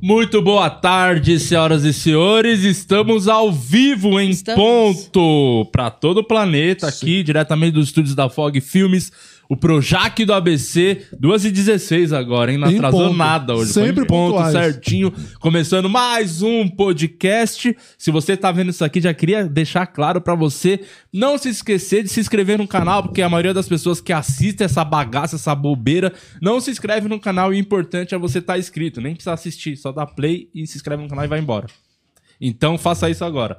Muito boa tarde, senhoras e senhores. Estamos ao vivo em Estamos. ponto para todo o planeta aqui, diretamente dos estúdios da Fog Filmes. O Projac do ABC, 2h16 agora, hein? Não Em atrasou ponto. nada hoje. Sempre Foi em ponto, pontuais. certinho. Começando mais um podcast. Se você tá vendo isso aqui, já queria deixar claro pra você não se esquecer de se inscrever no canal, porque a maioria das pessoas que assistem essa bagaça, essa bobeira, não se inscreve no canal e o importante é você estar inscrito. Nem precisa assistir, só dá play e se inscreve no canal e vai embora. Então faça isso agora.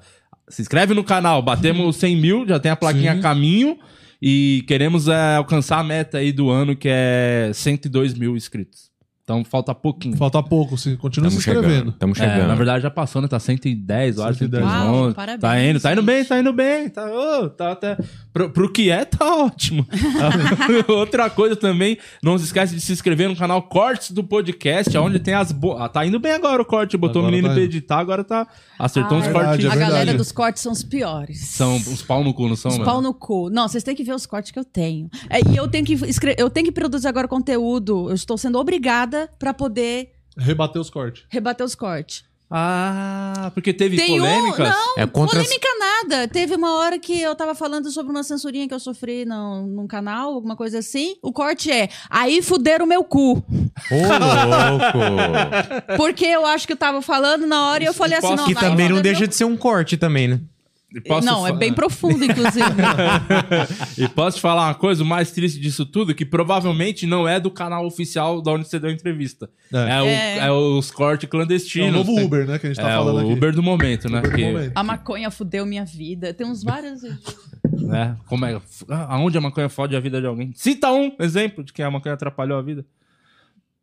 Se inscreve no canal, batemos 100 mil, já tem a plaquinha a caminho e queremos é, alcançar a meta aí do ano que é 102 mil inscritos. Então falta pouquinho. Falta pouco, sim. Continua se Estamos chegando. inscrevendo. Estamos É, chegando. na verdade já passou, né? Tá 110, eu acho. 110. 111. Uau, parabéns, tá indo, tá indo bem, tá indo bem. Tá, ô, tá até... Pro, pro que é, tá ótimo. Outra coisa também, não se esquece de se inscrever no canal Cortes do Podcast, onde tem as... Bo... Ah, tá indo bem agora o corte, botou o Agora menino tá pra editar, agora tá... Acertou Ah, uns verdade, cortes. é a galera dos cortes são os piores. São uns pau no cu, não são, Os mano? pau no cu. Não, vocês têm que ver os cortes que eu tenho. É, e eu tenho que escre- eu tenho que produzir agora conteúdo. Eu estou sendo obrigada pra poder Rebater os cortes. rebater os cortes. Ah, porque teve Tem polêmicas? um, não, É contra as- polêmica nada. Teve uma hora que eu tava falando sobre uma censurinha que eu sofri no, num canal, alguma coisa assim. O corte é, aí fuderam meu cu. Ô, louco! Porque eu acho que eu tava falando na hora e eu falei assim, não, que também não deixa de ser um corte também, né? Posso Não, é bem profundo, inclusive. E posso te falar uma coisa, o mais triste disso tudo, que provavelmente não é do canal oficial da onde você deu a entrevista. É, É. o- É. é os cortes É clandestinos. o novo Tem- Uber, né? Que a gente tá é falando o aqui. Uber do momento, né? Uber do Porque, momento. A maconha fudeu minha vida. Tem uns vários. né, como é, aonde a maconha fode a vida de alguém? Cita um exemplo de que a maconha atrapalhou a vida.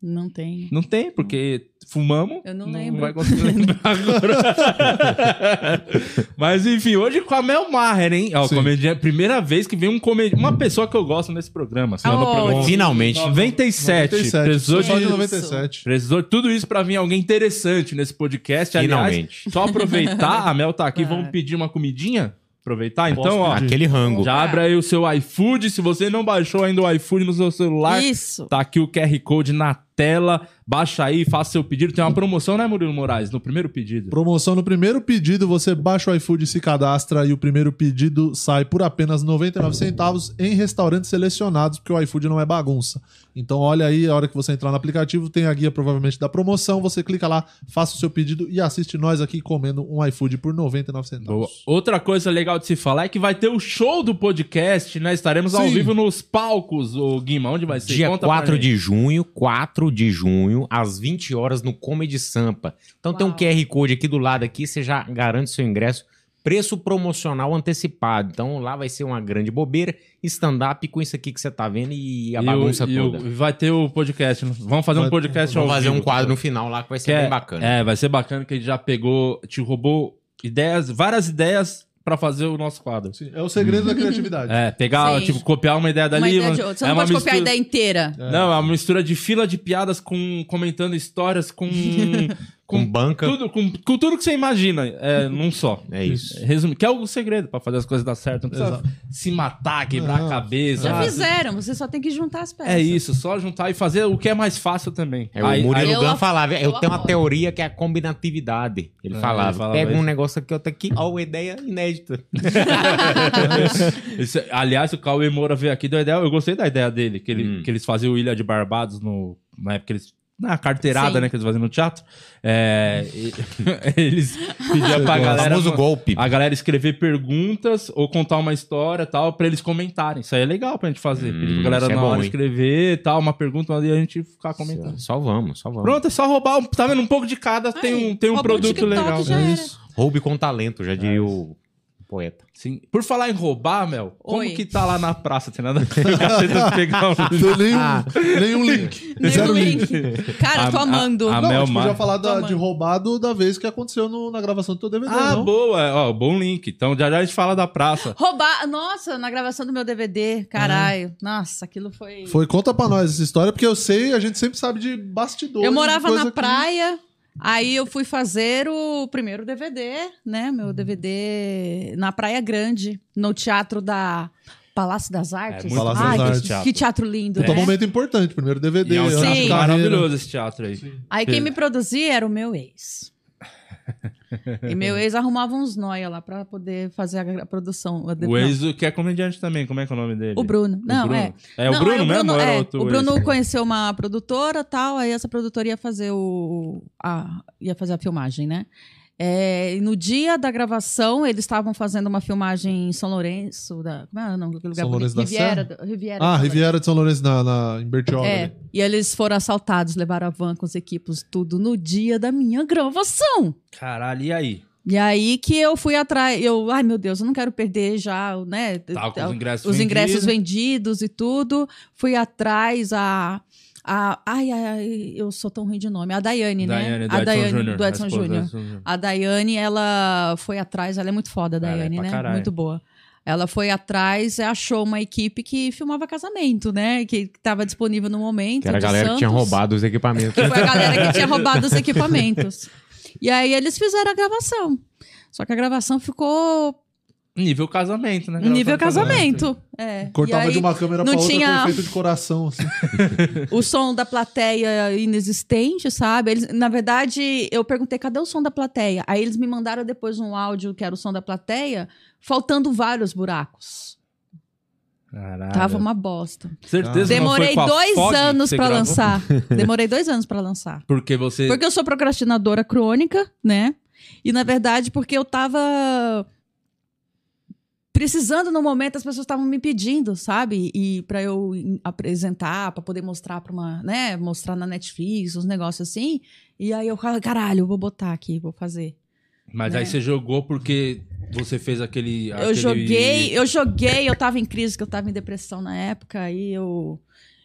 Não tem. Não tem, porque fumamos. Eu não lembro. vai conseguir lembrar agora. Mas enfim, hoje com a Mel Maher, hein? Ó, Sim. comediante, primeira vez que vem um comedi uma pessoa que eu gosto nesse programa. Assim, Oh. no programa. Finalmente. 97. 97. Precisou de de 97. Precisou de tudo isso pra vir alguém interessante nesse podcast. Aliás, Finalmente. só aproveitar, a Mel tá aqui, vamos pedir uma comidinha? Aproveitar? Então, ó, Aquele rango. já abre aí o seu iFood. Se você não baixou ainda o iFood no seu celular, Isso. tá aqui o QR Code na tela. Baixa aí, faça seu pedido. Tem uma promoção, né, Murilo Moraes? No primeiro pedido. Promoção no primeiro pedido, você baixa o iFood, se cadastra e o primeiro pedido sai por apenas 99 centavos em restaurantes selecionados, porque o iFood não é bagunça. Então olha aí, a hora que você entrar no aplicativo, tem a guia provavelmente da promoção, você clica lá, faça o seu pedido e assiste nós aqui comendo um iFood por 99 Boa. centavos. Outra coisa legal de se falar é que vai ter o show do podcast, né? Estaremos ao Sim. vivo nos palcos, o Guima. Onde vai ser? Dia Conta pra 4 gente. de junho, 4 de junho, às 20 horas no Comedy Sampa. Então tem um Uau. QR Code aqui do lado aqui, você já garante seu ingresso. Preço promocional antecipado. Então lá vai ser uma grande bobeira, stand-up com isso aqui que você tá vendo e a E o- bagunça e o- toda. e vai ter o podcast. né? Vamos fazer um Vai- podcast Vamos ao fazer um vivo. quadro no final lá que vai ser Que é, bem bacana. É, vai ser bacana que a gente já pegou, te roubou ideias, várias ideias pra fazer o nosso quadro. Sim, é o segredo da criatividade. É, pegar, Sim. tipo, copiar uma ideia dali. Uma ideia de. Você é não uma pode copiar a mistura- ideia inteira. Não, é uma mistura de fila de piadas com comentando histórias com Com banca. tudo, com, com tudo que você imagina, é, num só. É isso. Resumo, que é o segredo pra fazer as coisas dar certo. Não precisa Exato. se matar, quebrar Não. a cabeça. Já fizeram, você só tem que juntar as peças. É isso, só juntar e fazer o que é mais fácil também. É, Aí- o Murilo Gun Eu- falava, eu, eu tenho uma teoria que é a combinatividade. Ele É, falava, ele falava pega um isso. negócio aqui, outro aqui, ó, uma ideia inédita. Esse- aliás, o Cauê Moura veio aqui, deu ideia, eu gostei da ideia dele, que, ele, Hum. que eles faziam o Ilha de Barbados no, na época que eles. Na carteirada, Sim. né, que eles faziam no teatro. É, eles pediam pra O galera. famoso golpe. A galera escrever perguntas ou contar uma história e tal, pra eles comentarem. Isso aí é legal pra gente fazer. Hum, Pedir pra galera é na bom, hora hein? escrever e tal, uma pergunta e a gente ficar comentando. Só vamos, só vamos. Pronto, é só roubar. Tá vendo? Um pouco de cada tem um, tem um produto legal. já É isso. Roube com talento, já diria o poeta. Sim. Por falar em roubar, Mel, como Oi. que tá lá na praça? Tem nada a ver. Pegar um... Tem nenhum, nenhum link. Zero o link. link. Cara, eu tô A- a- amando. a- Não, Mel a gente podia falar da- de roubado da vez que aconteceu no- na gravação do teu DVD, Ah, não? boa. Ó, bom link. Então já já a gente fala da praça. Roubar. Nossa, na gravação do meu DVD, caralho. Nossa, aquilo foi. Foi, conta pra nós essa história, porque eu sei, a gente sempre sabe de bastidores. Eu morava na que- praia. Aí eu fui fazer o primeiro DVD, né? Meu DVD na Praia Grande, no Teatro da Palácio das Artes. muito Palácio Ai, das que, Artes. que teatro lindo, Puta né? momento importante, primeiro DVD. E é um teatro Sim. maravilhoso esse teatro aí. Aí quem me produzia era o meu ex. e meu ex arrumava uns noia lá pra poder fazer a produção. a O ex, que é comediante também, como é que é o nome dele? O Bruno. Não, Bruno. é. É o Não, Bruno aí mesmo? é, o Bruno ex? conheceu uma produtora tal, aí essa produtora ia fazer o. A, ia fazer a filmagem, né? É, no dia da gravação, eles estavam fazendo uma filmagem em São Lourenço, da, como é, não, aquele lugar São Lourenço da Riviera, Riviera. Ah, Riviera de São Lourenço, na, na, em Bertioga. É, ali. e eles foram assaltados, levaram a van com os equipos, tudo no dia da minha gravação. Caralho, e aí? E aí que eu fui atrás, eu, ai meu Deus, eu não quero perder já, né? Tava com os ingressos os ingressos vendidos. vendidos e tudo. Fui atrás a. a ai, ai, ai, eu sou tão ruim de nome. A Daiane, né? Do a Daiane do Edson Júnior. A Daiane, ela foi atrás, ela é muito foda, a é Daiane, pra né? caralho. Muito boa. Ela foi atrás e achou uma equipe que filmava casamento, né? Que estava disponível no momento. Que era a galera que tinha Santos. roubado os equipamentos. Que foi a galera que tinha roubado os equipamentos. E aí eles fizeram a gravação. Só que a gravação ficou Nível casamento, né? nível de casamento. É. Cortava aí, de uma câmera pra não outra tinha- com efeito de coração, assim. o som da plateia inexistente, sabe? Eles, na verdade, eu perguntei cadê o som da plateia. Aí eles me mandaram depois um áudio que era o som da plateia, faltando vários buracos. Caralho. Tava uma bosta. Certeza que não foi Demorei dois Fog anos gravou? lançar. Demorei dois anos pra lançar. Porque você... Porque eu sou procrastinadora crônica, né? E na verdade, porque eu tava precisando no momento, as pessoas estavam me pedindo, sabe? E para eu apresentar, para poder mostrar para uma, né, mostrar na Netflix, uns negócios assim. E aí eu falei, caralho, eu vou botar aqui, vou fazer. Mas né? aí você jogou porque você fez aquele... Eu aquele- joguei, eu joguei, eu tava em crise, que eu tava em depressão na época, aí eu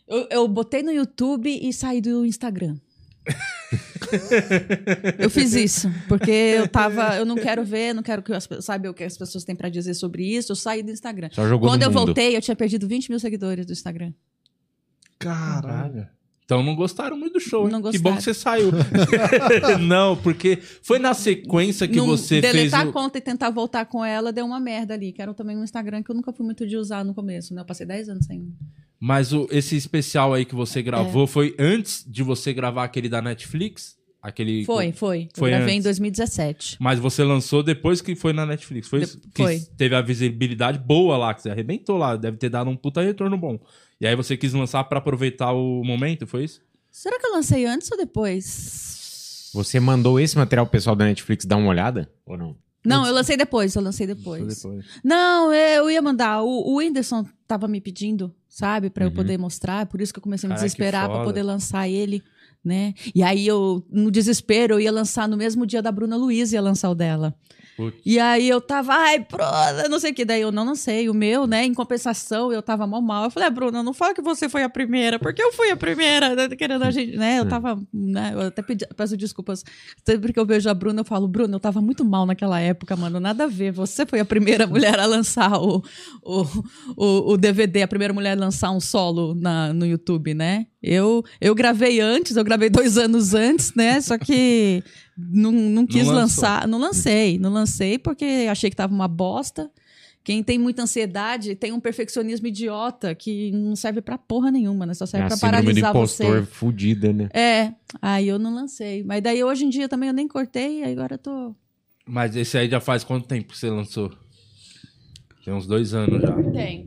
eu, eu botei no YouTube e saí do Instagram. Eu fiz isso, porque eu tava, eu não quero ver, não quero que as, saber o que as pessoas têm pra dizer sobre isso, eu saí do Instagram. Só jogou Quando eu mundo. voltei, eu tinha perdido 20 mil seguidores do Instagram. Caralho. Então não gostaram muito do show, hein? Que bom que você saiu. não, porque foi na sequência que você fez deletar a conta e tentar voltar com ela deu uma merda ali, que era também um Instagram que eu nunca fui muito de usar no começo, né? Eu passei 10 anos sem. Mas o, esse especial aí que você gravou É. foi antes de você gravar aquele da Netflix? Aquele... Foi, foi. Foi eu gravei em antes. 2017. Mas você lançou depois que foi na Netflix. Foi, De- foi. teve a visibilidade boa lá, que você arrebentou lá. Deve ter dado um puta retorno bom. E aí você quis lançar pra aproveitar o momento, foi isso? Será que eu lancei antes ou depois? Você mandou esse material pro pessoal da Netflix dar uma olhada? Ou não? Não, eu lancei depois, eu lancei depois. Depois. Não, eu ia mandar. O, o Whindersson tava me pedindo, sabe, eu Uhum. poder mostrar. Por isso que eu comecei a me Caraca, desesperar pra foda. poder lançar ele, né? E aí eu, no desespero, eu ia lançar no mesmo dia da Bruna Luiz, ia lançar o dela. Putz. E aí eu tava, ai, Bruna, não sei o que. Daí eu não lancei o meu, né? Em compensação, eu tava mal mal. Eu falei, ah, Bruna, não fala que você foi a primeira, porque eu fui a primeira, né? querendo a gente, né? Eu tava, né? Eu até pedi, peço desculpas. Sempre que eu vejo a Bruna, eu falo, Bruna, eu tava muito mal naquela época, mano. Nada a ver. Você foi a primeira mulher a lançar o, o, o, o DVD, a primeira mulher a lançar um solo na, no YouTube, né? Eu, eu gravei antes, eu gravei dois anos antes, né? Só que não, não quis lançou. lançar. Não lancei, não lancei porque achei que tava uma bosta. Quem tem muita ansiedade tem um perfeccionismo idiota que não serve pra porra nenhuma, né? Só É serve a pra síndrome do paralisar impostor você. fudida, né? É, aí eu não lancei. Mas daí hoje em dia também eu nem cortei, aí agora eu tô. Mas esse aí já faz quanto tempo que você lançou? Tem uns dois anos já. Tem,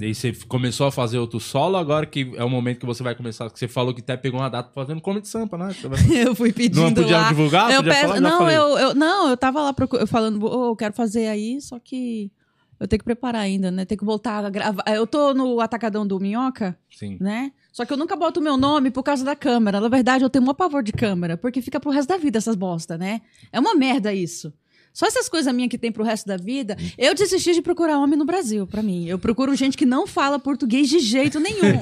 E você começou a fazer outro solo, agora que é o momento que você vai começar. Que você falou que até pegou uma data fazendo Comedy Sampa, né? Eu fui pedindo Não podia lá. divulgar? eu Podia peço- falar? Não, eu, eu- não, eu tava lá procu- eu falando, "Ô, eu quero fazer aí, só que eu tenho que preparar ainda, né? Tem que voltar a gravar. Eu tô no Atacadão do Minhoca, Sim. né? Só que eu nunca boto o meu nome por causa da câmera. Na verdade, eu tenho um pavor de câmera, porque fica pro resto da vida essas bosta, né? É uma merda isso. Só essas coisas minhas que tem pro resto da vida. Eu desisti de procurar homem no Brasil, pra mim. Eu procuro gente que não fala português de jeito nenhum.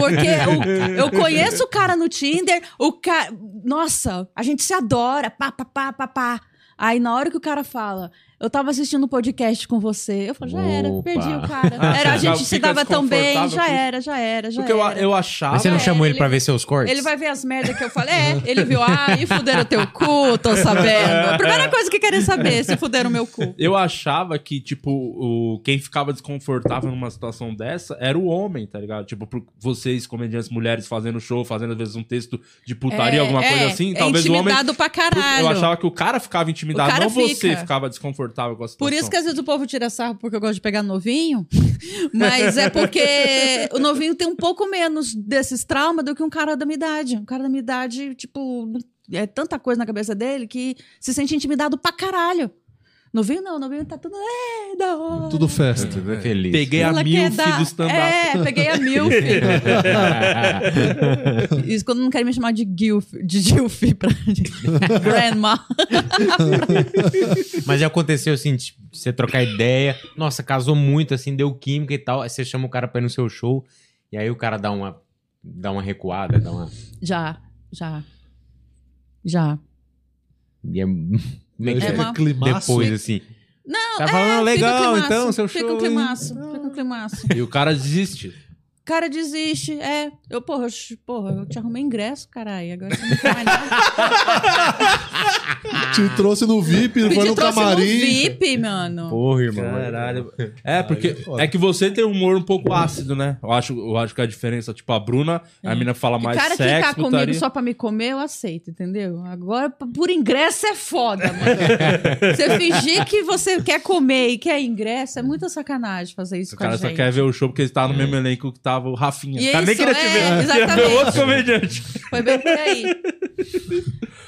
Porque o- eu conheço o cara no Tinder, o cara. Nossa, a gente se adora, pá, pá, pá, pá, pá. Aí na hora que o cara fala, Eu tava assistindo um podcast com você. Eu falei, já era, Opa. perdi o cara. Ah, Era, a gente se dava tão bem, já era, já era, já Porque eu, era. eu achava. Mas você não É, chamou ele ele- pra ver seus cortes? Ele vai ver as merdas que eu falei. É, ele viu, ah, e fuderam teu cu, tô sabendo. A primeira coisa que querem saber, se fuderam meu cu. Eu achava que, tipo, o, quem ficava desconfortável numa situação dessa era o homem, tá ligado? Tipo, por vocês, comediantes mulheres, fazendo show, fazendo às vezes um texto de putaria, alguma coisa assim. é Talvez o homem. intimidado pra caralho. Eu achava que o cara ficava intimidado, O cara não você fica. ficava desconfortável com a situação. Por isso que às vezes o povo tira sarro porque eu gosto de pegar novinho. Mas é porque o novinho tem um pouco menos desses traumas do que um cara da minha idade. Um cara da minha idade, tipo, é tanta coisa na cabeça dele que se sente intimidado pra caralho. Novinho não, novinho tá tudo. É, da hora. Tudo festa. Tudo feliz. Peguei a Ela milf dar- do stand-up. É, peguei a milf. Isso quando não querem me chamar de Gilf, de Gilf pra de grandma. Mas já aconteceu assim, tipo, você trocar ideia. Nossa, casou muito, assim, deu química e tal. Aí você chama o cara pra ir no seu show. E aí o cara dá uma, dá uma recuada, dá uma. Já, já. Já. E é, meio que É uma- depois, assim. Não, Tá falando é, legal, fica um climaço, então, seu Fica show, um climaço, fica um climaço. E o cara desiste. Cara, desiste. É. Eu, porra, eu, porra, eu te arrumei ingresso, caralho. Agora você não mais nada. Te trouxe no VIP, Me foi te no trouxe camarim. no VIP, mano. Porra, irmão. Caralho. É, porque é é que você tem um humor um pouco ácido, né? Eu acho, eu acho que a diferença, tipo, a Bruna, a mina fala O mais cara sexo, ficar comigo putaria. só pra me comer, eu aceito, entendeu? Agora, por ingresso é foda, mano. você fingir que você quer comer e quer ingresso é muita sacanagem fazer isso O com a cara gente. só quer ver o show porque ele tá no mesmo elenco que tava o Rafinha. Nem isso, queria te é, ver. Ver exatamente. outro comediante. Foi bem por aí.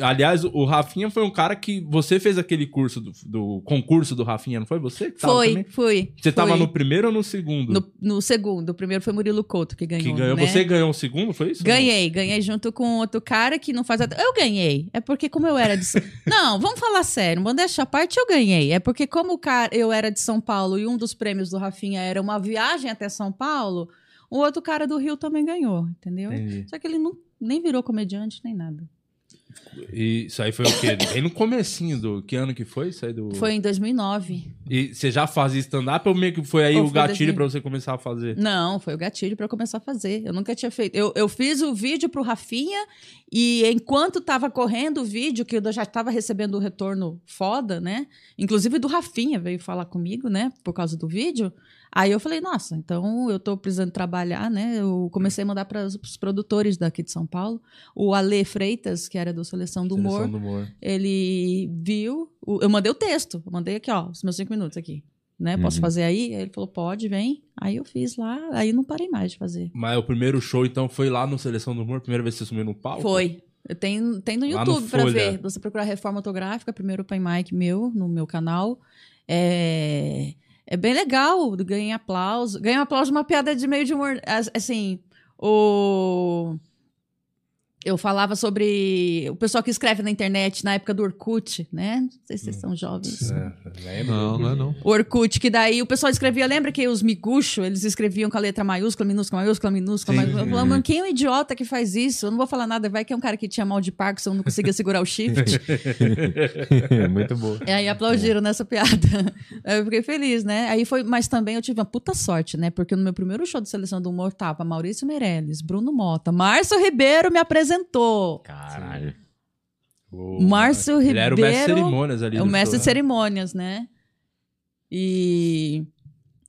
Aliás, o Rafinha foi um cara que você fez aquele curso do, do concurso do Rafinha, não foi você? Foi, fui. Você tava fui. no primeiro ou no segundo? No, no segundo. O primeiro foi Murilo Couto que ganhou. que ganhou. né? Você ganhou o segundo, foi isso? Ganhei, ganhei junto com outro cara que não faz. Eu ganhei. É porque, como eu era de. não, vamos falar sério. Modéstia à parte, eu ganhei. É porque, como o cara, eu era de São Paulo e um dos prêmios do Rafinha era uma viagem até São Paulo, o outro cara do Rio também ganhou, entendeu? Entendi. Só que ele não, nem virou comediante nem nada. E isso aí foi o quê? Bem no comecinho do... Que ano que foi isso aí do... Foi em 2009. E você já fazia stand-up ou meio que foi aí Ou o foi gatilho desenho? pra você começar a fazer? Não, foi o gatilho pra eu começar a fazer. Eu nunca tinha feito. Eu, eu fiz o vídeo pro Rafinha e enquanto tava correndo o vídeo, que eu já tava recebendo o retorno foda, né? Inclusive do Rafinha veio falar comigo, né? Por causa do vídeo. Aí eu falei, nossa, então eu tô precisando trabalhar, né? Eu comecei a mandar para os produtores daqui de São Paulo. O Ale Freitas, que era do Seleção do Humor, Seleção do humor. ele viu. o- eu mandei o texto. Eu mandei aqui, ó, os meus cinco minutos aqui. Né? Posso Uhum. fazer aí? Aí ele falou, pode, vem. Aí eu fiz lá, aí não parei mais de fazer. Mas o primeiro show, então, foi lá no Seleção do Humor? Primeira vez que você sumiu no palco? Foi. Tenho, tem no YouTube pra Folha. ver. Você procurar Reforma Autográfica, primeiro open mic meu, no meu canal. É, é bem legal, ganhei aplauso. Ganhei aplauso uma piada de meio de humor. As- Assim, o... Eu falava sobre o pessoal que escreve na internet na época do Orkut, né? Não sei se vocês são jovens. É, lembro. Não, não é não. O Orkut, que daí o pessoal escrevia, lembra que os miguxo, eles escreviam com a letra maiúscula, minúscula, maiúscula, minúscula, Sim. maiúscula. Eu falava, mano, quem é o idiota que faz isso? Eu não vou falar nada, vai que é um cara que tinha mal de Parkinson, não conseguia segurar o shift. Muito boa. E aí aplaudiram nessa piada. Aí Eu fiquei feliz, né? Aí foi, mas também eu tive uma puta sorte, né? Porque no meu primeiro show de seleção do humor tava Maurício Meirelles, Bruno Mota, Márcio Ribeiro me apresentou. Caralho. O- Márcio Ele era o mestre de Ribeiro cerimônias ali. É o mestre de né? cerimônias, né? E.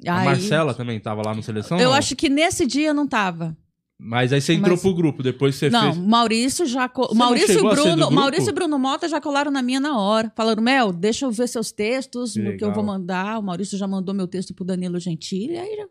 A aí- Marcela também tava lá no Seleção? Eu não? acho que nesse dia não tava. Mas aí você entrou Mas- pro grupo, depois você não, fez... Maurício já. co- Você não Maurício do Bruno? Maurício e Bruno Mota já colaram na minha na hora. Falaram, Mel, deixa eu ver seus textos, Que no que eu vou mandar. O Maurício já mandou meu texto pro Danilo Gentili, aí já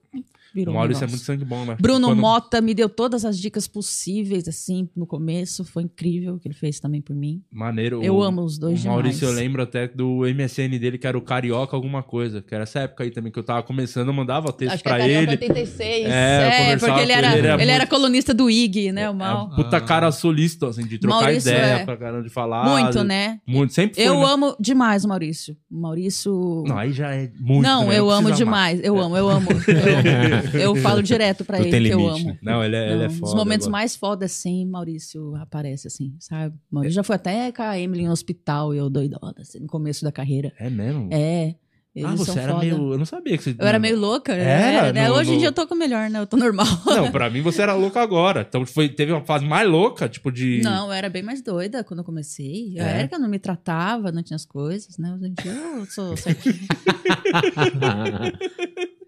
virou. O um Maurício é muito sangue bom, né? Bruno Quando- Mota me deu todas as dicas possíveis, assim, no começo. Foi incrível o que ele fez também por mim. Maneiro. Eu o- amo os dois O Maurício, eu demais. lembro até do MSN dele, que era o Carioca alguma coisa. Que era essa época aí também que eu tava começando, eu mandava texto Acho que é pra Carioca ele. 86. É, eu É, porque ele era, ele, era era muito- colunista do IG, né? O É Mal. um puta cara solista, assim, de trocar Maurício, ideia é. pra caramba, de falar. Muito, né? Muito, sempre foi, Eu né? amo demais o Maurício. O Maurício. Não, aí já é muito Não, também, eu amo precisa demais. amar. Eu amo, eu amo. Eu amo. Eu falo direto pra ele tem que eu limite, amo. né? Não, ele é, ele é Não, foda. Os momentos agora. mais foda, assim, Maurício aparece, assim, sabe? Maurício já foi até com a Emily no hospital e eu doidona, assim, no começo da carreira. É mesmo? É. Eles ah, você era foda. meio. Eu não sabia que você. Eu era meio louca. Era? Era, né? No- Hoje em no- dia eu tô com melhor, né? Eu tô normal. Não, pra mim você era louca agora. Então foi, teve uma fase mais louca, tipo de. Não, eu era bem mais doida quando eu comecei. Eu É? era que eu não me tratava, não tinha as coisas, né? Hoje em dia eu sou certinha.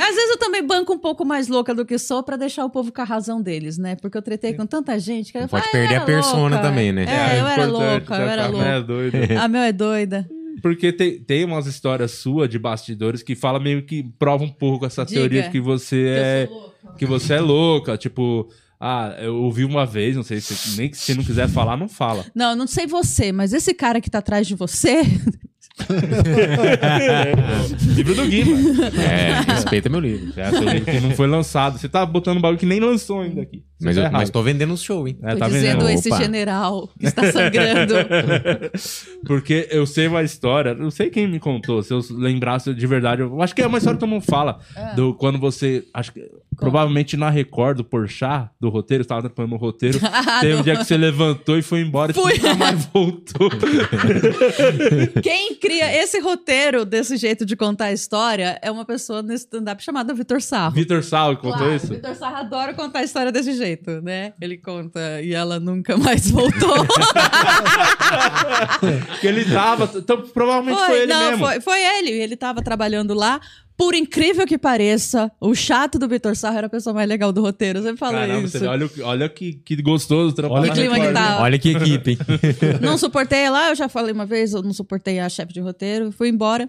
Às vezes eu também banco um pouco mais louca do que sou pra deixar o povo com a razão deles, né? Porque eu tretei com tanta gente que eu pode "Ah, perder a persona louca." também, né? É, eu era louca, eu era tá, louca. né, doido. A meu é doida. Porque tem, tem umas histórias suas de bastidores que fala meio que prova um pouco essa Diga. teoria de que você é. Sou louca. Que você é louca. Tipo, ah, eu ouvi uma vez, não sei se nem que se não quiser falar, não fala. Não, eu não sei você, mas esse cara que tá atrás de você, Livro do Guima. É, respeita meu livro. É, seu livro que não foi lançado. Você tá botando um bagulho que nem lançou ainda aqui. Mas, tá eu, mas tô vendendo o show, hein? É, tô tá dizendo vendo? esse Opa. general que está sangrando. Porque eu sei uma história, não sei quem me contou, se eu lembrasse de verdade. Eu acho que é uma história que todo mundo fala. Ah. Do, quando você. Acho que. Provavelmente na Record do Porchat, do roteiro, você tava trampando no roteiro. Ah, teve um do- dia que você levantou e foi embora Fui. e nunca mais voltou. Quem cria esse roteiro desse jeito de contar a história é uma pessoa no stand-up chamada Vitor Sarro. Vitor Sal contou Claro, isso? Vitor Sarro adora contar a história desse jeito, né? Ele conta e ela nunca mais voltou. Que ele tava. Então, provavelmente foi, ele não, mesmo. foi, foi ele. Ele tava trabalhando lá. Por incrível que pareça, o chato do Vitor Sarro era a pessoa mais legal do roteiro. Eu sempre falo Caramba, isso. você- olha, olha que, que gostoso trampar Olha que clima que tá. né? Olha que equipe? Não suportei lá, eu já falei uma vez, eu não suportei a chefe de roteiro, fui embora.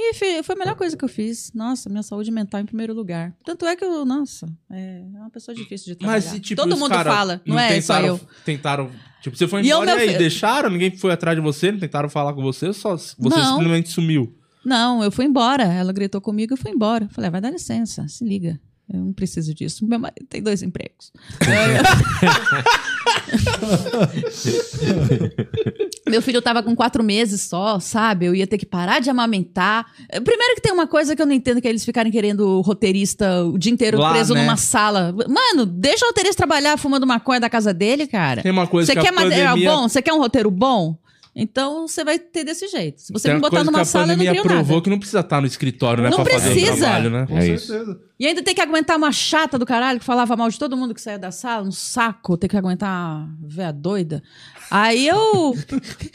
E foi a melhor coisa que eu fiz. Nossa, minha saúde mental em primeiro lugar. Tanto é que eu, nossa, é uma pessoa difícil de trabalhar. Mas se, tipo, Todo mundo cara fala, não, é só tentaram, eu. Tentaram. Tipo, você foi E embora e, meu aí? fi- Deixaram? Ninguém foi atrás de você? Não tentaram falar com você? Só você Não. simplesmente sumiu? Não, eu fui embora. Ela gritou comigo e fui embora. Falei, ah, vai dar licença, se liga. Eu não preciso disso. Meu marido tem dois empregos. Meu filho tava com quatro meses só, sabe? Eu ia ter que parar de amamentar. Eh, Primeiro que tem uma coisa que eu não entendo, que é eles ficarem querendo roteirista o dia inteiro Lá, preso né? numa sala. Mano, deixa o roteirista trabalhar fumando maconha da casa dele, cara. Tem uma coisa Você que quer a pandemia... bom? Você quer um roteiro bom? Então você vai ter desse jeito. Se você tem me uma botar numa que a sala, eu não crio provou nada. que não precisa estar no escritório, né? Não pra fazer o precisa. trabalho, né? Com É isso. certeza. E ainda tem que aguentar uma chata do caralho que falava mal de todo mundo que saía da sala, um saco, ter que aguentar uma véia doida. Aí eu.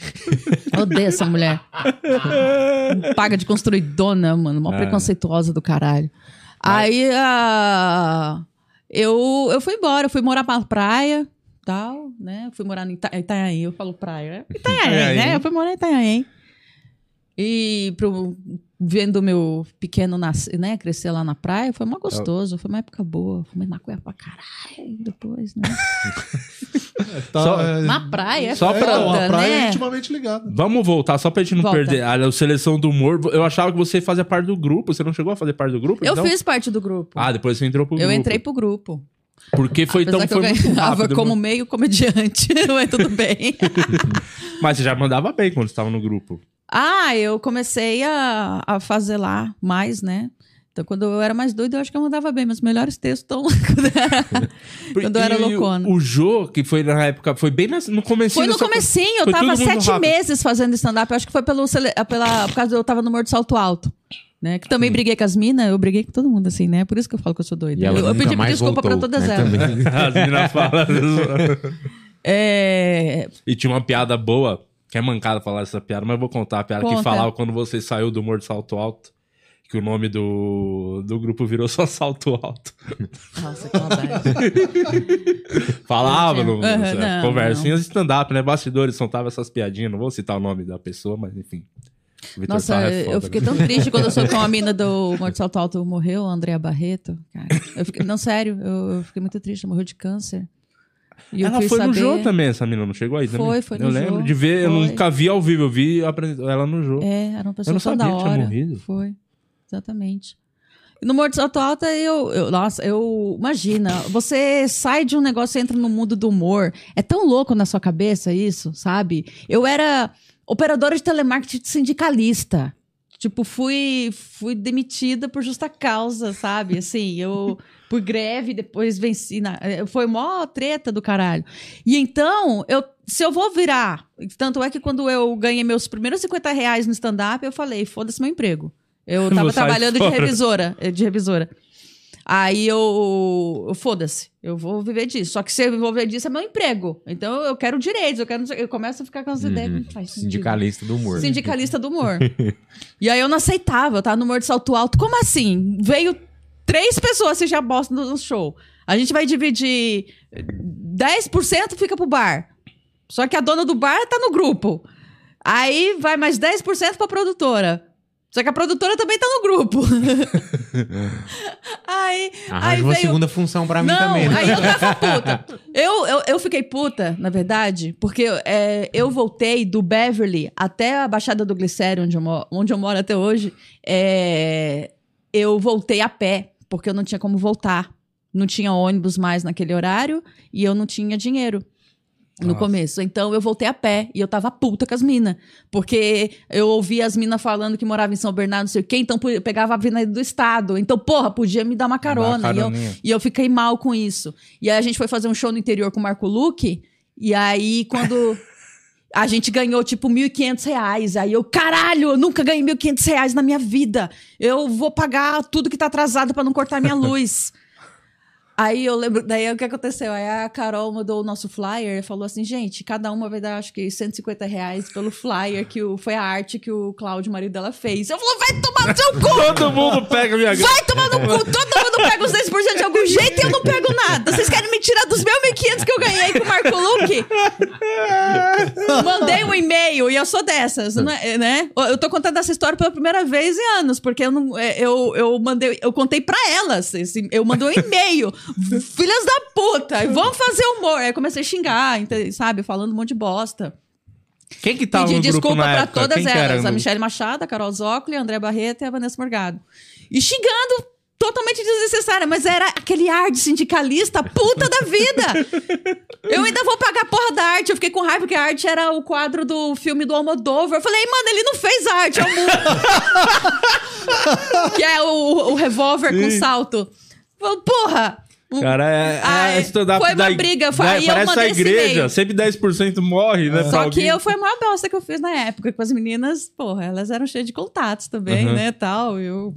Odeio essa mulher. Paga de construidona, mano. Mó É. preconceituosa do caralho. Aí ah, eu, eu fui embora, eu fui morar pra praia, tal, né? Fui morar em Ita Itanhaém, eu falo praia. né? Itanhaém, né? Eu fui morar em Itanhaém. E pro, vendo meu pequeno nascer, né, crescer lá na praia, foi mó gostoso, foi uma época boa. Fumei maconha pra caralho depois, né? Tá, Só- é, Na praia é Só é, pra- a foda, praia é né? intimamente ligada. Vamos voltar, só pra gente não Volta. perder. A seleção do humor, eu achava que você fazia parte do grupo. Você não chegou a fazer parte do grupo? Eu então? fiz parte do grupo. Ah, depois você entrou pro eu grupo. entrei pro grupo. Porque foi, Apesar que foi eu muito rápido. como meio comediante, mas tudo bem. Mas você já mandava bem quando estava no grupo. Ah, eu comecei a, a fazer lá mais, né? Então, quando eu era mais doido, eu acho que eu mandava bem. Meus melhores textos estão quando eu era, loucona. O Jô, que foi na época, foi bem no começo Foi no comecinho, eu tava sete rápido. meses fazendo stand-up. Eu acho que foi pelo, pela, por causa de eu tava no Morro do Salto Alto. Né? Que também briguei com as minas, eu briguei com todo mundo, assim, né? Por isso que eu falo que eu sou doida. Eu, eu pedi desculpa pra voltou, todas né, elas. As meninas falam. É, E tinha uma piada boa, que é mancada falar essa piada, mas eu vou contar a piada que Conta. falava quando você saiu do Morro de Salto Alto. Que o nome do, do grupo virou só Salto Alto. Nossa, que maldade. Falava no, no- não, conversinhas de stand-up, né? Bastidores, soltava essas piadinhas. Não vou citar o nome da pessoa, mas enfim. O Vitor Nossa, é foda, eu fiquei né? tão triste quando eu soube que uma mina do Morro de Salto Alto morreu, a Andrea Barreto. Cara, eu fiquei, não, sério, eu, eu fiquei muito triste, ela morreu de câncer. E eu Ela foi no saber- Jô também, essa menina, não chegou aí também? Foi, foi no Eu lembro de ver, eu foi. nunca vi ao vivo, eu vi ela no Jô. É, era uma pessoa Eu não da sabia que tinha morrido. Foi, exatamente. No Morro de Salto Alto, eu, eu- nossa, eu, imagina, você sai de um negócio e entra no mundo do humor. É tão louco na sua cabeça isso, sabe? Eu era operadora de telemarketing sindicalista. Tipo, fui, fui demitida por justa causa, sabe? Assim, eu por greve, depois venci. Na, eh, foi mó treta do caralho. E então, eu, se eu vou virar. Tanto é que quando eu ganhei meus primeiros 50 reais no stand-up, eu falei: foda-se meu emprego. Eu tava trabalhando de revisora. eh, De revisora. Aí eu, eu foda-se, eu vou viver disso. Só que se eu viver disso é meu emprego. Então eu quero direitos, eu quero. Eu começo a ficar com as que faz sentido. Sindicalista do humor. Sindicalista do humor. e aí eu não aceitava, eu tava no humor de salto alto. Como assim? Veio três pessoas assistir a bosta no no show. A gente vai dividir 10% fica pro bar. Só que a dona do bar tá no grupo. Aí vai mais 10% pra produtora. Só que a produtora também tá no grupo. aí, aí uma veio segunda função pra mim não, também. né? aí eu tava puta. Eu, eu, eu fiquei puta, na verdade, porque é, eu voltei do Beverly até a Baixada do Glicério, onde eu, mo- onde eu moro até hoje. é, eu voltei a pé, porque eu não tinha como voltar. Não tinha ônibus mais naquele horário e eu não tinha dinheiro. No Nossa. começo. Então eu voltei a pé e eu tava puta com as minas. Porque eu ouvia as minas falando que morava em São Bernardo, não sei o quê, então pegava a avenida do estado. Então, porra, podia me dar uma carona. E eu, e eu fiquei mal com isso. E aí a gente foi fazer um show no interior com o Marco Luque. E aí, quando a gente ganhou, tipo, 1.500 reais. Aí eu, caralho, eu nunca ganhei 1.500 reais na minha vida. Eu vou pagar tudo que tá atrasado pra não cortar minha luz. Aí eu lembro, daí o que aconteceu? Aí a Carol mandou o nosso flyer e falou assim: gente, cada uma vai dar acho que 150 reais pelo flyer, que o, foi a arte que o Cláudio, marido dela, fez. Eu falei: vai tomar no seu cu! Todo mundo pega minha grana. Vai tomar no cu! Todo mundo pega os 10% de algum jeito e eu não pego nada. Vocês querem me tirar dos meus 1.500 que eu ganhei com o Marco Luque? Mandei um e-mail e eu sou dessas, não é- né? Eu tô contando essa história pela primeira vez em anos, porque eu, não, é, eu, eu mandei, eu contei pra elas. esse- eu mandei um e-mail. Filhas da puta, vamos fazer humor. Aí comecei a xingar, sabe? Falando um monte de bosta. Quem que tava Pedi no desculpa época? todas Quem elas. A Michelle Machado, a Carol Zócoli, a André Barreto e a Vanessa Morgado. E xingando totalmente desnecessária, mas era aquele ar de sindicalista puta da vida. Eu ainda vou pagar a porra da arte. Eu fiquei com raiva porque a arte era o quadro do filme do Almodóvar. Eu falei, mano, ele não fez arte, é o mu- Que é o, o revólver com salto. Falei, Porra! Cara, é, é Ai, stand-up foi uma da- briga, foi- da- aí eu Parece a mandei esse igreja, sempre 10% morre, né? Só que eu foi a maior bosta que eu fiz na época, com as meninas, porra, elas eram cheias de contatos também, Uhum. né, tal, eu...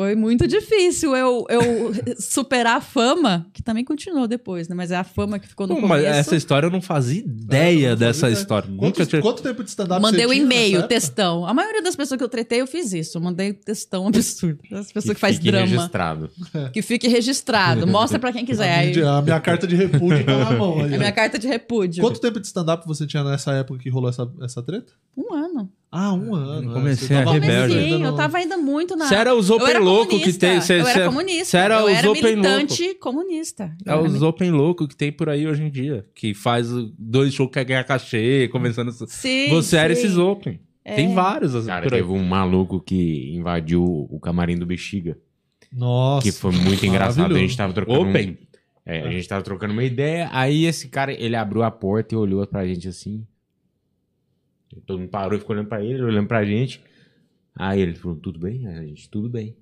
Foi muito difícil eu, eu superar a fama, que também continuou depois, né? Mas é a fama que ficou no Pô, mas começo. essa história eu não fazia ideia É, eu não dessa fazia história. ideia. Nunca Quantos- tinha. Quanto tempo de stand-up Mandei você um e-mail, textão. A maioria das pessoas que eu tretei, eu fiz isso. Eu mandei textão absurdo. As pessoas que, faz fique drama. registrado. Que fique registrado. Mostra pra quem quiser. Aí, A minha carta de repúdio tá na mão aí. a minha carta de repúdio. Quanto tempo de stand-up você tinha nessa época que rolou essa, essa treta? Um ano. Ah, um ano. Eu é. comecei Você a rebelde. Sim, no- eu tava ainda muito na. Você era os Eu open era louco que comunista. tem. Cê, eu cê- era comunista. Você era eu os era open louco. militante comunista. Eu É era os open louco que tem por aí hoje em dia. Que faz dois shows que quer ganhar cachê, começando. Sim, Você era sim. esses open. Tem vários assim, Cara, teve um maluco que invadiu o camarim do Bexiga. Nossa. Que foi muito engraçado. A gente tava trocando. um- Open. É, a gente tava trocando uma ideia. Aí esse cara, ele abriu a porta e olhou pra gente assim. Todo mundo parou e ficou olhando pra ele, olhando pra gente. Aí ele falou: Tudo bem? Aí A gente, tudo bem.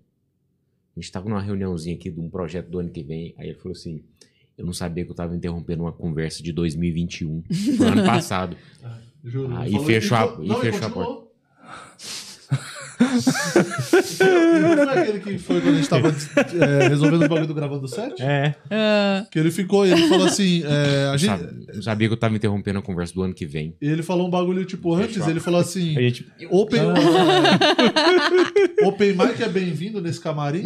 A gente tava numa reuniãozinha aqui de um projeto do ano que vem. Aí ele falou assim: Eu não sabia que eu tava interrompendo uma conversa de 2021, do ano passado. Juro. Ah, e falou- fechou a- ele e fechou a não, continuou. Não foi aquele que foi quando a gente tava é, resolvendo o bagulho do gravando do set? É. Ah, Que ele ficou e ele falou assim: é, a gente, Sabe, não sabia que eu tava interrompendo a conversa do ano que vem. ele falou um bagulho tipo antes, ele falou assim: A gente. Open, open Mic é bem-vindo nesse camarim.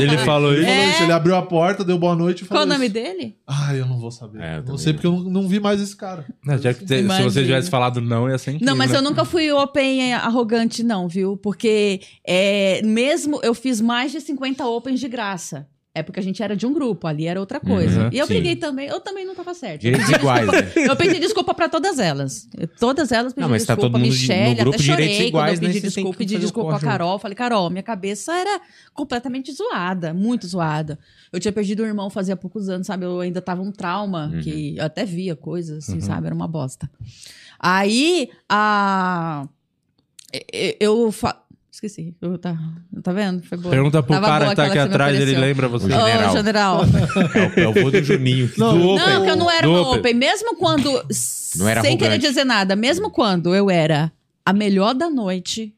Ele falou Ele isso. falou É. isso, ele abriu a porta, deu boa noite e qual falou o nome isso. dele? Ah, eu não vou saber. É, eu não também sei porque eu não, não vi mais esse cara. Não, já que te- se você tivesse falado não, ia ser incrível. Não, mas né? eu nunca fui open arrogante, não, viu? Porque é, mesmo eu fiz mais de 50 opens de graça. É porque a gente era de um grupo, ali era outra coisa. Uhum, e eu sim. briguei também, eu também não tava certa. Direitos iguais, né? Eu pedi desculpa pra todas elas. Eu- Todas elas Não, mas tá desculpa. todo mundo Michelle, no grupo até chorei direitos quando iguais, eu né? pedi desculpa. Pedi desculpa pra Carol. Falei, Carol, minha cabeça era completamente zoada, muito zoada. Eu tinha perdido um irmão fazia poucos anos, sabe? Eu ainda tava um trauma, Uhum. que eu até via coisas, assim, Uhum. sabe? Era uma bosta. Aí, a... Eu... fa- Esqueci. Eu, tá, tá vendo? Foi boa. Pergunta pro Tava cara que tá aqui atrás, ele lembra você. O general. Ô, general. É o, é o vô do Juninho. que- Não, Do Open. Não, que eu não era Do uma Open. open. Mesmo quando, Não era sem querer dizer nada, mesmo quando eu era a melhor da noite.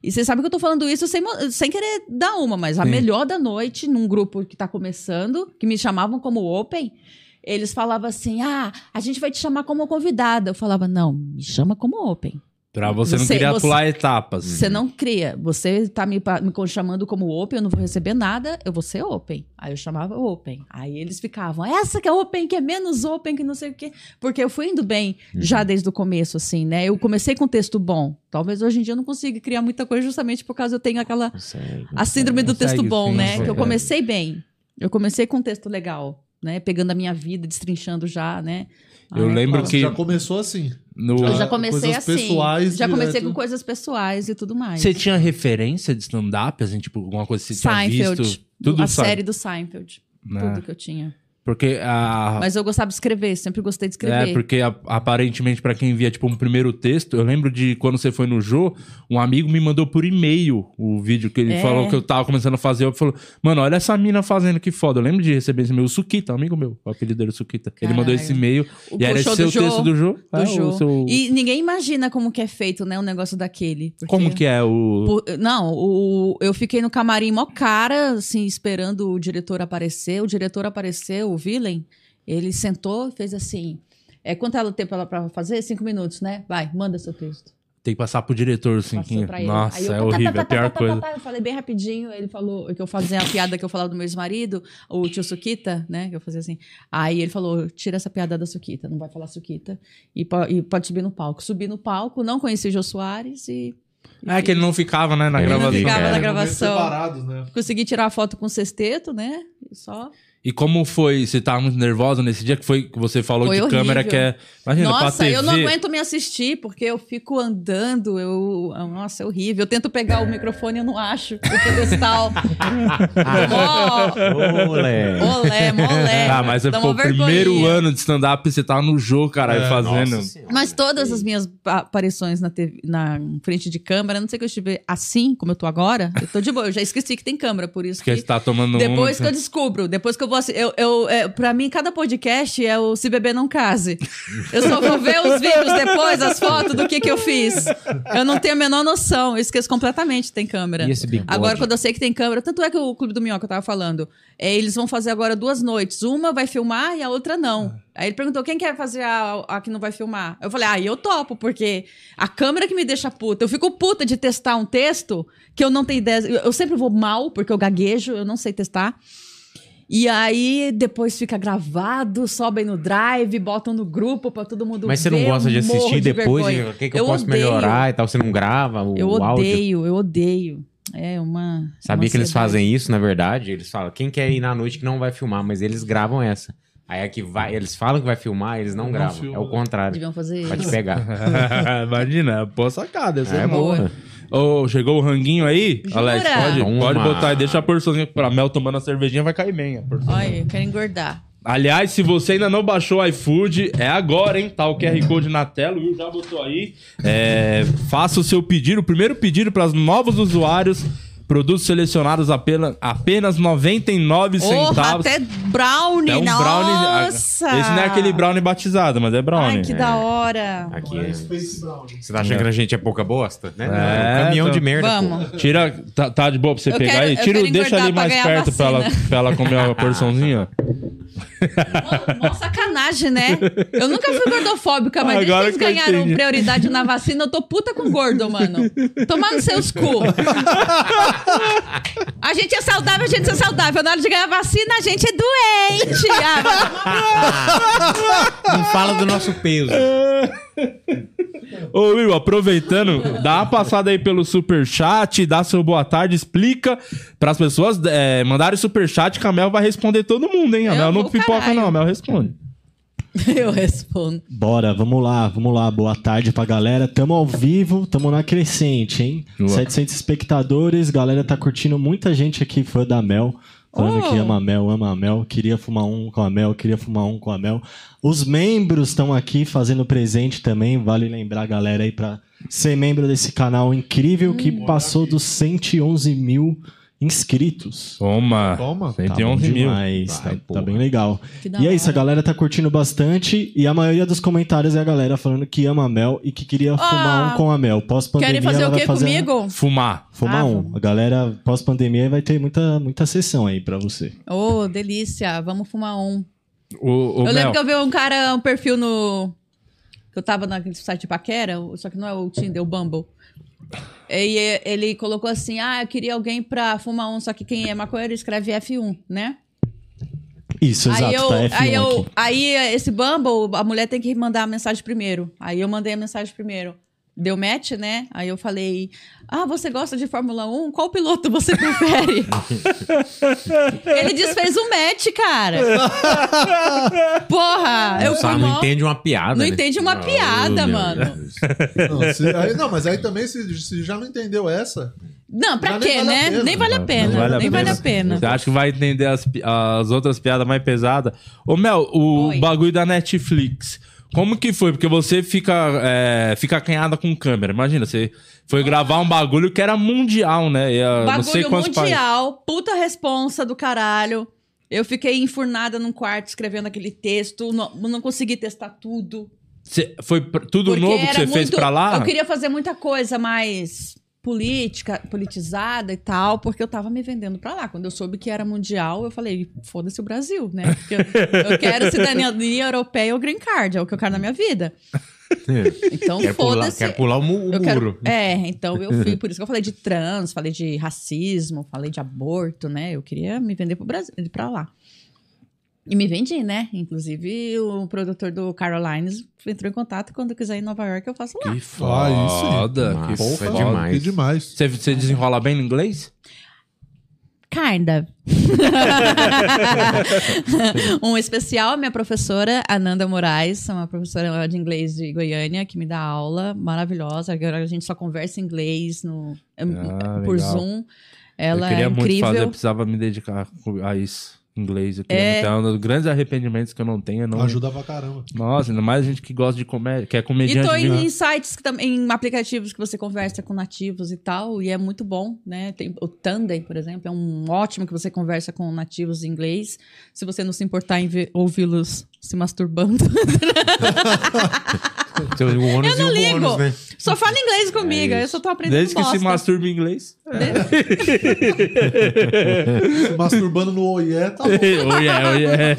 E você sabe que eu tô falando isso sem, sem querer dar uma, mas a Sim. melhor da noite, num grupo que tá começando, que me chamavam como open, eles falavam assim: ah, a gente vai te chamar como convidada. Eu falava: não, me chama como open. Pra você não Você- queria você- pular etapas. Você não cria. Você tá me, me chamando como open, eu não vou receber nada, eu vou ser open. Aí eu chamava open. Aí eles ficavam, essa que é open, que é menos open, que não sei o quê. Porque eu fui indo bem já desde o começo, assim, né? Eu comecei com texto bom. Talvez hoje em dia eu não consiga criar muita coisa justamente por causa eu tenho aquela. Consegue. A síndrome do Consegue, texto bom, sim, né? Que eu comecei bem. Eu comecei com um texto legal, né? Pegando a minha vida, destrinchando já, né? Eu lembro Nossa, que já começou assim. no... Eu Já- já comecei coisas assim. pessoais já comecei direto. com coisas pessoais e tudo mais. Você tinha referência de stand-up, assim, tipo, alguma coisa que você tinha Seinfeld. visto? Tudo a sabe? série do Seinfeld. Né? Tudo que eu tinha. Porque a... Mas eu gostava de escrever, sempre gostei de escrever. É, porque a- aparentemente, pra quem via, tipo, um primeiro texto, eu lembro de quando você foi no Jô, um amigo me mandou por e-mail o vídeo que ele É. falou que eu tava começando a fazer. Eu falou, mano, olha essa mina fazendo que foda. Eu lembro de receber esse e-mail. O Sukita, um amigo meu, o apelido dele é Sukita. Ele Caralho. mandou esse e-mail O e era esse seu Jô, texto do Jô. do É, Jô. seu- E ninguém imagina como que é feito, né, um negócio daquele. porque- Como que é o... Por- não, o, eu fiquei no camarim mó cara, assim, esperando o diretor aparecer. O diretor apareceu, o Villain. Ele sentou, fez assim. É, quanto é o tempo ela pra fazer? Cinco minutos, né? Vai, manda seu texto. Tem que passar pro diretor, assim. Que- pra ele. Nossa, Aí eu, é tá, tá, horrível, tá, é a pior tá, tá, coisa. tá, Eu falei bem rapidinho, ele falou que eu fazia a piada que eu falava do meu ex-marido, o tio Sukita, né? Que eu fazia assim. Aí ele falou: tira essa piada da Sukita, não vai falar Sukita. E, po- e pode subir no palco. Subi no palco, não conheci o Jô Soares e. e É que ele não ficava, né, na Ele não gravação. ficava É. na gravação. separados, né? Consegui tirar a foto com o sexteto, né? E Só. E como foi? Você tava muito nervosa nesse dia que foi que você falou Foi de horrível. câmera que é. Imagina, Nossa, TV. eu não aguento me assistir, porque eu fico andando, eu... Nossa, é horrível. Eu tento pegar o microfone e eu não acho. O pedestal. Mó... Olé. Olé, molé. Ah, mas Dá pô, uma o primeiro ano de stand-up você tava no jogo, caralho, É, fazendo. Mas todas as minhas pa- aparições na, TV, na frente de câmera, a não sei que eu estive assim, como eu tô agora, eu tô de boa. Eu já esqueci que tem câmera, por isso Porque que... você tá tomando Depois um... que eu descubro, depois que eu vou assi- eu, eu é, Pra mim, cada podcast é o Se Beber Não Case. Eu só vou ver os vídeos depois, as fotos do que, que eu fiz. Eu não tenho a menor noção. Eu esqueço completamente que tem câmera. E esse bigode? Agora, quando eu sei que tem câmera, tanto é que o Clube do Minhoca eu tava falando, é, eles vão fazer agora duas noites. Uma vai filmar e a outra não. Aí ele perguntou quem quer fazer a, a que não vai filmar. Eu falei, ah, eu topo, porque a câmera que me deixa puta. Eu fico puta de testar um texto que eu não tenho ideia. Eu, eu sempre vou mal, porque eu gaguejo, eu não sei testar. E aí depois fica gravado, sobem no drive, botam no grupo pra todo mundo Mas você ver. não gosta de assistir de depois? O que, que eu, Eu posso odeio. melhorar e tal? Você não grava o, Eu o áudio? odeio, eu odeio. É uma. Sabia uma que eles fazem isso, na verdade? Eles falam, quem quer ir na noite que não vai filmar, mas eles gravam essa. Aí é que vai, eles falam que vai filmar, eles não, Não gravam. filma. É o contrário. Deviam fazer Pode isso. pegar. Imagina, boa sacada. Essa é, É boa. boa. Ô, chegou o ranguinho aí? Jura? Alex, pode, Toma. pode botar aí. Deixa a porçãozinha pra Mel tomando a cervejinha, vai cair bem. a. Olha, eu quero engordar. Aliás, se você ainda não baixou o iFood, é agora, hein? Tá o QR Code na tela, o Will já botou aí. É, faça o seu pedido, o primeiro pedido para os novos usuários. Produtos selecionados apenas, apenas 99 Porra, centavos. até brownie, É um nossa! brownie. Esse não é aquele brownie batizado, mas é brownie. Ai, que da hora. Aqui. É é-. Você tá achando que a gente é pouca bosta? Né? É, um caminhão então. de merda. Vamos. Tira. Tá, tá de boa pra você Eu pegar quero- aí? Tira, deixa ali mais perto pra ela, pra ela comer a porçãozinha. Mó, sacanagem, né? Eu nunca fui gordofóbica, mas desde Agora que que eles ganharam entendi. prioridade na vacina, eu tô puta com gordo, mano. Tomar nos seus cu. A gente é saudável, a gente é saudável. Na hora de ganhar vacina, a gente é doente. Ah, Não fala do nosso peso. Ô Will, aproveitando, dá uma passada aí pelo superchat, dá seu boa tarde, explica pras pessoas é, mandarem superchat que a Mel vai responder todo mundo, hein? A Mel não pipoca, caralho. não, a Mel responde. Eu respondo. Bora, vamos lá, vamos lá. Boa tarde pra galera. Tamo ao vivo, tamo na crescente, hein? Boa. 700 espectadores, galera tá curtindo muita gente aqui, fã da Mel. Falando Oh. que ama a Mel, ama a Mel. Queria fumar um com a Mel, queria fumar um com a Mel. Os membros estão aqui fazendo presente também. Vale lembrar a galera aí pra ser membro desse canal incrível que passou dos 111 mil inscritos. Toma. Toma. Tá bom 111 mil. demais, Vai, tá, tá bem legal. Que E é isso, a galera tá curtindo bastante e a maioria dos comentários é a galera falando que ama a Mel e que queria fumar um com a Mel. Pós-pandemia Ah, Querem fazer o vai quê fazer comigo? Fumar. Fumar Ah, um. vamos. A galera pós-pandemia vai ter muita, muita sessão aí pra você. Ô, delícia. Vamos fumar um. O, o eu Mel, lembro que eu vi um cara, um perfil no. Que eu tava naquele site de paquera, só que não é o Tinder, o Bumble. E ele colocou assim: ah, eu queria alguém pra fumar um, só que quem é maconheiro escreve F1, né? Isso, aí exato, eu, tá F1 aí, eu, aí esse Bumble, a mulher tem que mandar a mensagem primeiro. Aí eu mandei a mensagem primeiro. Deu match, né? Aí eu falei: Ah, você gosta de Fórmula 1? Qual piloto você prefere? Ele desfez um match, cara. Porra! Eu Só não mó- entende uma piada. Não né? entende uma Ah, piada, mano. Não, se- aí- não, mas aí também, se, se já não entendeu essa, Não, pra quê, nem vale a né? pena. Nem vale a pena. Nem vale a pena. Você acha que vai entender as, as outras piadas mais pesadas? Ô, Mel, o Oi. bagulho da Netflix. Como que foi? Porque você fica, é, fica acanhada com câmera. Imagina, você foi gravar um bagulho que era mundial, né? E, ah, não sei Bagulho quantos países. mundial, puta responsa do caralho. Eu fiquei enfurnada num quarto escrevendo aquele texto, não, não consegui testar tudo. Você- foi tudo Porque novo que você fez pra lá? Eu queria fazer muita coisa mais política, politizada e tal, porque eu tava me vendendo pra lá. Quando eu soube que era mundial, eu falei, foda-se o Brasil, né? Porque eu, eu quero cidadania europeia ou green card, é o que eu quero na minha vida. Então, Quero pular, foda-se. quero pular o, mu- o Eu muro. quero- é, então eu fui, por isso que eu falei de trans, falei de racismo, falei de aborto, né? Eu queria me vender pro Brasil, pra lá. E me vendi, né? Inclusive, o produtor do Carolines entrou em contato quando eu quiser ir em Nova York, eu faço lá. Que foda, Ah, que isso sim. foda. Porra, demais. que demais. Você, você desenrola bem no inglês? Kinda. um especial, a minha professora, Ananda Moraes, é uma professora de inglês de Goiânia, que me dá aula maravilhosa. Agora a gente só conversa em inglês no, Ah, por legal. Zoom. Ela eu queria é muito incrível. fazer, eu precisava me dedicar a isso. Inglês. Eu queria É. muito. É um dos grandes arrependimentos que eu não tenho. é Não... Ajuda pra caramba. Nossa, ainda mais gente que gosta de comédia, que é E comediante. tô mesmo. em sites que também, em aplicativos que você conversa com nativos e tal, e é muito bom, né? Tem o Tandem, por exemplo, é um ótimo que você conversa com nativos em inglês, se você não se importar em ouvi-los se masturbando. Seu- o ônus Eu não e o ligo. bônus, né? só fala inglês comigo, É eu só tô aprendendo Desde que se bosta. masturbe em inglês. Se masturbando no oiê, tá bom. oh yeah, oh yeah.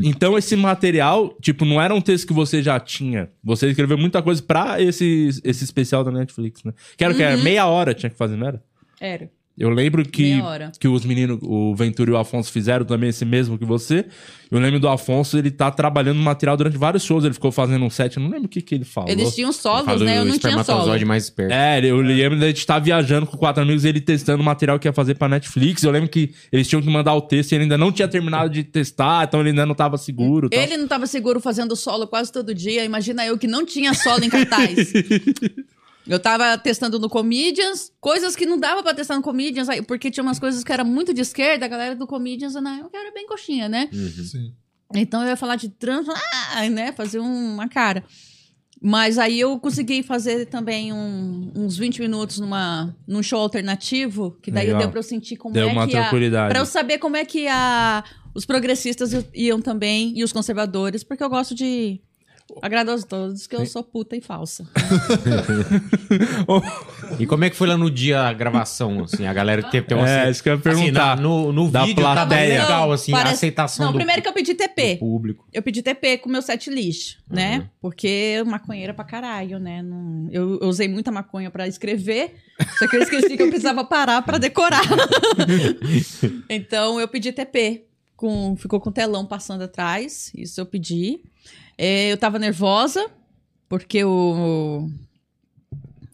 então, esse material, tipo, não era um texto que você já tinha. Você escreveu muita coisa pra esse, esse especial da Netflix, né? Que era o que? Uhum. Era meia hora tinha que fazer, não era? Era. Eu lembro que, que os meninos, o Ventura e o Afonso fizeram também esse mesmo que você. Eu lembro do Afonso, ele tá trabalhando material durante vários shows. Ele ficou fazendo um set, eu não lembro o que, que ele falou. Eles tinham solos, né? Eu não tinha solo. mais esperto. É, eu lembro da gente tá viajando com quatro amigos, ele testando o material que ia fazer pra Netflix. Eu lembro que eles tinham que mandar o texto e ele ainda não tinha terminado de testar, então ele ainda não tava seguro. tal. Ele não tava seguro fazendo solo quase todo dia. Imagina eu que não tinha solo em cartaz. Eu tava testando no Comedians, coisas que não dava pra testar no Comedians, porque tinha umas coisas que era muito de esquerda, a galera do Comedians, eu era bem coxinha, né? Sim. Então eu ia falar de trans, ah, né, fazer um- uma cara. Mas aí eu consegui fazer também um- uns 20 minutos numa, num show alternativo, que daí Legal. deu pra eu sentir como Deu é uma que a, tranquilidade. Pra eu saber como é que a, os progressistas iam também, e os conservadores, porque eu gosto de agradar a todos, que eu sou puta e falsa. E como é que foi lá no dia a gravação, assim? A galera teve, teve uma... É, isso que eu ia assim, perguntar. na- no, no Da vídeo tava plateia. legal, assim, a parece- aceitação Não, do, primeiro que eu pedi TP. público. Eu pedi TP com meu set list, né? Porque maconheira pra caralho, né? Não- eu, eu usei muita maconha pra escrever, só que eu esqueci que eu precisava parar pra decorar. então eu pedi TP. Com, ficou com o telão passando atrás, isso eu pedi. É, eu tava nervosa, porque o.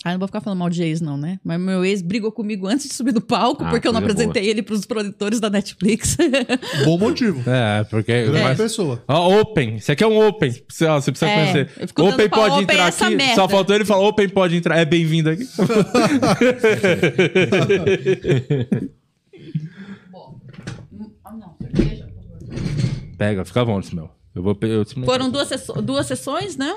Ah, não vou ficar falando mal de ex, não, né? Mas meu ex brigou comigo antes de subir no palco, Ah, porque eu não apresentei ele pros produtores da Netflix. Bom motivo. É, porque. Grande mas- pessoa. Ó, open. Isso aqui é um open. Você, ó, você precisa É, conhecer. Open pode open entrar aqui. merda. Só faltou ele falar: Open pode entrar. É bem-vindo aqui. Ah, não, cerveja, por favor. Pega, fica bom, meu. Eu vou. Eu Foram duas, duas sessões, né?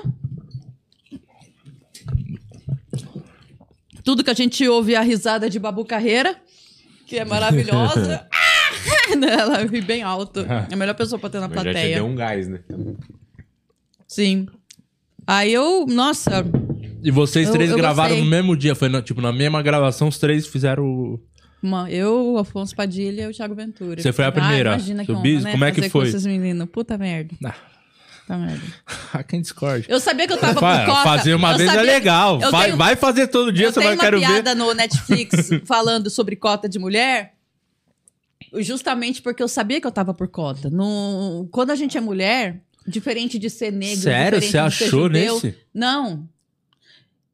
Tudo que a gente ouve é a risada de Babu Carreira, que é maravilhosa. Ela ri bem alto. É a melhor pessoa pra ter na Mas já te plateia. deu um gás, né? Sim. Aí eu, nossa, E vocês Eu- três eu gravaram gostei. no mesmo dia, foi na- tipo na mesma gravação, os três fizeram. Uma- eu, o Afonso Padilha e o Thiago Ventura. Você foi a primeira? Ah, imagina que Subi? honra, né? Como é que Fazer foi? Com esses meninos. Puta merda. Ah. Puta merda. Ah, quem discorde? Eu sabia que eu tava por cota. Fazer uma Eu vez é legal. eu Vai, tenho- vai fazer todo dia, eu você vai uma querer ver. piada no Netflix falando sobre cota de mulher, justamente porque eu sabia que eu tava por cota. No, quando a gente é mulher, diferente de ser negro, Sério? Você achou judeu, nesse? Não.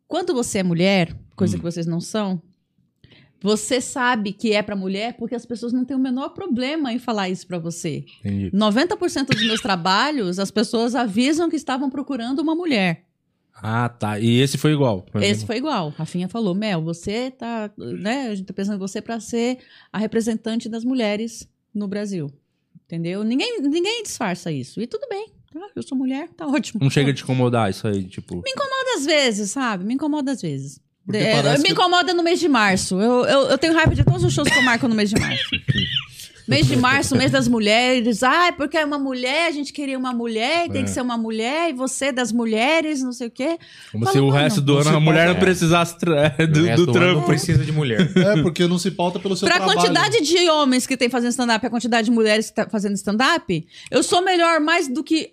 Quando você é mulher, coisa Hum. que vocês não são, você sabe que é pra mulher porque as pessoas não têm o menor problema em falar isso pra você. Entendi. 90% dos meus trabalhos, as pessoas avisam que estavam procurando uma mulher. Ah, tá. E esse foi igual. Esse foi igual. Rafinha falou: Mel, você tá. Né, a gente tá pensando em você pra ser a representante das mulheres no Brasil. Entendeu? Ninguém, ninguém disfarça isso. E tudo bem. Tá? Eu sou mulher, tá ótimo. Não chega a te incomodar isso aí, tipo. Me incomoda às vezes, sabe? Me incomoda às vezes. É, me incomoda no mês de março. Eu, eu, eu tenho raiva de todos os shows que eu marco no mês de março. mês de março, mês das mulheres. Ai, porque é uma mulher, a gente queria uma mulher, tem É. que ser uma mulher, e você é das mulheres, não sei o quê. Como Fala, se o resto do ano a mulher não precisasse do, resto do do trampo. precisa de mulher. É, porque não se pauta pelo seu Pra trabalho. quantidade de homens que tem fazendo stand-up e a quantidade de mulheres que tá fazendo stand-up, eu sou melhor mais do que.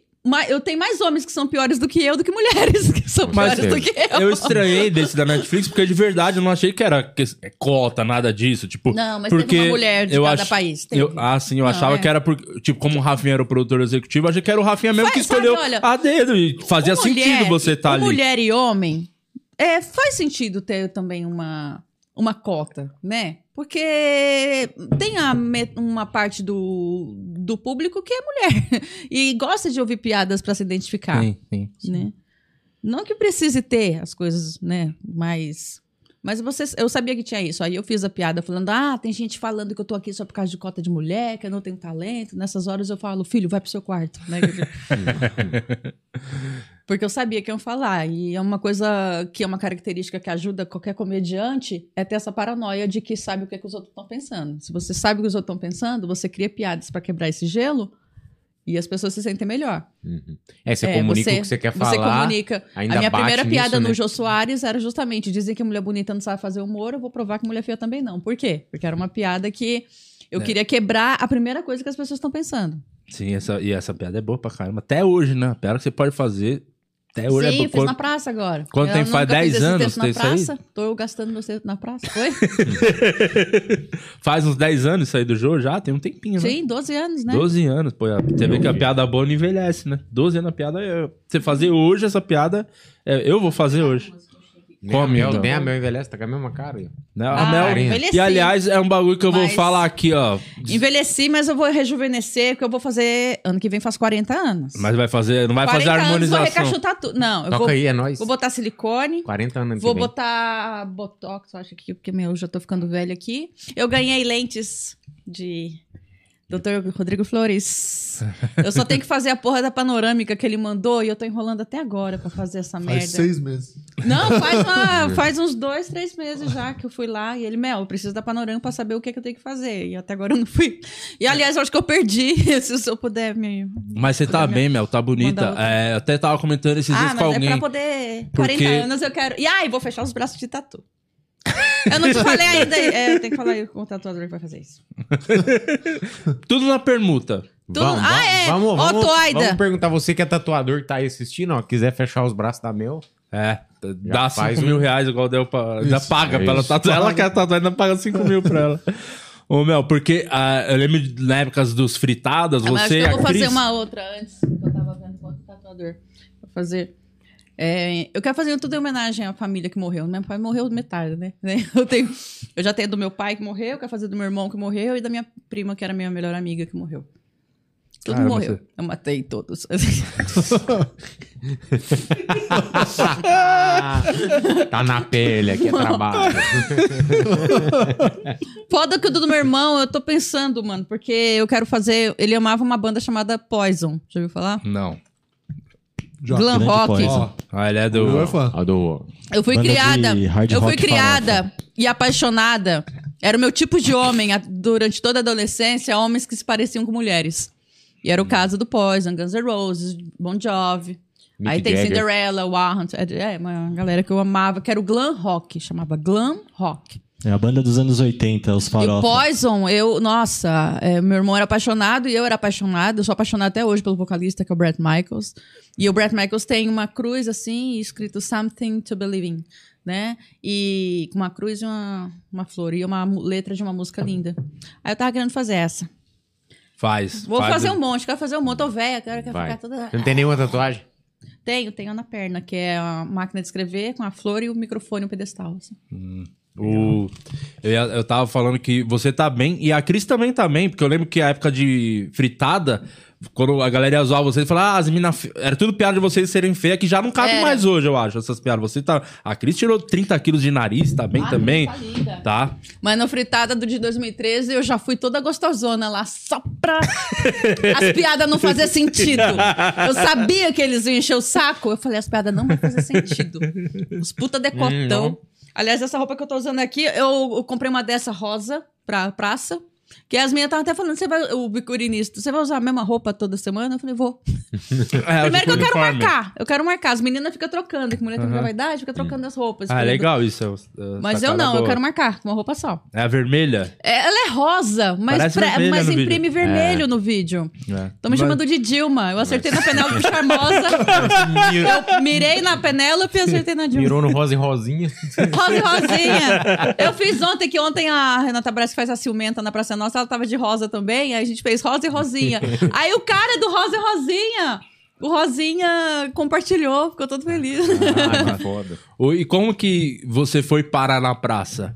Eu tenho mais homens que são piores do que eu do que mulheres que são Mas piores do que eu. eu estranhei desse da Netflix porque de verdade eu não achei que era que- é cota, nada disso. Tipo, Não, mas porque uma mulher de eu cada ach- país. teve. Eu, ah, sim, eu Não, achava é. que era por. Tipo, como o Rafinha era o produtor executivo, eu achei que era o Rafinha mesmo Faz- que escolheu sabe, olha, a dedo. E fazia Mulher- sentido você estar ali. Mulher e homem, é, faz sentido ter também uma, uma cota, né? Porque tem a uma parte do, do público que é mulher e gosta de ouvir piadas pra se identificar, Sim, sim. né? Não que precise ter as coisas, né? Mas. Mas você, eu sabia que tinha isso. Aí eu fiz a piada falando: ah, tem gente falando que eu tô aqui só por causa de cota de mulher, que eu não tenho talento. Nessas horas eu falo, filho, vai pro seu quarto. Né? Porque eu sabia que iam falar. E é uma coisa que é uma característica que ajuda qualquer comediante é ter essa paranoia de que sabe o que, é que os outros estão pensando. Se você sabe o que os outros estão pensando, você cria piadas pra quebrar esse gelo e as pessoas se sentem melhor. Uhum. É, você É, comunica você- o que você quer Você falar. comunica. ainda a minha primeira nisso, piada né? no Jô Soares era justamente dizem que mulher bonita não sabe fazer humor, eu vou provar que mulher feia também não. Por quê? Porque era uma piada que eu É. queria quebrar a primeira coisa que as pessoas estão pensando. Sim, essa, e essa piada é boa pra caramba. Até hoje, né? A piada que você pode fazer. Até hoje Sim, é eu fiz na praça agora. quando Eu tem- nunca faz fiz 10 esse anos texto na tem isso aí? praça. Tô gastando meu tempo na praça. Foi? Faz uns 10 anos isso aí do jogo já, tem um tempinho, né? Sim, 12 anos, né? 12 anos, pô. Você vê que a piada boa não envelhece, né? 12 anos a piada. é- Você fazer hoje essa piada, é, eu vou fazer hoje. Nem Come, Mel, nem a Mel envelhece, tá com a mesma cara. aí. Né? Ah, a Mel. envelheci. E aliás, é um bagulho que eu vou falar aqui, ó. Envelheci, mas eu vou rejuvenescer, porque eu vou fazer. Ano que vem faz 40 anos. Mas vai fazer. Não vai 40 fazer anos, vou harmonização. recachutar tudo. Não, eu Toca vou, aí, é nóis. vou botar silicone. 40 anos Vou que vem. botar botox, eu acho que porque meu, eu já tô ficando velho aqui. Eu ganhei lentes de Dr. Rodrigo Flores. Eu só tenho que fazer a porra da panorâmica que ele mandou e eu tô enrolando até agora pra fazer essa merda. Faz seis meses. Não, faz, uma- faz uns dois, três meses já que eu fui lá e ele, Mel, eu preciso da panorâmica pra saber o que, que eu tenho que fazer. E até agora eu não fui. E aliás, eu acho que eu perdi. Se eu puder me. Mas você tá bem, Mel, tá bonita. É, eu até tava comentando esses Ah, dias mas com é alguém. pra poder. Porque- 40 anos eu quero. E ai, vou fechar os braços de tatu. Eu não te falei ainda. É, eu tenho que falar aí com o tatuador que vai fazer isso. Tudo na permuta. Tudo- Ah, é. Vamos, Ó, vamos, Toaida. vamos perguntar você que é tatuador que tá aí assistindo, ó. Quiser fechar os braços da Mel. É, dá faz 5 um- mil reais igual deu pra. Ainda Isso, paga é pra ela tatuar. Ela quer tatuar, ainda paga 5 mil pra ela. Ô, Mel, porque ah, eu lembro de, na época dos fritadas, Ah, mas acho você que eu vou fazer Cris. uma outra antes. que Eu tava vendo com outro tatuador. Vou fazer. É, eu quero fazer tudo em homenagem à família que morreu. Meu pai morreu metade, né? Eu, tenho, eu já tenho do meu pai que morreu, quero fazer do meu irmão que morreu e da minha prima, que era minha melhor amiga, que morreu. Tudo Caramba, morreu. você- Eu matei todos. tá na pele, aqui é trabalho. Foda que o do meu irmão, eu tô pensando, mano, porque eu quero fazer. Ele amava uma banda chamada Poison. Já ouviu falar? Não. Já. Glam Grande rock. Ó, Ah, ele é do. é fã. A do... Eu fui Banda de criada. hard Eu fui rock criada e apaixonada. Era o meu tipo de homem a- durante toda a adolescência, homens que se pareciam com mulheres. E era o caso do Poison, Guns N' Roses, Bon Jovi. Mick Aí tem Jagger. Cinderella, Warren, é, uma galera que eu amava, que era o glam rock, chamava glam rock. É a banda dos anos 80, os E o farofa. Poison, eu, nossa, é, meu irmão era apaixonado e eu era apaixonada. Eu sou apaixonada até hoje pelo vocalista, que é o Brett Michaels. E o Brett Michaels tem uma cruz assim, escrito Something to Believe in, né? E com uma cruz e uma, uma flor. E uma letra de uma música linda. Aí eu tava querendo fazer essa. Faz. Vou faz fazer o- um monte, quero fazer um monte. Tô velha, quero, quero ficar toda. Você não tem nenhuma tatuagem? Tenho, tenho na perna, que é a máquina de escrever com a flor e o microfone e o pedestal. assim. O... Eu, eu tava falando que você tá bem, e a Cris também tá bem, porque eu lembro que a época de fritada, quando a galera ia zoar vocês, falava, ah, as minas. Era tudo piada de vocês serem feias, que já não cabe Era. mais hoje, eu acho, essas piadas. Você tá. A Cris tirou 30 quilos de nariz, tá bem Ah, também. tá linda. Tá. Mas no fritada do de 2013 eu já fui toda gostosona lá, só pra as piadas não fazer sentido. Eu sabia que eles iam encher o saco. Eu falei, as piadas não vão fazer sentido. Os puta decotão. Hum. Aliás, essa roupa que eu tô usando aqui, eu, eu comprei uma dessa rosa pra praça. Que as minhas estavam até falando, você vai, o bicurinista, você vai usar a mesma roupa toda semana? Eu falei, vou. É, Primeiro que eu quero uniforme. marcar. Eu quero marcar. As meninas ficam trocando, que mulher tem muita vaidade, fica trocando as roupas. Ah, Falei, legal isso. é, é, Mas eu não, eu boa. quero marcar, com uma roupa só. É a vermelha? É, Ela é rosa, mas, vermelha mas no imprime vídeo. vermelho no vível. É. Estão me chamando de Dilma. Eu acertei na Penélope Charmosa. eu mirei na Penélope e acertei na Dilma. Mirou no rosa e rosinha. Rosa e rosinha. Eu fiz ontem, que ontem a Renata Brás faz a ciumenta na Praça Nossa, ela tava de rosa também. Aí a gente fez rosa e rosinha. Aí o cara do rosa e rosinha, o Rosinha compartilhou, ficou todo feliz. Ah, que foda. E como que você foi parar na praça?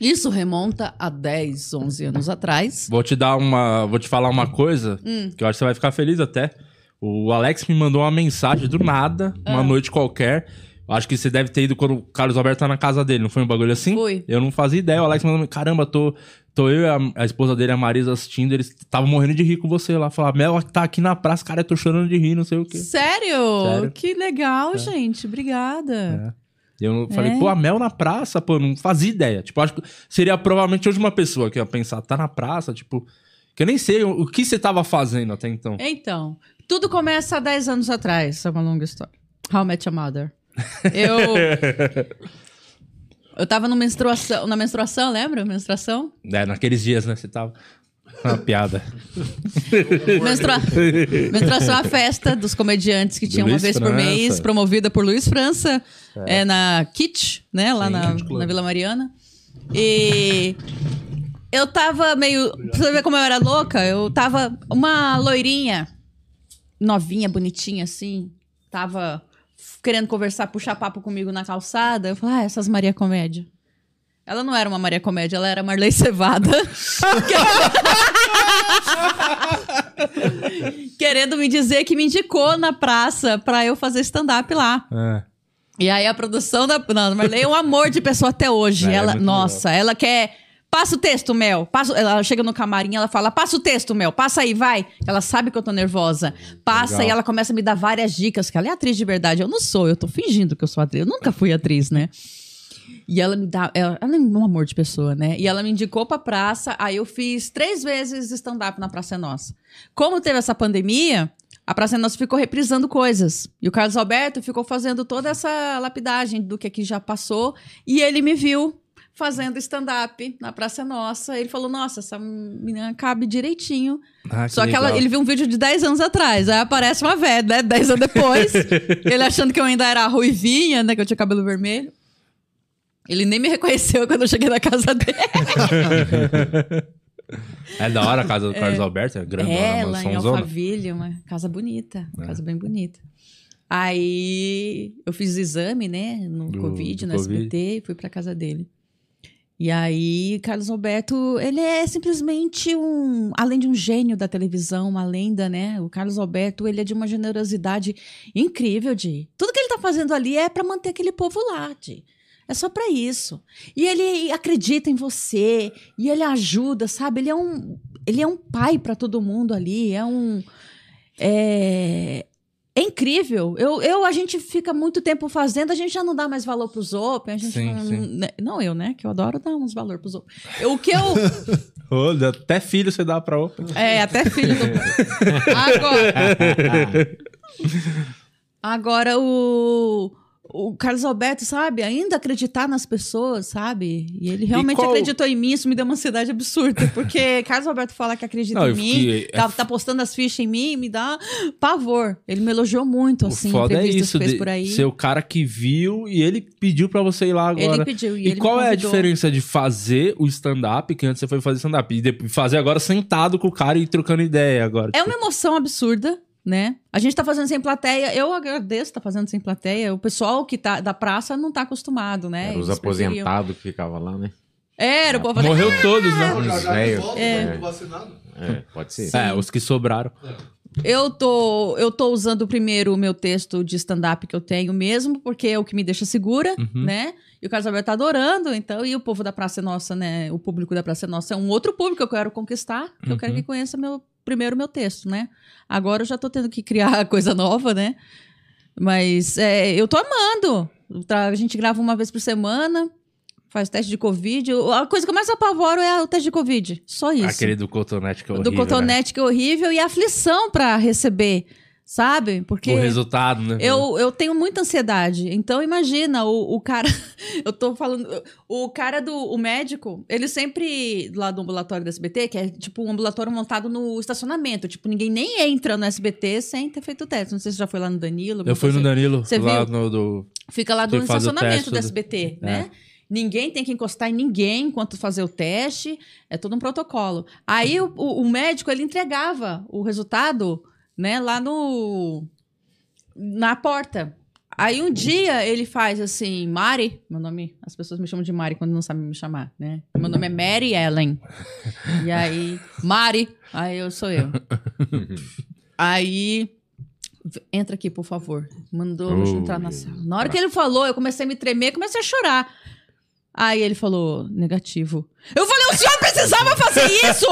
Isso remonta a 10, 11 anos atrás. Vou te dar uma. Vou te falar uma coisa Hum. que eu acho que você vai ficar feliz até. O Alex me mandou uma mensagem do nada, Ah. uma noite qualquer. Acho que você deve ter ido quando o Carlos Alberto tá na casa dele, não foi um bagulho assim? Fui. Eu não fazia ideia. O Alex mandou, caramba, tô, tô eu e a, a esposa dele, a Marisa, assistindo. Eles estavam morrendo de rir com você lá. Falar, Mel tá aqui na praça, cara, eu tô chorando de rir, não sei o quê. Sério? Sério. Que legal, gente. Obrigada. E eu falei, É. pô, a Mel na praça, pô, não fazia ideia. Tipo, acho que seria provavelmente hoje uma pessoa que ia pensar, tá na praça, tipo. Que eu nem sei o, o que você tava fazendo até então. Então, tudo começa há 10 anos atrás. É uma longa história. How I Met Your Mother. Eu. Eu tava no menstruação, na menstruação, lembra? Menstruação? É, naqueles dias, né? Você tava. Uma piada. Menstrua... Menstruação é a festa dos comediantes que Do tinha uma Luiz vez por França. mês, promovida por Luiz França, é. na Kit, né? Lá Sim, na, na Vila Mariana. E eu tava meio. Pra você ver como eu era louca, eu tava uma loirinha, novinha, bonitinha assim, tava querendo conversar, puxar papo comigo na calçada. Eu falei, ah, essas Maria Comédia. Ela não era uma Maria Comédia, ela era Marley Cevada. Querendo me dizer que me indicou na praça pra eu fazer stand-up lá. É. E aí a produção da. Não, Marley é um amor de pessoa até hoje. É, é ela, muito nossa, ela quer. Passa o texto, Mel. Passa, ela chega no camarim, ela fala: passa o texto, Mel. Passa aí, vai. Ela sabe que eu tô nervosa. Passa Legal. e ela começa a me dar várias dicas, que ela é atriz de verdade. Eu não sou, eu tô fingindo que eu sou atriz. Eu nunca fui atriz, né? E ela me dá. Ela, ela é um amor de pessoa, né? E ela me indicou pra praça. Aí eu fiz três vezes stand-up na Praça Nossa. Como teve essa pandemia, a Praça Nossa ficou reprisando coisas. E o Carlos Alberto ficou fazendo toda essa lapidagem do que aqui já passou. E ele me viu fazendo stand-up na Praça é Nossa. Ele falou: Nossa, essa menina cabe direitinho. Ah, Só que ela- ele viu um vídeo de 10 anos atrás. Aí aparece uma velha, né? 10 anos depois. ele achando que eu ainda era ruivinha, né? Que eu tinha cabelo vermelho. Ele nem me reconheceu quando eu cheguei na casa dele. É da hora a casa do Carlos Alberto, é grandona, é, uma lá em. Alphaville, uma casa bonita. Uma É. casa bem bonita. Aí eu fiz o exame, né? No Do- Covid, do no Covid. SBT, e fui pra casa dele. E aí, Carlos Alberto, ele é simplesmente um, além de um gênio da televisão, uma lenda, né? O Carlos Alberto, ele é de uma generosidade incrível, de tudo que ele tá fazendo ali é pra manter aquele povo lá, de é só pra isso. E ele acredita em você, e ele ajuda, sabe? Ele é um, ele é um pai pra todo mundo ali, é um É, é incrível. Eu, eu, a gente fica muito tempo fazendo, a gente já não dá mais valor pros open. A gente Sim, não, sim. né, não eu, né? Que eu adoro dar uns valor pros open. Eu- O que eu. Olha, até filho você dá pra outra. É, até filho do. Agora. Agora o. O Carlos Alberto, sabe? Ainda acreditar nas pessoas, sabe? E ele realmente qual- acreditou em mim, isso me deu uma ansiedade absurda. Porque Carlos Alberto fala que acredita Não, em mim, fiquei- tá, tá postando as fichas em mim, me dá pavor. Ele me elogiou muito, assim, o foda é isso, fez de por aí. ser o cara que viu e ele pediu pra você ir lá agora. Ele pediu e, E ele me qual é a diferença de fazer o stand-up, que antes você foi fazer stand-up, e de- fazer agora sentado com o cara e trocando ideia agora? É uma emoção absurda, né? A gente tá fazendo sem plateia. Eu agradeço tá fazendo sem plateia. O pessoal que tá da praça não tá acostumado, né? Era os aposentados que ficavam lá, né? Era, o povo Morreu todos, né? Uns velho. É. É, pode ser. É, os que sobraram. Eu tô, eu tô usando primeiro o meu texto de stand-up que eu tenho mesmo, porque é o que me deixa segura, Uhum. né? E o Carlos Alberto tá adorando, então, e o povo da Praça é Nossa, né? O público da Praça é Nossa é um outro público que eu quero conquistar, que eu quero Uhum. que conheça meu, primeiro meu texto, né? Agora eu já tô tendo que criar coisa nova, né? Mas é, eu tô amando. Tá, A gente grava uma vez por semana, faz teste de Covid. A coisa que eu mais apavoro é o teste de Covid. Só isso Aquele do cotonete que é do horrível, né? cotonete que é horrível e a aflição pra receber, sabe? Porque O resultado, né? eu, eu tenho muita ansiedade. Então imagina o, o cara, eu tô falando, o cara do o médico, ele sempre lá do ambulatório do SBT, que é tipo um ambulatório montado no estacionamento, tipo ninguém nem entra no SBT sem ter feito o teste. Não sei se já foi lá no Danilo. Eu fui no coisa Danilo, Você lá viu? no do... Fica lá do estacionamento teste, do tudo. SBT, É. né? Ninguém tem que encostar em ninguém enquanto fazer o teste. É todo um protocolo. Aí o, o- o médico, ele entregava o resultado, né, lá no... Na porta. Aí um dia ele faz assim, Mari, meu nome, as pessoas me chamam de Mari quando não sabem me chamar, né? Meu nome é Mary Ellen. E aí, Mari, aí eu sou eu. Aí entra aqui, por favor. Mandou eu entrar na sala. Na hora que ele falou, eu comecei a me tremer, comecei a chorar. Aí ele falou, negativo. Eu falei, o senhor precisava fazer isso?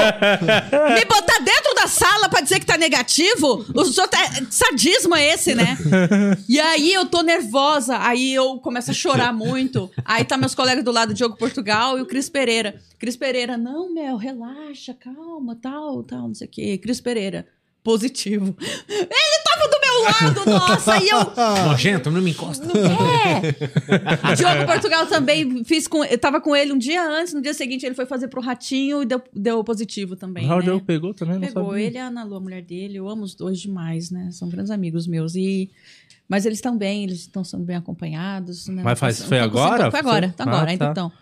Me botar dentro da sala pra dizer que tá negativo? O senhor tá... Sadismo é esse, né? E aí eu tô nervosa, aí eu começo a chorar muito. Aí tá meus colegas do lado, Diogo Portugal e o Cris Pereira. Cris Pereira, não, Mel, relaxa, calma, tal, tal, não sei o quê. Cris Pereira, positivo. Ele tava do meu lado, nossa, e eu... Nojento, não me encosta. Não é! Diogo Portugal também fiz com. Eu tava com ele um dia antes, no dia seguinte ele foi fazer pro ratinho e deu, deu positivo também. O né? Pegou também, não Pegou sabia. ele e a Ana Lu, a mulher dele. Eu amo os dois demais, né? São grandes amigos meus. E... Mas eles estão bem, eles estão sendo bem acompanhados. Né? Mas faz- foi agora? Foi agora, tá Ah, agora, ainda tá. estão.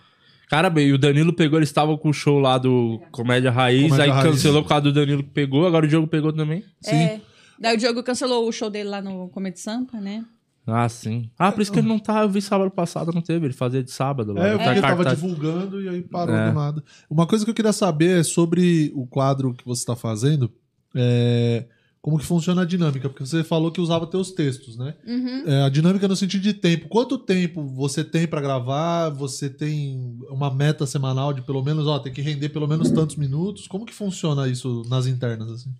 Cara, bem, e o Danilo pegou, eles estavam com o show lá do Comédia Raiz, Comédia aí Raiz. cancelou por causa do Danilo que pegou, agora o Diogo pegou também. É. Daí o Diogo cancelou o show dele lá no Comedy Sampa, né? Ah, sim. Ah, por isso que ele não tá, eu vi sábado passado, não teve, ele fazia de sábado lá. É, eu Tá que ele tava divulgando e aí parou É. do nada. Uma coisa que eu queria saber é sobre o quadro que você está fazendo. é, como que funciona a dinâmica? Porque você falou que usava teus textos, né? Uhum. É, a dinâmica no sentido de tempo. Quanto tempo você tem pra gravar? Você tem uma meta semanal de pelo menos, ó, tem que render pelo menos tantos minutos? Como que funciona isso nas internas, assim?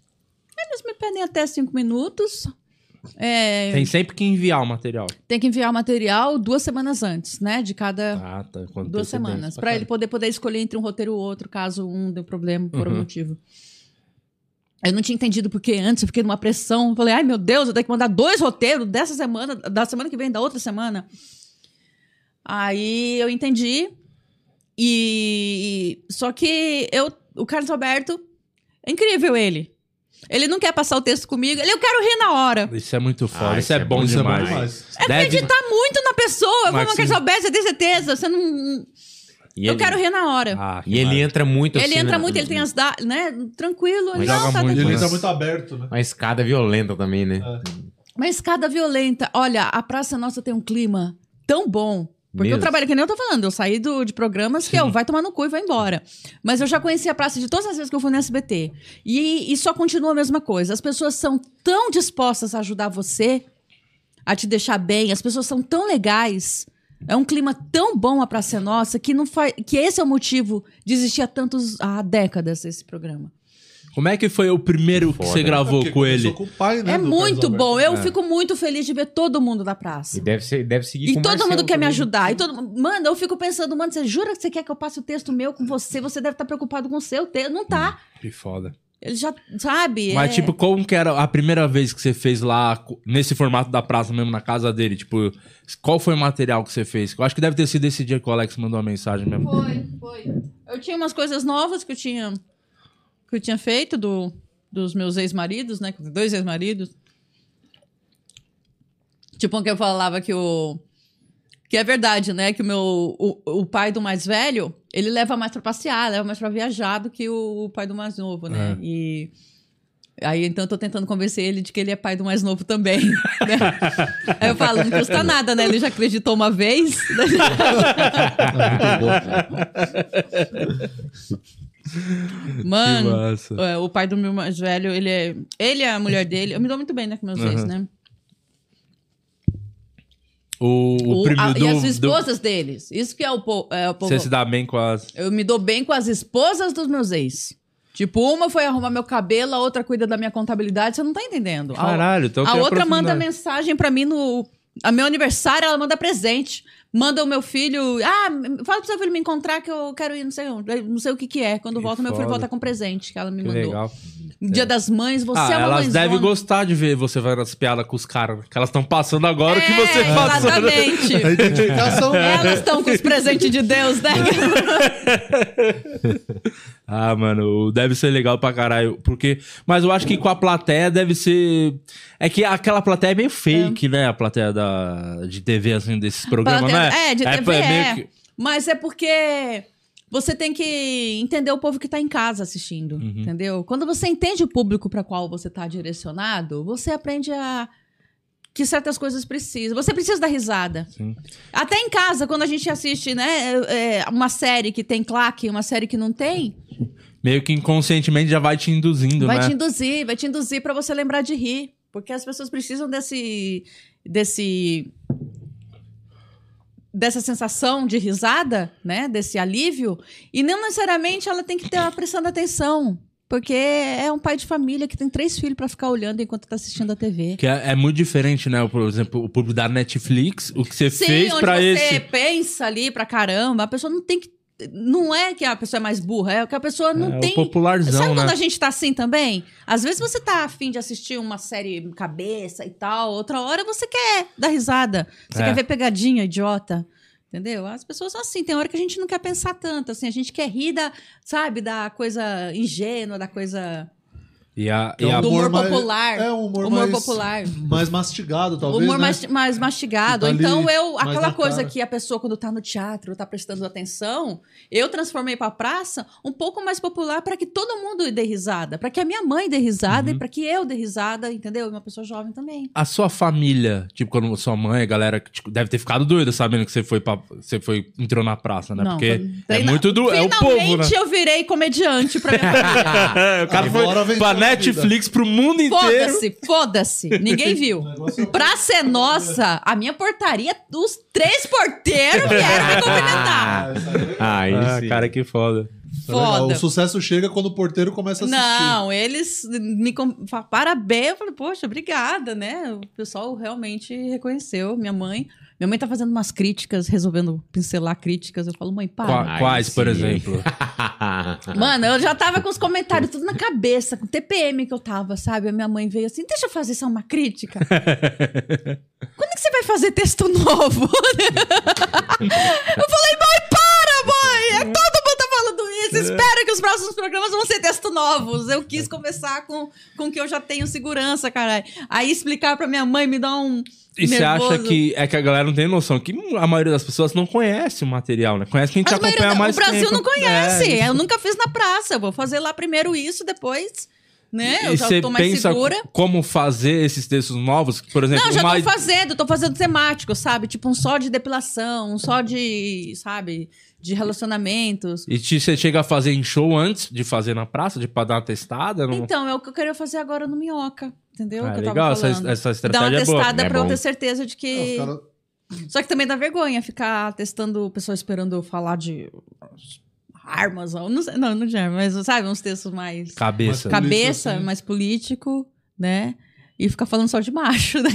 Eles me pedem até cinco minutos. É, Tem sempre que enviar o material. tem que enviar o material duas semanas antes, né? De cada. Ah, tá. duas semanas. pra Pra ele poder, poder escolher entre um roteiro ou outro, caso um dê problema por algum Uhum. motivo. Eu não tinha entendido porque antes eu fiquei numa pressão. Falei, ai meu Deus, eu tenho que mandar dois roteiros dessa semana, da semana que vem, da outra semana. Aí eu entendi. E. Só que eu, o Carlos Alberto, é incrível ele. Ele não quer passar o texto comigo, ele eu quero rir na hora. Isso é muito foda, Ah, isso é bom Isso é bom demais. demais. É Deve- acreditar muito na pessoa. Eu vou no Maxine. Carlos Alberto, você tem certeza? Você não. E eu ele- quero rir na hora. Ah, E ele maravilha. entra muito Ele assim, entra na- muito, ele tem as da, né? Tranquilo, Mas não, joga tá muito, ele tranquilo. entra muito aberto, né? Uma escada violenta também, né? Uma escada violenta. Olha, a Praça Nossa tem um clima tão bom. Porque eu Mesmo. trabalho, que nem eu tô falando, eu saí do- de programas que eu vai tomar no cu e vai embora. Mas eu já conheci a praça de todas as vezes que eu fui no SBT. E, e só continua a mesma coisa. As pessoas são tão dispostas a ajudar você, a te deixar bem, as pessoas são tão legais. É um clima tão bom a Praça é Nossa que não faz. que esse é o motivo de existir há tantos há décadas esse programa. Como é que foi o primeiro que Foda. você gravou Porque com ele? com o pai, né, É muito Carlos bom. Eu É. fico muito feliz de ver todo mundo da praça. E deve, ser, deve seguir E todo Marcelo mundo quer me também. ajudar. E todo... Mano, eu fico pensando, mano, você jura que você quer que eu passe o texto meu com você? Você deve estar preocupado com o seu texto. Não tá. Que foda. Ele já, sabe? Mas, é- tipo, como que era a primeira vez que você fez lá, nesse formato da praça mesmo, na casa dele? Tipo, qual foi o material que você fez? Eu acho que deve ter sido esse dia que o Alex mandou uma mensagem mesmo. Foi, foi. Eu tinha umas coisas novas que eu tinha que eu tinha feito do, dos meus ex-maridos, né? Dois ex-maridos. Tipo, que eu falava que o que é verdade, né? Que o meu o, o pai do mais velho, ele leva mais pra passear, leva mais pra viajar do que o, o pai do mais novo, né? E Aí, então, eu tô tentando convencer ele de que ele é pai do mais novo também. né? Aí eu falo, não custa nada, né? Ele já acreditou uma vez. Mano, é, o pai do meu mais velho, ele é. Ele é a mulher dele. Eu me dou muito bem, né, com meus Uhum. ex, né? O, o, O- a- do, e as do- esposas deles. Isso que é o, po, é o povo. Você se dá bem com as. Eu me dou bem com as esposas dos meus ex. Tipo, uma foi arrumar meu cabelo, a outra cuida da minha contabilidade. Você não tá entendendo. A- Caralho, então a tem outra manda mensagem pra mim no. A meu aniversário, ela manda presente. Manda o meu filho. Ah, fala pro seu filho me encontrar que eu quero ir, não sei onde. Não sei o que que é. Quando Que volta, meu filho foda. volta com presente que ela me Que mandou. legal. Dia das mães, você Ah, é uma elas mãezona. devem gostar de ver você fazendo as piadas com os caras. né? Que elas estão passando agora o que É, você passou. né? Exatamente. A identificação. Elas estão com os presentes de Deus, né? Ah, mano, deve ser legal pra caralho. Porque. Mas eu acho que com a plateia deve ser. É que aquela plateia é meio fake, né? A plateia da... de TV, assim, desses programas, Plateia- né? É, de TV é. meio que- Mas é porque você tem que entender o povo que tá em casa assistindo, Uhum. entendeu? Quando você entende o público para qual você tá direcionado, você aprende a que certas coisas precisam. Você precisa dar risada. Sim. Até em casa, quando a gente assiste, né, é, uma série que tem claque, uma série que não tem, Meio que inconscientemente já vai te induzindo, vai né? te induzir, vai te induzir para você lembrar de rir, porque as pessoas precisam desse desse dessa sensação de risada, né, desse alívio, e não necessariamente ela tem que estar prestando atenção, porque é um pai de família que tem três filhos para ficar olhando enquanto tá assistindo a TV. Que é, é muito diferente, né? Por exemplo, o público da Netflix, o que você Sim, fez onde pra você esse. pensa ali pra caramba, a pessoa não tem que não é que a pessoa é mais burra, é que a pessoa não é, tem o popularzão, Sabe né? quando a gente tá assim também? Às vezes você tá afim de assistir uma série cabeça e tal, outra hora você quer dar risada. Você É. quer ver pegadinha, idiota. Entendeu? As pessoas são assim, tem hora que a gente não quer pensar tanto, assim, a gente quer rir da, sabe, da coisa ingênua, da coisa E a, É e a- um do humor mais- popular. É um humor, humor mais, popular. mais mastigado, talvez. humor né? mais, mais mastigado. Tá então, eu, aquela coisa cara. que a pessoa, quando tá no teatro, tá prestando atenção, eu transformei pra praça um pouco mais popular para que todo mundo dê risada. para que a minha mãe dê risada Uhum. e para que eu dê risada, entendeu? E uma pessoa jovem também. a sua família, tipo, quando sua mãe, a galera, tipo, deve ter ficado doida sabendo que você foi pra, você foi, entrou na praça, né? Não, Porque quando- é muito do. É o povo, né? Finalmente eu virei comediante pra minha família. o cara Agora foi Netflix, pro mundo inteiro. Foda-se, foda-se. Ninguém viu. Pra ser nossa, a minha portaria, os três porteiros vieram me cumprimentar. Ah, aí Ah, cara, que foda. Tá. Foda. O sucesso chega quando o porteiro começa a assistir. Não, eles me com... parabéns. Eu falei, poxa, obrigada, né? O pessoal realmente reconheceu. Minha mãe. Minha mãe tá fazendo umas críticas, resolvendo pincelar críticas. Eu falo, mãe, para. Quais, por exemplo? Mano, eu já tava com os comentários tudo na cabeça, com TPM que eu tava, sabe? A minha mãe veio assim: deixa eu fazer só uma crítica. Quando é que você vai fazer texto novo? eu falei, mãe, para, isso. Espero que os próximos programas vão ser texto novos. Eu quis começar com com o que eu já tenho segurança, caralho. Aí explicar pra minha mãe me dá um. E você acha que é que a galera não tem noção que a maioria das pessoas não conhece o material, né? Conhece quem te acompanha da- mais o Brasil tempo. não conhece. É, eu nunca fiz na praça. Eu vou fazer lá primeiro isso, depois. Né? Eu e já você tô mais pensa segura. como fazer esses textos novos? Por exemplo, Não, já uma... tô fazendo, tô fazendo temático, sabe? Tipo um só de depilação, um só de, sabe, de relacionamentos. E te- você chega a fazer em show antes de fazer na praça, de pra dar uma testada? Não... Então, é o que eu queria fazer agora no Minhoca, entendeu? Ah, que eu legal, tava essa, essa Dar estratégia uma é boa. testada É pra eu bom. ter certeza de que... Só que também dá vergonha ficar testando, o pessoal esperando eu falar de armas, não, sei, não, não tinha, mas sabe, uns textos mais Cabeça. Cabeça, mais político, né? E ficar falando só de macho, né?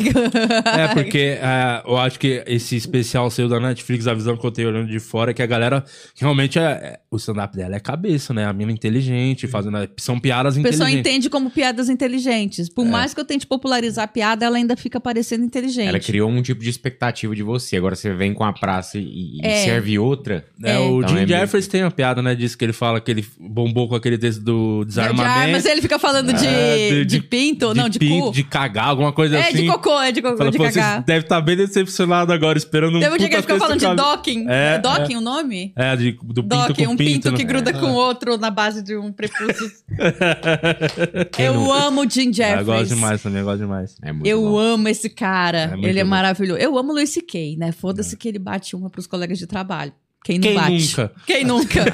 É, porque é, eu acho que esse especial seu da Netflix, a visão que eu tenho olhando de fora, é que a galera realmente é. é- o stand-up dela é cabeça, né? A mina inteligente, fazendo. São piadas A pessoa inteligentes. entende como piadas inteligentes. É. Por mais que eu tente popularizar a piada, ela ainda fica parecendo inteligente. Ela criou um tipo de expectativa de você. Agora você vem com a praça e, e É. serve outra. É, o Então Jim é meio- Jeffers tem uma piada, né? Diz que ele fala que ele bombou com aquele texto do de desarmamento. armas, ele fica falando de, É, de, pinto, não, de pinto, cu. de cagar, alguma coisa é, assim. de cocô, é de cocô, Fala, de cagar. deve estar bem decepcionado agora, esperando um Teve um dia que ele ficou falando de docking. É, É, docking o nome? É, de, do pinto Docking, com um pinto, pinto. que né? gruda com o outro na base de um prepúcio. Eu nunca? amo o Jim Ah, eu Jeffries. gosto demais também, eu gosto demais. É Eu bom. amo esse cara. É ele é bom. maravilhoso. Eu amo o Luis C.K., né? Foda-se que ele bate uma pros colegas de trabalho. Quem não Quem bate? nunca? Quem nunca?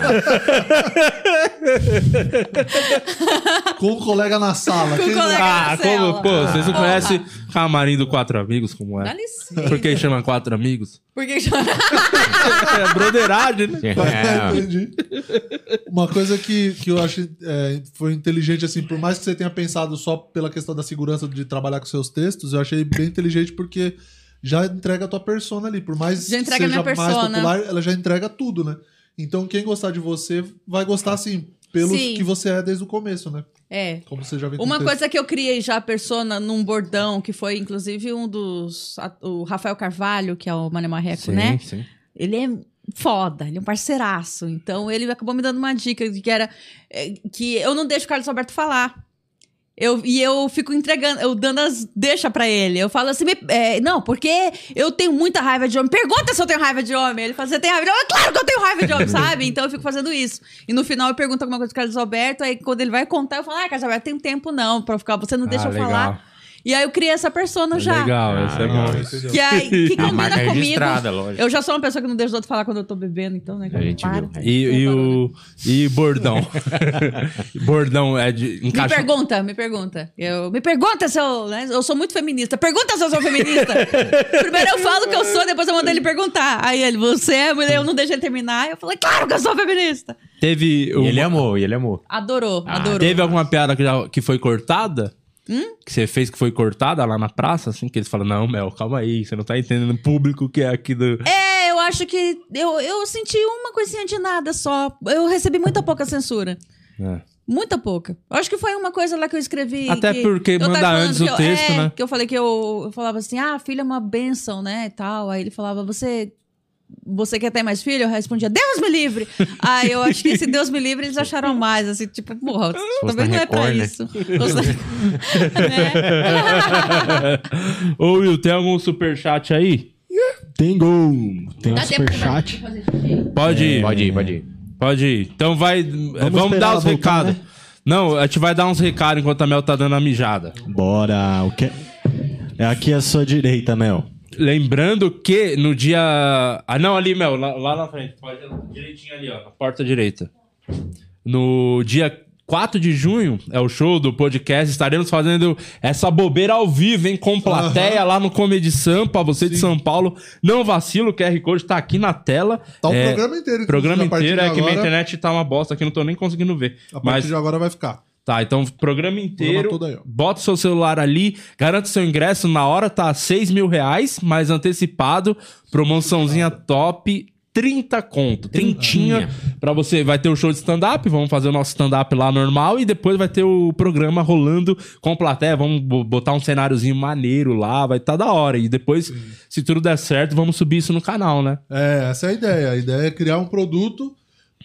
Com o colega na sala. Com o Quem- colega. Ah, na como, cela. pô, vocês não Porra. conhecem Camarim do Quatro Amigos, como Dá é? licença. Por que chama Quatro Amigos? Por que É broderagem, né? É, Entendi. Uma coisa que, que eu acho é, foi inteligente, assim, por mais que você tenha pensado só pela questão da segurança de trabalhar com seus textos, eu achei bem inteligente porque já entrega a tua persona ali. Por mais Já que entrega seja minha mais popular, ela já entrega tudo, né? Então quem gostar de você vai gostar, assim, pelo Sim. que você é desde o começo, né? É. Como você já vem Uma texto. coisa que eu criei já a persona num bordão, que foi inclusive um dos. a- o Rafael Carvalho, que é o Mané Marreco, né? sim. Ele é foda, ele é um parceiraço. Então ele acabou me dando uma dica que era é, que eu não deixo o Carlos Alberto falar. Eu, e eu fico entregando, eu dando as deixa pra ele. Eu falo assim, me- é, não, porque eu tenho muita raiva de homem. Pergunta se eu tenho raiva de homem. Ele fala, você tem raiva de homem? Claro que eu tenho raiva de homem, sabe? Então eu fico fazendo isso. E no final eu pergunto alguma coisa pro Carlos Alberto, aí quando ele vai contar, eu falo, ah, Carlos Alberto, tem tempo não pra ficar, você não deixa Ah, eu legal. falar. E aí eu criei essa persona já. Legal, Ah, é legal. bom. entendeu? Que, aí, que A combina comigo. registrada, lógico. Eu já sou uma pessoa que não deixa os outros falar quando eu tô bebendo, então, né? A gente viu. E, e o. E bordão. bordão é de. Me Encaixa... pergunta, me pergunta. Eu, me pergunta se eu. Né? Eu sou muito feminista. Pergunta se eu sou feminista. Primeiro eu falo que eu sou, depois eu mando ele perguntar. Aí ele, você é mulher, eu não deixo ele terminar. Eu falei, claro que eu sou feminista. Teve. E uma- ele amou, e ele amou. Adorou, Ah, adorou. Teve alguma piada que, já- que foi cortada? Hum? Que você fez que foi cortada lá na praça, assim? Que eles falam, não, Mel, calma aí, você não tá entendendo o público que é aqui do. É, eu acho que. Eu, eu senti uma coisinha de nada só. Eu recebi muita pouca censura. É. Muita pouca. Eu acho que foi uma coisa lá que eu escrevi. Até que- porque manda antes o eu- texto, é, né? Que eu falei que eu, eu falava assim: ah, filho é uma bênção, né? E tal. Aí ele falava, você. Você quer ter mais filho? Eu respondia, Deus me livre! Aí eu acho que esse Deus me livre eles acharam mais, assim, tipo, porra, também na não é pra Record, né? isso. Né? Ô, Will, tem algum superchat aí? Tem gol. Tem um Dá pra superchat. Pode ir. Pode ir, pode ir. Pode ir. Então vai. Vamos, esperar dar os recados. né? Não, a gente vai dar uns recados enquanto a Mel tá dando a mijada. Bora. O que... É aqui à sua direita, Mel. Lembrando que no dia. Ah, não, ali, Mel, lá, lá na frente. Pode direitinho ali, ó, na porta direita. No dia 4 de junho é o show do podcast. Estaremos fazendo essa bobeira ao vivo, hein? Com plateia lá no Comedy Sampa. Você de São Paulo, não vacila, o QR Code tá aqui na tela. Tá o É, programa inteiro. Programa inteiro, é que minha agora- internet tá uma bosta aqui, não tô nem conseguindo ver. A partir Mas de agora vai ficar. Tá, então programa inteiro. aí, ó. bota o seu celular ali, garante seu ingresso na hora, tá 6 mil reais, mais antecipado, promoçãozinha top. 30 conto, trintinha pra você. Vai ter o show de stand-up, vamos fazer o nosso stand-up lá normal e depois vai ter o programa rolando com plateia. Vamos bo- botar um cenáriozinho maneiro lá, vai estar tá da hora. E depois, se tudo der certo, vamos subir isso no canal, né? É, essa é a ideia. A ideia é criar um produto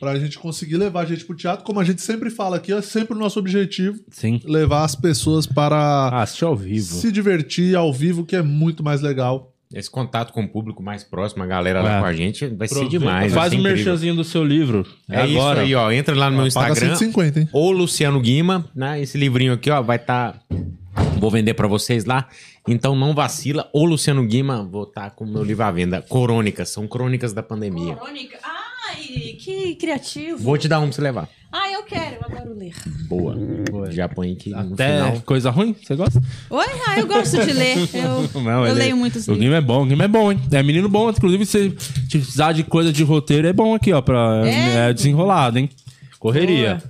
pra gente conseguir levar a gente pro teatro. Como a gente sempre fala aqui, é sempre o nosso objetivo Sim. levar as pessoas para Ah, assistir ao vivo. se divertir ao vivo, que é muito mais legal. Esse contato com o público mais próximo, a galera lá É. com a gente, vai ser demais. Faz o incrível. merchanzinho do seu livro. É agora. isso aí, ó. Entra lá no meu Paga Instagram. 150, hein? Ou Luciano Guima, né? Esse livrinho aqui, ó, vai estar. Vou vender pra vocês lá. Então não vacila. Ou Luciano Guima, vou estar com o meu livro à venda. Crônicas, são crônicas da pandemia. Crônica. Ah, Ai, que criativo. Vou te dar um pra você levar. Ah, eu quero, eu adoro ler. Boa. Já põe aqui no Até final. coisa ruim, você gosta? Oi? Ah, eu gosto de ler. Eu, Não, eu ele- leio muitos O livros. Guima é bom, o Guima é bom, hein? É menino bom, inclusive se precisar de coisa de roteiro é bom aqui, ó, pra É? é, desenrolado, hein? Correria.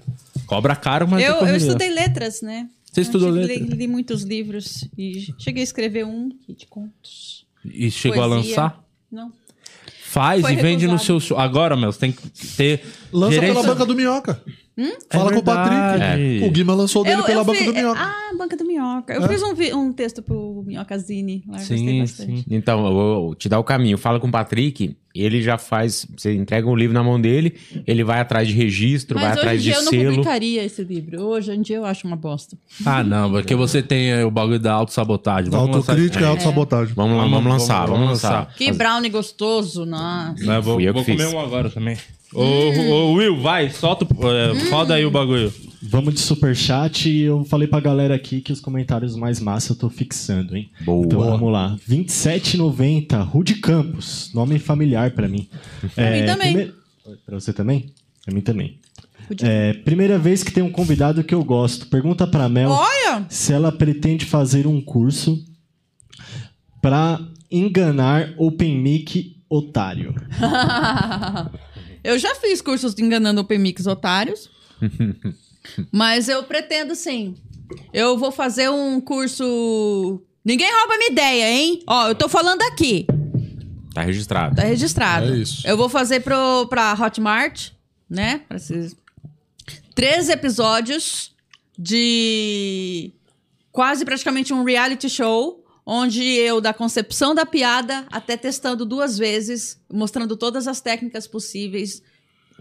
Cobra caro, mas é Eu, eu estudei letras, né? Você estudou letras? Li, li muitos livros e cheguei a escrever um de contos. E chegou a poesia. lançar? Não. Faz Foi e vende no seu. Agora, meu, você tem que ter. Lança gerência- pela banca do Minhoca. Fala É com o Patrick. verdade. O Guima lançou dele Eu- pela eu banca fiz- do Minhoca. Ah, Banca do Minhoca. Eu fiz um, um texto pro Minhoca Zine. Lá, Sim, bastante. sim. Então, eu vou te dar o caminho. Fala com o Patrick, ele já faz. Você entrega um livro na mão dele, ele vai atrás de registro, vai Mas hoje em atrás de dia eu não selo. publicaria esse livro. Hoje em dia eu acho uma bosta. Ah, não, porque você tem é, o bagulho da autossabotagem. Vamos lançar- Autocrítica e autossabotagem. Vamos, lá, vamos, lançar, vamos, lançar. Que brownie gostoso, nossa. Né, vou vou comer um agora também. Ô, ô, Will, vai, solta. o- É, Roda aí o bagulho. Vamos de superchat e eu falei pra galera aqui que os comentários mais massa eu tô fixando, hein? Boa. Então vamos lá. 2790, Rude Campos. Nome familiar pra mim. Pra mim também. prime- Pra você também? Pra mim também. É, primeira vez que tem um convidado que eu gosto. Pergunta pra Mel Olha! se ela pretende fazer um curso pra enganar Open Mic otário. eu já fiz cursos de enganando Open Mix otários. mas eu pretendo sim. Eu vou fazer um curso. Ninguém rouba minha ideia, hein? Ó, eu tô falando aqui. Tá registrado. Tá registrado. É isso. Eu vou fazer pro, pra Hotmart, né? Pra esses... Três episódios de quase praticamente um reality show, onde eu, da concepção da piada até testando duas vezes, mostrando todas as técnicas possíveis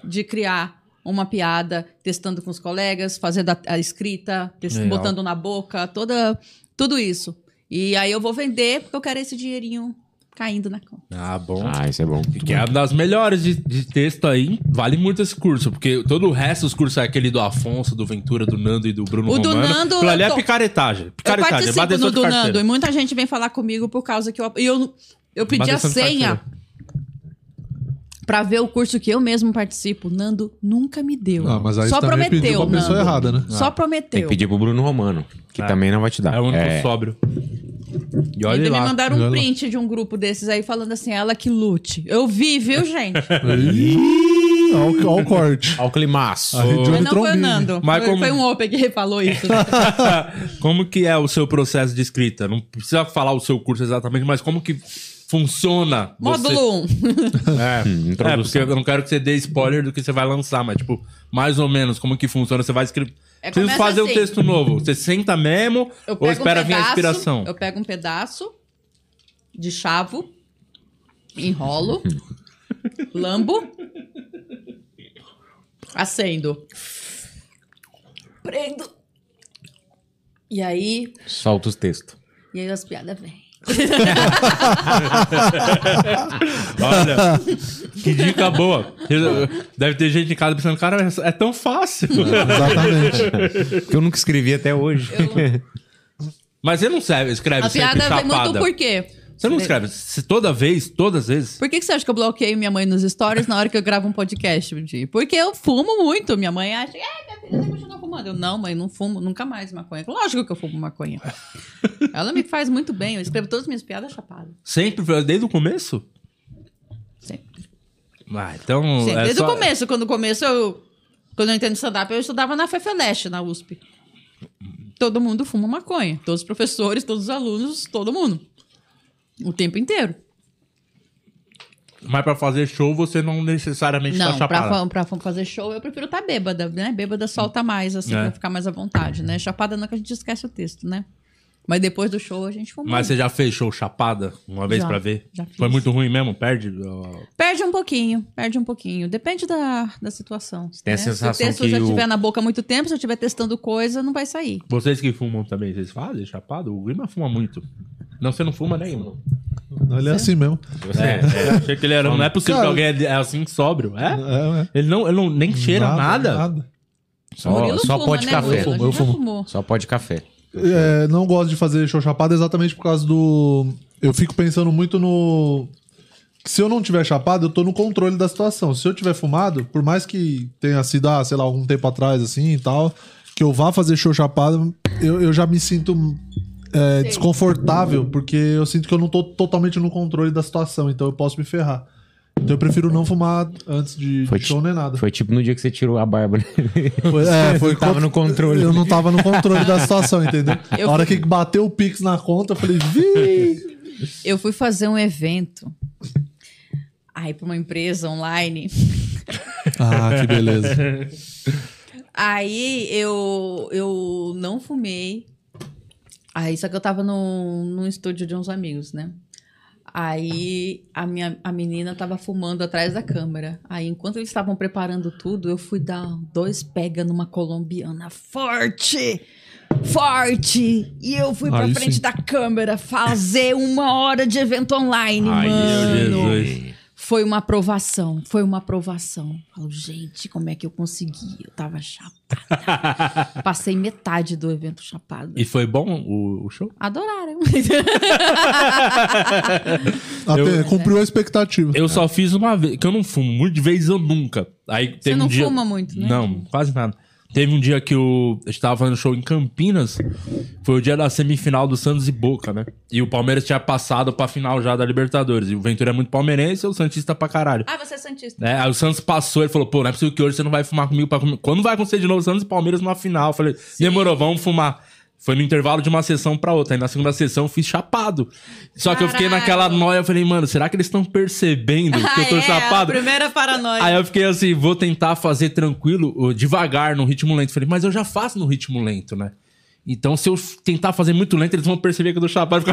de criar uma piada, testando com os colegas, fazendo a, a escrita, test- Legal. botando na boca, toda, tudo isso. E aí eu vou vender, porque eu quero esse dinheirinho caindo na conta. Ah, bom. Ah, isso é bom. Que é uma das melhores de, de texto aí. Vale muito esse curso, porque todo o resto dos cursos é aquele do Afonso, do Ventura, do Nando e do Bruno O do Romano. Nando, Aquilo ali eu é picaretagem. Eu Picaretagem, é participo bateção no do carteira. Nando e muita gente vem falar comigo por causa que eu, e eu, eu pedi a senha pra ver o curso que eu mesmo participo. O Nando nunca me deu. Ah, mas aí Só prometeu, pediu pra pessoa Nando. errada, né? Só Tem prometeu. que pedir pro Bruno Romano, que É. também não vai te dar. É o único É. sóbrio. E olha me lá. mandaram olha um lá. print de um grupo desses aí falando assim, ela que lute. Eu vi, viu, gente? Ih, Olha o- olha o corte. Olha o climaço. Mas não foi o Trombini. Nando. Mas foi, como- foi um Open que falou isso. como que é o seu processo de escrita? Não precisa falar o seu curso exatamente, mas como que funciona? você- Módulo 1. É, Hum, é, porque eu não quero que você dê spoiler do que você vai lançar, mas, tipo, mais ou menos, como que funciona? Você vai escrever. É, Preciso fazer um assim. texto novo. Você senta mesmo Eu ou pego espera um vir a pedaço, inspiração? Eu pego um pedaço de chavo, enrolo, lambo, acendo, prendo. E aí, Solta os textos. e aí as piadas vêm. Olha, que dica boa. Deve ter gente em casa pensando, cara, é tão fácil. Exatamente. Que eu nunca escrevi até hoje. Mas você não escreve, escreve A sempre piada vem muito chapada. por quê? Você não escreve se toda vez, todas as vezes? Por que, que você acha que eu bloqueio minha mãe nos stories na hora que eu gravo um podcast? Di? Porque eu fumo muito. Minha mãe acha, é, minha filha, você continua fumando. Eu, não, mãe, não fumo nunca mais maconha. Lógico que eu fumo maconha. Ela me faz muito bem. Eu escrevo todas as minhas piadas chapadas. Sempre, desde o começo? Sempre. Ah, então. Sempre. é Desde só- o começo. Quando começo eu... Quando eu entrei no stand-up, eu estudava na FEFELESH, na USP. Todo mundo fuma maconha. Todos os professores, todos os alunos, todo mundo. O tempo inteiro. Mas pra fazer show você não necessariamente Não, tá pra, chapada. fa- pra fa- fazer show eu prefiro estar bêbada, né? Bêbada solta mais, assim, É. pra ficar mais à vontade, né? Chapada não que a gente esquece o texto, né? Mas depois do show a gente fuma. Mas você já fez show chapada uma vez pra ver? já fiz. Foi muito ruim mesmo? Perde? ó. Perde um pouquinho, perde um pouquinho. Depende da, da situação. tem a né? sensação Se o texto que já o- estiver na boca há muito tempo, se eu estiver testando coisa, não vai sair. Vocês que fumam também, vocês fazem chapado? O Guima fuma muito. Não, você não fuma, né, Guima? Ele é assim mesmo. É, é, achei que ele era. Não é possível Cara- que alguém é assim sóbrio. É? É, é. Ele não, ele não nem cheira nada. Só, Murilo só fuma, pode né, café. Eu fumo, eu fumo. Só pode café. É, não gosto de fazer show chapado exatamente por causa do. Eu fico pensando muito no. se eu não tiver chapado, eu tô no controle da situação. Se eu tiver fumado, por mais que tenha sido, ah, sei lá, algum tempo atrás, assim e tal, que eu vá fazer show chapado, eu, eu já me sinto é, desconfortável, porque eu sinto que eu não tô totalmente no controle da situação, então eu posso me ferrar. Então eu prefiro não fumar antes de, Foi de show nem nada. Foi tipo no dia que você tirou a barba. né? Foi, é, foi tava contra- no controle. Eu não tava no controle da situação, entendeu? Eu A hora que bateu o Pix na conta, eu falei, vi! Eu fui fazer um evento. Aí, pra uma empresa online. Ah, que beleza. Aí eu, eu não fumei. Aí, só que eu tava num, num estúdio de uns amigos, né? Aí a minha a menina tava fumando atrás da câmera. Aí, enquanto eles estavam preparando tudo, eu fui dar dois pega numa colombiana forte! Forte! E eu fui pra Aí frente sim. da câmera fazer uma hora de evento online, Ai, mano. meu Jesus. Foi uma aprovação, foi uma aprovação. Falo, gente, como é que eu consegui? Eu tava chapada. Passei metade do evento chapado. E foi bom o, o show? Adoraram. Até cumpriu a expectativa. Eu só fiz uma vez, que eu não fumo, muito de vez eu nunca. Aí teve não um dia... fuma muito, né? Não, quase nada. Teve um dia que eu estava fazendo show em Campinas, foi o dia da semifinal do Santos e Boca, né? E o Palmeiras tinha passado pra final já da Libertadores. E o Ventura é muito palmeirense e eu Santista pra caralho. ah, você é Santista. É, aí o Santos passou, ele falou, pô, não é possível que hoje você não vai fumar comigo pra comer. Quando vai acontecer de novo Santos e Palmeiras numa final? Eu falei, demorou, vamos fumar. Foi no intervalo de uma sessão pra outra. Aí na segunda sessão eu fiz chapado. Só que eu fiquei Caralho. naquela noia, eu falei, mano, será que eles estão percebendo que eu tô Ah, é, chapado? A primeira paranoia. Aí eu fiquei assim, vou tentar fazer tranquilo, devagar, no ritmo lento. Falei, mas eu já faço no ritmo lento, né? Então, se eu tentar fazer muito lento, eles vão perceber que eu tô chapado.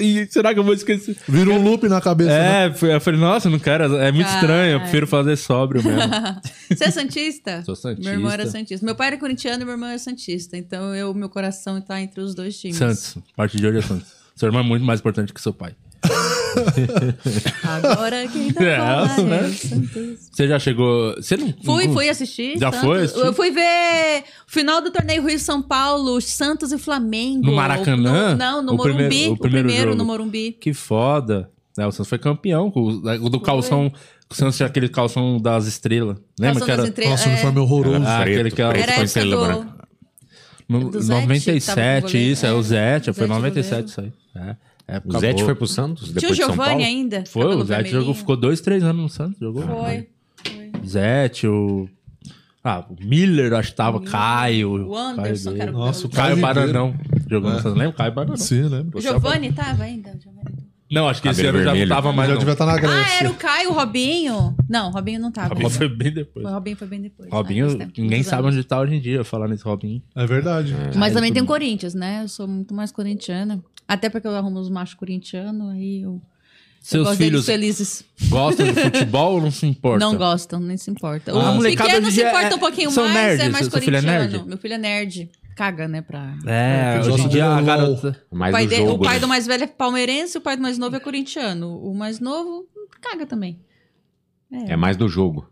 E será que eu vou esquecer? Vira um loop na cabeça. né? É, foi- eu falei, nossa, não quero, é muito Caralho. estranho, eu prefiro fazer sóbrio mesmo. Você é Santista? Sou santista. Meu irmão era Santista. Meu pai era corintiano e meu irmão era Santista. Então, eu, meu coração tá entre os dois times. Santos, a partir de hoje é Santos. Seu irmão é muito mais importante que seu pai. Agora quem tá É, falando né? é o. Você já chegou. Você não. Fui, não- fui assistir. Já Santos. foi assistir? Eu fui ver o final do torneio Rio São Paulo, Santos e Flamengo. No Maracanã? No- não, no O Morumbi. primeiro- o o primeiro primeiro, jogo. no Morumbi. Que foda. É, o Santos foi campeão. com O, o do calção. O Santos tinha aquele calção das estrelas. Lembra Calção que era. das Entre- Nossa, o é. uniforme horroroso. Ah, aquele que era- Era do... No, do Zete, tava com 97, goleiro. isso, é, o É, Zete, o foi Zete 97 goleiro. isso aí. É, O época Zete boa. foi pro Santos Tinha depois o de São Paulo? Giovanni ainda. Foi, o Zete jogou, ficou dois, três anos no Santos, jogou. Foi. foi. Zete, o. Ah, o Miller, acho que tava, Caio. O Anderson, Caio que era o dele. Nossa, o Caio Bananão. Jogou no Santos, lembra? Caio Bananão. Sim, lembro. O Giovanni tava ainda? O Giovanni. Não, acho que esse Cabelo ano já não vermelho. tava mais. Já não. devia estar na Ah, Grécia. era o Caio, o Robinho. Não, o Robinho não tava. Robinho foi bem depois. O Robinho foi bem depois. Robinho, Ah, faz tempo, ninguém sabe onde tá hoje em dia, falar nesse Robinho. É verdade. Mas também tem o Corinthians, né? Eu sou muito mais corintiana. Até porque eu arrumo os machos corintianos, aí eu, eu Seus gosto filhos felizes. gostam de futebol ou não se importa? Não gostam, nem se importa. Ah, a o molecada pequeno se é- importa um pouquinho mais, nerds. é mais Seu filho é corintiano. nerd? Meu filho é nerd. Caga, né? Pra... É, Eles hoje em dia de a garota. O Mais pai, do de- jogo, o pai né? do mais velho é palmeirense e o pai do mais novo é corintiano. O mais novo caga também. É mais do jogo.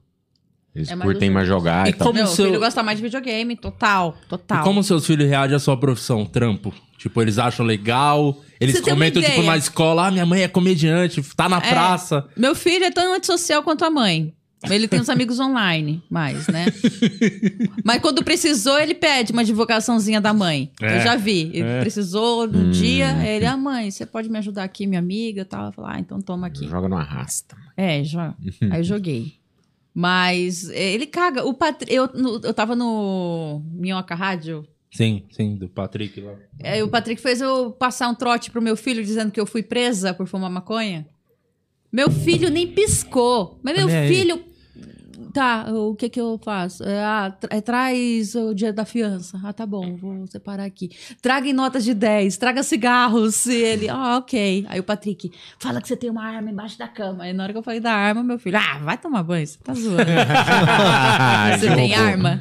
Eles É mais curtem mais jogar e, E tal. como Meu seu- filho gosta mais de videogame, total, total. E como seus filhos reagem à sua profissão, trampo? Tipo, eles acham legal, eles Você uma comentam, tipo, na escola, ah, minha mãe é comediante, tá na É. praça. Meu filho é tão antissocial quanto a mãe. Ele tem os amigos online, mais, né? Mas quando precisou, ele pede uma divulgaçãozinha da mãe. É. Eu já vi. Ele É. precisou num dia, ele, ah, mãe, você pode me ajudar aqui, minha amiga tal? Eu falei, ah, então toma aqui. Joga no arrasta. É, já. Aí eu joguei. Mas é, ele caga. O Patri... eu, no- eu tava no Minhoca Rádio. Sim, sim, do Patrick lá. Aí o Patrick fez eu passar um trote pro meu filho dizendo que eu fui presa por fumar maconha. Meu filho nem piscou. Mas meu aí. Tá, o que que eu faço? É, ah, tra- é, traz o dia da fiança. Ah, tá bom, vou separar aqui. Traga em notas de 10, traga cigarros. E ele, ah, ok. Aí o Patrick, fala que você tem uma arma embaixo da cama. Aí na hora que eu falei da arma, meu filho, ah, vai tomar banho, você tá zoando. Você tem arma?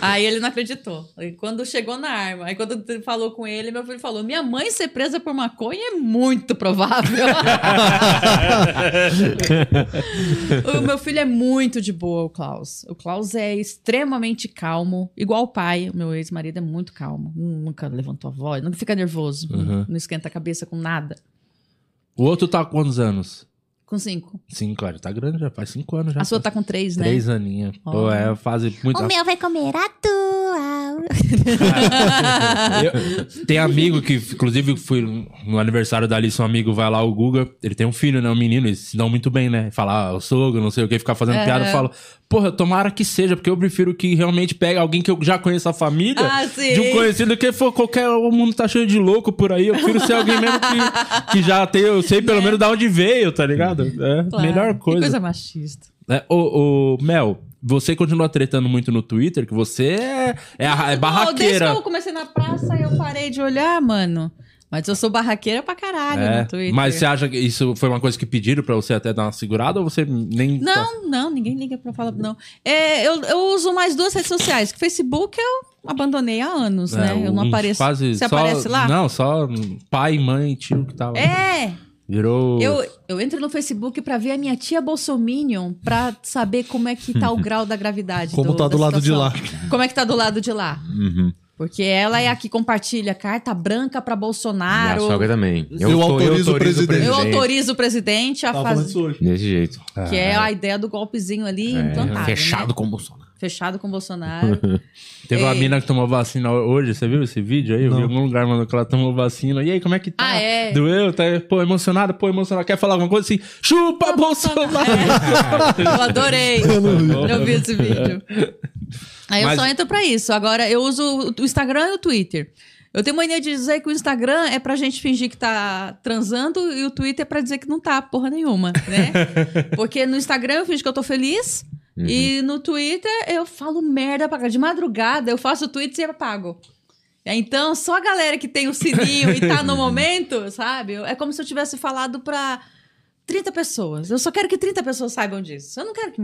Aí ele não acreditou. E quando chegou na arma, aí quando falou com ele, meu filho falou: Minha mãe ser presa por maconha é muito provável. o meu filho é muito de boa, o Klaus. O Klaus é extremamente calmo, igual o pai. O meu ex-marido é muito calmo. Nunca levantou a voz, nunca fica nervoso, Uhum. não esquenta a cabeça com nada. O outro tá com quantos anos? Com cinco. Cinco, olha, tá grande já, faz cinco anos já. A sua tá com três, né? Três aninhos. Pô, Ó. é, fase muito... O meu vai comer a Eu- tem amigo que, inclusive, fui no aniversário da Alice, um amigo vai lá, o Guga, ele tem um filho, né? Um menino, eles se dão muito bem, né? Falar, ah, o sogro, não sei o que, ficar fazendo É. piada, eu falo, porra, tomara que seja, porque eu prefiro que realmente pegue alguém que eu já conheço a família, Ah, de um conhecido, que for qualquer. O mundo tá cheio de louco por aí, eu prefiro ser alguém mesmo que, que já tem, eu sei pelo menos de onde veio, tá ligado? É? Claro. melhor Que coisa. coisa machista. É, ô, ô, Mel, você continua tretando muito no Twitter, que você é, é, a- é Não, Desde que barraqueira. eu comecei na praça, eu parei de olhar, mano. Mas eu sou barraqueira pra caralho É, no Twitter. mas você acha que isso foi uma coisa que pediram pra você até dar uma segurada ou você nem. tá- Não, não, ninguém liga pra falar. Não. É, eu, eu uso mais duas redes sociais. Que Facebook eu abandonei há anos, É, né? Eu não apareço. Quase, Você só- aparece lá? Não, só pai, mãe, tio que tava. É! Virou. Eu, eu entro no Facebook pra ver a minha tia Bolsominion pra saber como é que tá o grau da gravidade. Como tá do lado de situação. lá. Como é que tá do lado de lá. Uhum. Porque ela é a que compartilha carta branca pra Minha Bolsonaro. sogra também. Eu autorizo o presidente. Eu autorizo o presidente a fazer. isso hoje. Desse jeito. Que é a ideia do golpezinho ali implantado. É, fechado né? com o Bolsonaro. Fechado com o Bolsonaro. Teve uma É. mina que tomou vacina hoje, você viu esse vídeo aí? Eu vi em algum lugar, mano, que ela tomou vacina. E aí, como é que tá? Ah, é? Doeu? Tá, pô, emocionada? Pô, emocionada. Quer falar alguma coisa assim? Chupa, Bolsonaro! eu adorei. Eu vi esse vídeo. Aí eu Mas- só entro pra isso. Agora, eu uso o Instagram e o Twitter. Eu tenho mania de dizer que o Instagram é pra gente fingir que tá transando e o Twitter é pra dizer que não tá porra nenhuma, né? Porque no Instagram eu fingo que eu tô feliz e no Twitter eu falo merda pra. De madrugada eu faço tweets e apago. Então, só a galera que tem o sininho e tá no momento, sabe? É como se eu tivesse falado pra 30 pessoas. Eu só quero que 30 pessoas saibam disso. Eu não quero que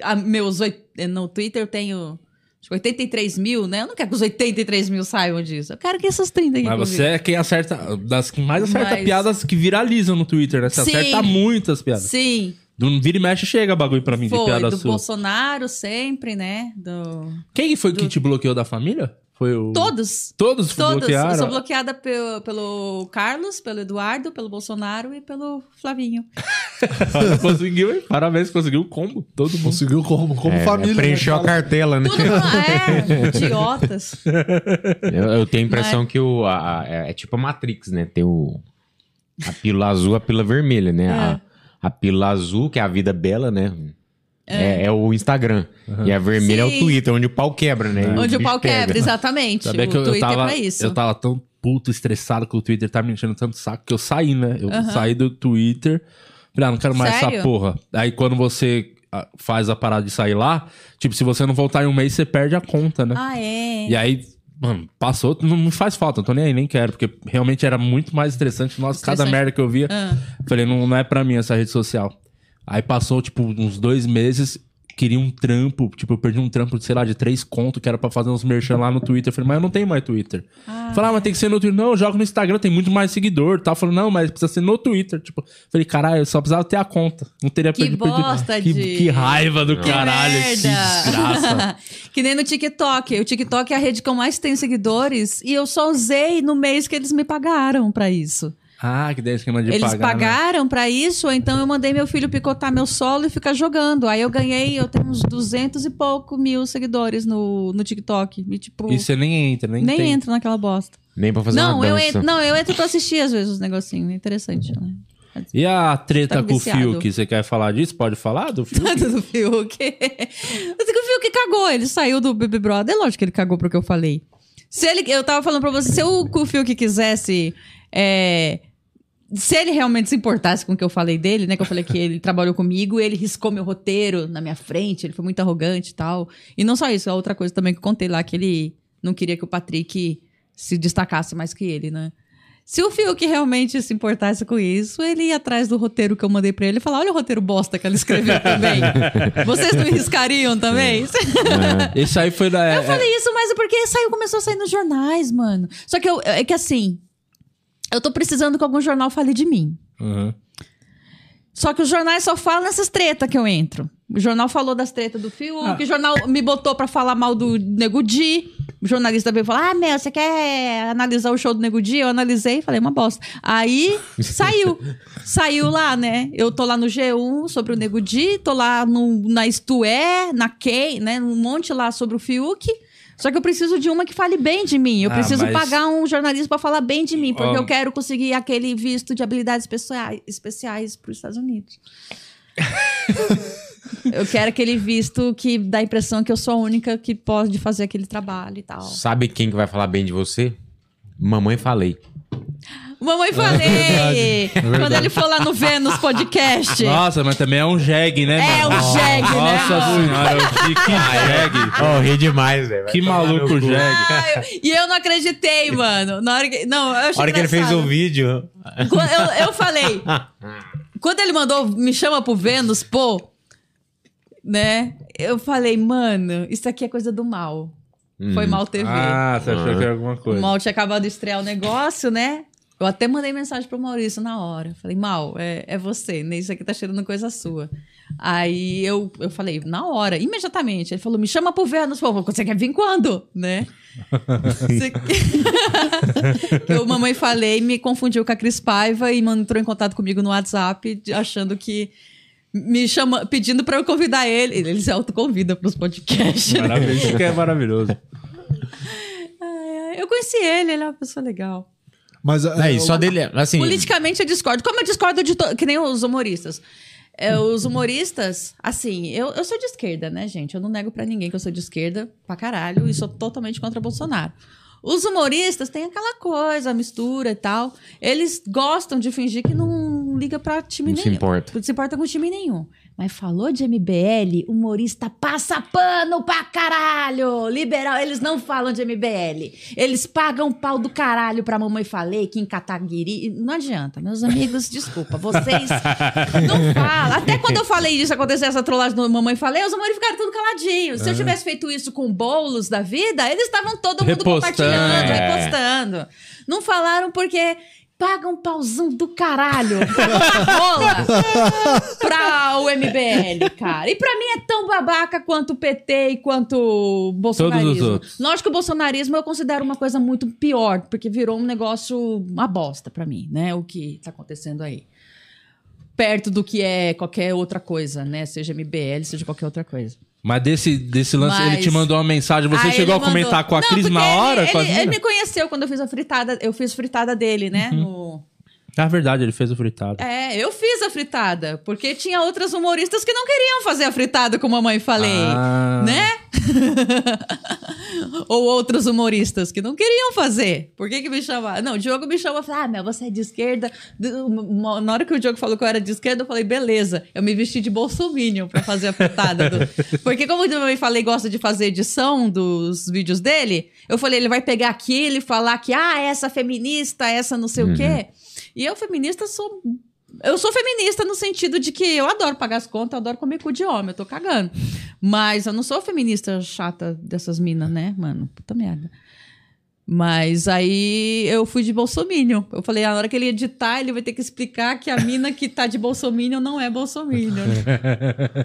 a- meus oit... no Twitter eu tenho acho que 83 mil, né? Eu não quero que os 83 mil saibam disso. Eu quero que essas 30 aqui. Mas comigo. você é quem acerta. Das que mais acerta Mas- piadas que viralizam no Twitter, né? Você Sim. acerta muitas piadas. Sim, Do vira e mexe chega bagulho pra mim de foi piada do sua. Bolsonaro sempre, né? Do... Quem foi que te bloqueou da família? Foi o. Todos. Todos, Todos. bloquearam? Eu sou bloqueada pelo, pelo Carlos, pelo Eduardo, pelo Bolsonaro e pelo Flavinho. conseguiu, hein? Parabéns, conseguiu o combo. Todo mundo. Conseguiu como, como É, família. preencheu né, a cartela, né? Tudo é, idiotas. Eu, eu tenho a impressão que o, a- a- é, é tipo a Matrix, né? Tem o, a pílula azul, a pílula vermelha, né? A, a pílula azul, que é a vida bela, né? É, é o Instagram. E a vermelha é Sim. o Twitter, onde o pau quebra, né? E Onde o bicho pau pega. quebra, exatamente. Sabia o que eu, eu Twitter é tava, pra isso. eu tava tão puto, estressado com o Twitter, tá me enchendo tanto saco que eu saí, né? Eu saí do Twitter. Falei, ah, não quero mais Sério? essa porra. Aí quando você ah, faz a parada de sair lá, tipo, se você não voltar em um mês, você perde a conta, né? Ah, é. E aí, mano, passou, não me faz falta, não tô nem aí, nem quero, porque realmente era muito mais estressante. Nossa, cada merda que eu via. Ah. Falei, não, não é pra mim essa rede social. Aí passou, tipo, uns dois meses, queria um trampo, tipo, eu perdi um trampo, sei lá, de três contos, que era pra fazer uns merchan lá no Twitter. Falei, mas eu não tenho mais Twitter. Falei, ah, mas tem que ser no Twitter. Não, eu jogo no Instagram, tem muito mais seguidor e tal. Falei, não, mas precisa ser no Twitter. Tipo, falei, caralho, eu só precisava ter a conta. Não teria Que perdido. perdido. bosta que, de- que raiva do Que caralho, que desgraça. que nem no TikTok. O TikTok é a rede que eu mais tenho seguidores e eu só usei no mês que eles me pagaram pra isso. Ah, que daí esquema de eles pagar. né? pagaram pra isso, ou então eu mandei meu filho picotar meu solo e ficar jogando. Aí eu ganhei, eu tenho uns 200 e pouco mil seguidores no, no TikTok. E tipo, E você nem entra, nem, nem tem. entro naquela bosta. Nem pra fazer Não uma eu, dança. entro, não, eu entro pra assistir às vezes os negocinhos. É interessante, né? E a treta Tá com o. Fiuk? Você quer falar disso? Pode falar do Fiuk? Nada do Fiuk. Mas é que o Fiuk cagou. Ele saiu do Baby Brother. É lógico que ele cagou pro que eu falei. Se ele, eu tava falando pra você, se o, o Fiuk quisesse. é, se ele realmente se importasse com o que eu falei dele, né? Que eu falei que ele trabalhou comigo, ele riscou meu roteiro na minha frente, ele foi muito arrogante e tal. E não só isso, a outra coisa também que eu contei lá, que ele não queria que o Patrick se destacasse mais que ele, né? Se o Fiuk realmente se importasse com isso, ele ia atrás do roteiro que eu mandei pra ele e falar: olha o roteiro bosta que ela escreveu também. Vocês não riscariam também? Esse aí foi da. Eu é- falei isso, mas é porque saiu, começou a sair nos jornais, mano. Só que eu, é que assim, eu tô precisando que algum jornal fale de mim. Uhum. Só que os jornais só falam nessas tretas que eu entro. O jornal falou das tretas do Fiuk, Ah. o jornal me botou pra falar mal do Nego Di. O jornalista veio falar: Ah, meu, você quer analisar o show do Nego Di? Eu analisei e falei, uma bosta. Aí saiu. saiu lá, né? Eu tô lá no G1 sobre o Nego Di, tô lá no, na Isto É, na Kay, né? Um monte lá sobre o Fiuk. Só que eu preciso de uma que fale bem de mim. Eu Ah, preciso mas- pagar um jornalista pra falar bem de mim, porque Ó. eu quero conseguir aquele visto de habilidades especiais, especiais pros Estados Unidos. Eu quero aquele visto que dá a impressão que eu sou a única que pode fazer aquele trabalho e tal. Sabe quem que vai falar bem de você? Mamãe falei. Mamãe falei! Quando ele for lá no Vênus Podcast. Nossa, mas também é um jegue, né, É mano? um jegue, né, Nossa mano? senhora, eu vi que jegue. Oh, ri demais, velho. Que maluco jegue. Ai, e eu não acreditei, mano. Na hora que, não, eu achei hora que ele fez o vídeo. Quando eu, eu falei. quando ele mandou me chama pro Vênus, pô, né? Eu falei, mano, isso aqui é coisa do mal. Foi mal TV. Ah, você achou que era alguma O coisa. Mal tinha acabado de estrear o negócio, né? Eu até mandei mensagem pro Maurício na hora. Falei, Mal, é, é você, né? Isso aqui tá cheirando coisa sua. Aí eu, eu falei, na hora, imediatamente. Ele falou, me chama pro Vênus. Pô, você quer vir quando? Né? Que eu, mamãe falei, me confundiu com a Cris Paiva e entrou em contato comigo no WhatsApp, achando que... Me chama, pedindo pra eu convidar ele. Ele se autoconvida pros podcasts. né? Maravilhoso. Isso que é maravilhoso. Ai, ai, Eu conheci ele, ele é uma pessoa legal. Mas É, só dele. Assim. Politicamente eu discordo. Como eu discordo de to... que nem os humoristas. É, os humoristas, assim, eu, eu sou de esquerda, né, gente? Eu não nego pra ninguém que eu sou de esquerda pra caralho e sou totalmente contra Bolsonaro. Os humoristas têm aquela coisa, a mistura e tal. Eles gostam de fingir que não liga pra time Não se nenhum. importa. Não se importa com time nenhum. Mas falou de MBL, humorista passa pano pra caralho. Liberal, eles não falam de MBL. Eles pagam pau do caralho pra mamãe falei, que em Cataguiri. Não adianta, meus amigos, desculpa. Vocês não falam. Até quando eu falei isso, aconteceu essa trollagem do mamãe falei, os amores ficaram tudo caladinhos. Se eu tivesse feito isso com bolos da vida, eles estavam todo mundo Repostando. compartilhando, É. repostando. Não falaram porque pagam pauzão do caralho. rola pra o MBL, cara. E pra mim é tão babaca quanto o PT e quanto o bolsonarismo. Todos os outros. Lógico que o bolsonarismo eu considero uma coisa muito pior, porque virou um negócio, uma bosta pra mim, né? O que tá acontecendo aí. Perto do que é qualquer outra coisa, né? Seja MBL, seja qualquer outra coisa. Mas desse, desse lance, Mas- ele te mandou uma mensagem, você Aí chegou a comentar mandou- com a Não, Cris na hora? Ele, ele, ele me conheceu quando eu fiz a fritada. Eu fiz fritada dele, né? Uhum. No, Ah, verdade, ele fez o fritado. É, eu fiz a fritada, porque tinha outras humoristas que não queriam fazer a fritada como a mãe falei, Ah. né? Ou outros humoristas que não queriam fazer. Por que que me chamaram? Não, o Diogo me chamou e falou, ah, meu, você é de esquerda. Na hora que o Diogo falou que eu era de esquerda, eu falei, beleza. Eu me vesti de bolsominion pra fazer a fritada. do- Porque como eu também falei, gosta de fazer edição dos vídeos dele, eu falei, ele vai pegar aquilo e falar que, ah, essa feminista, essa não sei o quê. E eu, feminista, sou. Eu sou feminista no sentido de que eu adoro pagar as contas, eu adoro comer cu de homem, eu tô cagando. Mas eu não sou feminista chata dessas minas, né, mano? Puta merda. Mas aí eu fui de bolsominion. Eu falei, a hora que ele editar, ele vai ter que explicar que a mina que tá de bolsominion não é bolsominion.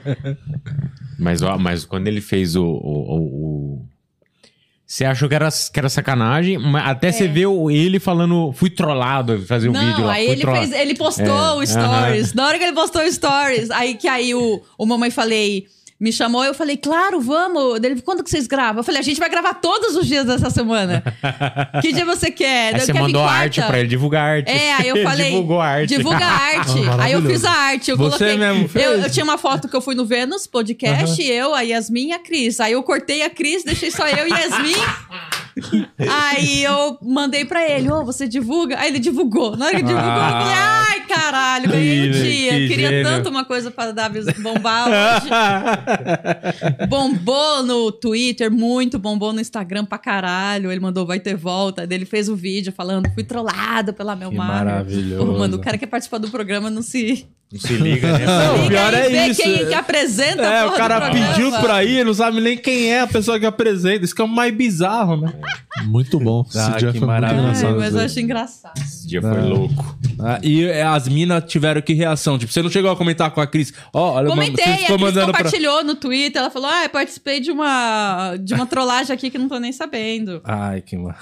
Mas, ó, mas quando ele fez o- o- o- Você achou que era, que era sacanagem, mas até você vê ele falando, fui trollado, fazer um É. não, vídeo lá. aí ele trollado. fez, ele postou É, o stories. Na hora que ele postou o stories, aí que aí o, o mamãe falei, me chamou, eu falei, claro, vamos. Ele, quando que vocês gravam? Eu falei, a gente vai gravar todos os dias dessa semana. que dia você quer? Aí você quero vir mandou arte pra ele, divulgar arte. É, aí eu falei. Divulgou arte. Divulga a arte. Ah, aí eu fiz a arte. Eu Você coloquei. mesmo fez? Eu, eu tinha uma foto que eu fui no Vênus Podcast, eu, a Yasmin e a Cris. Aí eu cortei a Cris, deixei só eu e a Yasmin. aí eu mandei pra ele, ô, você divulga? Aí ele divulgou. Na hora que divulgou, eu falei, ai, caralho, ganhei um dia. que Queria gênio. tanto uma coisa pra dar bombar hoje. Bombou no Twitter, muito, bombou no Instagram pra caralho. Ele mandou vai ter volta. Ele fez o vídeo falando, fui trollado pela Mel maravilhoso. Pô, mano, o cara que quer participar do programa não se Não se liga, né? Não, o pior é vê isso. quem que apresenta É, o cara pediu pra ir, não sabe nem quem é a pessoa que apresenta. Isso que é o mais bizarro, né? Muito bom. Esse Ah, dia que foi muito maravilha. Ai, engraçado. mas eu acho engraçado. Esse dia foi louco. Ah, e é, as minas tiveram que reação. Tipo, você não chegou a comentar com a Cris? Ó, olha, mano, Comentei, você a Cris mandando pra... compartilhou no Twitter. Ela falou: Ah, eu participei de uma, de uma trollagem aqui que não tô nem sabendo. Ai, que mano.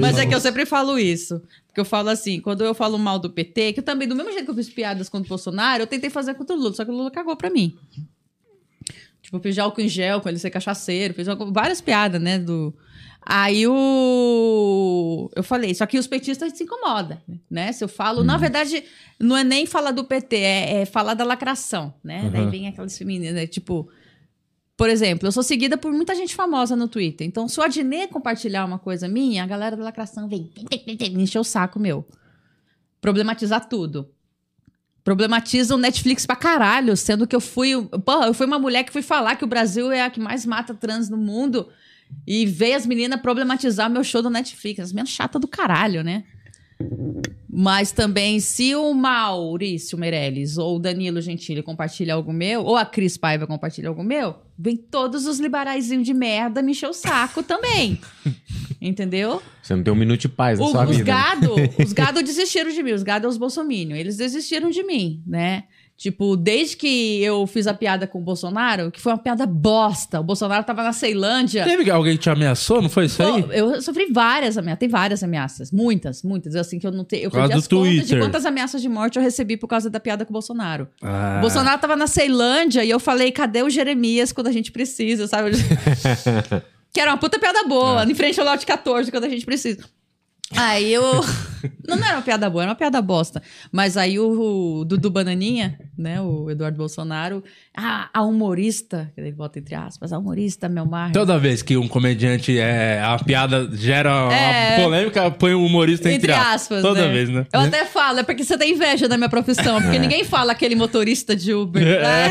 Mas é que eu sempre falo isso. Porque eu falo assim, quando eu falo mal do PT, que eu também, do mesmo jeito que eu fiz piadas contra o Bolsonaro, eu tentei fazer contra o Lula, só que o Lula cagou pra mim. Tipo, eu fiz álcool em gel com ele ser cachaceiro, fiz várias piadas, né? Do... Aí o... eu falei, só que os petistas se incomodam, né? Se eu falo, na verdade, não é nem falar do PT, é, é falar da lacração, né? Daí vem aquelas femininas, né? tipo... Por exemplo, eu sou seguida por muita gente famosa no Twitter. Então, se o Adnê compartilhar uma coisa minha, a galera da lacração vem encher o saco meu. Problematizar tudo. Problematiza o Netflix pra caralho, sendo que eu fui. Porra, eu fui uma mulher que fui falar que o Brasil é a que mais mata trans no mundo. E veio as meninas problematizar meu show do Netflix. As meninas chatas do caralho, né? Mas também, se o Maurício Meirelles ou o Danilo Gentili compartilha algo meu, ou a Cris Paiva compartilha algo meu, vem todos os liberaizinhos de merda me encher o saco também. Entendeu? Você não tem um minuto de paz na O- sua os vida. né? gado, os gado desistiram de mim, os gado é os bolsominion. Eles desistiram de mim, né? Tipo, desde que eu fiz a piada com o Bolsonaro, que foi uma piada bosta. O Bolsonaro tava na Ceilândia. Teve alguém que te ameaçou, não foi isso aí? Pô, eu sofri várias ameaças, tem várias ameaças, muitas, muitas, assim que eu não tenho, eu perdi as contas de quantas ameaças de morte eu recebi por causa da piada com o Bolsonaro. Ah. O Bolsonaro tava na Ceilândia e eu falei, cadê o Jeremias quando a gente precisa, sabe? que era uma puta piada boa, É. em frente ao lote 14 quando a gente precisa. Aí eu. Não, não era uma piada boa, era uma piada bosta. Mas aí o, Dudu Bananinha, né? O Eduardo Bolsonaro. Ah, a humorista, que ele bota entre aspas, a humorista Melmar. Toda vez que um comediante é. A piada gera É. uma polêmica, põe o humorista entre, Entre aspas, Toda né? vez, né? Eu até falo, é porque você tem inveja da minha profissão, porque ninguém fala aquele motorista de Uber. É.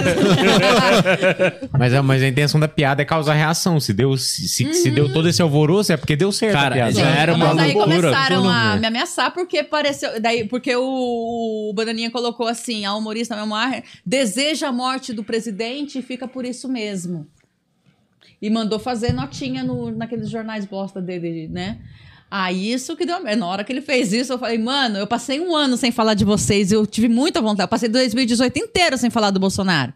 Mas, a- mas a intenção da piada é causar reação. Se deu, se, se- se deu todo esse alvoroço, é porque deu certo Cara, a piada. já era uma Mas loucura. Começaram a me ameaçar porque pareceu. Daí, porque o, o Bananinha colocou assim: a humorista Melmar deseja a morte do presidente e fica por isso mesmo. E mandou fazer notinha no, naqueles jornais bosta dele, né? Aí isso que deu. Na hora que ele fez isso, eu falei, mano, eu passei um ano sem falar de vocês. Eu tive muita vontade. Eu passei 2018 inteiro sem falar do Bolsonaro.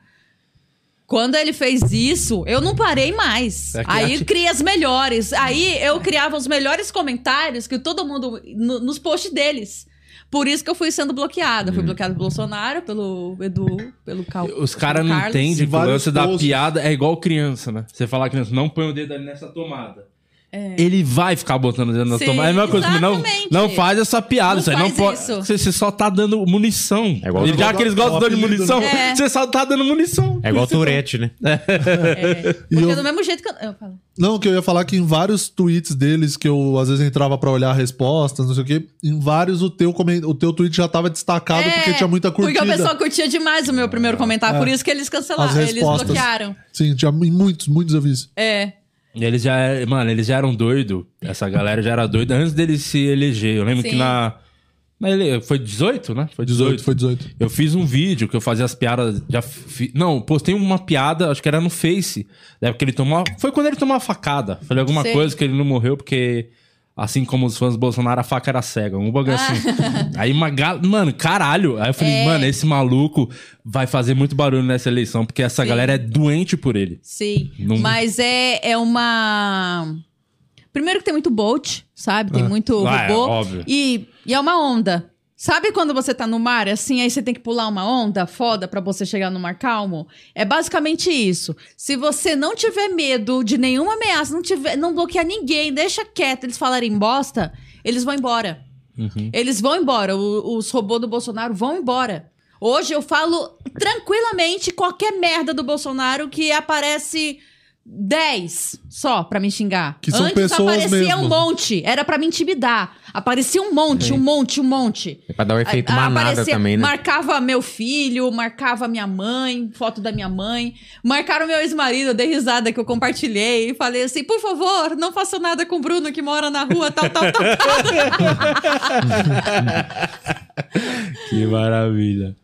Quando ele fez isso, eu não parei mais. É Aí ati- cria as melhores. Aí eu criava os melhores comentários que todo mundo. no- nos posts deles. Por isso que eu fui sendo bloqueada. Eu fui bloqueada pelo Bolsonaro, pelo Edu, pelo Cal. Os caras não entendem que o lance da piada é igual criança, né? Você falar criança, não põe o dedo ali nessa tomada. É. Ele vai ficar botando o dedo na Sim, tomada. É a mesma coisa, não, não faz essa piada. Não isso aí não pode. Você, você só tá dando munição. É igual- E já que eles gostam de apelido, munição, né? É. você só tá dando munição. É igual Tourette, né? É, porque eu- do mesmo jeito que eu. eu falo. Não, que eu ia falar que em vários tweets deles, que eu às vezes entrava pra olhar respostas, não sei o quê, em vários o teu, comen- o teu tweet já tava destacado É, porque tinha muita curtida. Porque o pessoal curtia demais o meu primeiro comentário, por isso que eles cancelaram, eles bloquearam. Sim, tinha em muitos, muitos isso. É. E Eles já, mano, eles já eram doidos. Essa galera já era doida antes deles se eleger. Eu lembro Sim. que na. na ele, foi 18, né? Foi 18. 18, foi 18. Eu fiz um vídeo que eu fazia as piadas. Já fi- Não, postei uma piada, acho que era no Face. Da época que ele tomou. Foi quando ele tomou a facada. Falei alguma Sei. coisa que ele não morreu, porque. Assim como os fãs do Bolsonaro, a faca era cega. Um bagulho assim. Aí uma gal... Mano, caralho. Aí eu falei, É. mano, esse maluco vai fazer muito barulho nessa eleição, porque essa Sim. galera é doente por ele. Sim. Não- Mas é, é uma. Primeiro que tem muito boat, sabe? Tem muito Ah, é, robô. óbvio. E, e é uma onda. Sabe quando você tá no mar, assim, aí você tem que pular uma onda foda pra você chegar no mar calmo? É basicamente isso. Se você não tiver medo de nenhuma ameaça, não, tiver, não bloquear ninguém, deixa quieto, eles falarem bosta, eles vão embora. Eles vão embora. O- os robôs do Bolsonaro vão embora. Hoje eu falo tranquilamente qualquer merda do Bolsonaro que aparece 10 só pra me xingar. Que são Antes pessoas aparecia mesmo. um monte. Era pra me intimidar. Aparecia um monte, um monte, um monte. É pra dar o efeito A- a- manada aparecia- também, né? Marcava meu filho, marcava minha mãe, foto da minha mãe. Marcaram meu ex-marido, eu dei risada que eu compartilhei. E falei assim, por favor, não faça nada com o Bruno que mora na rua, tal, tal, tal, tal. Que maravilha.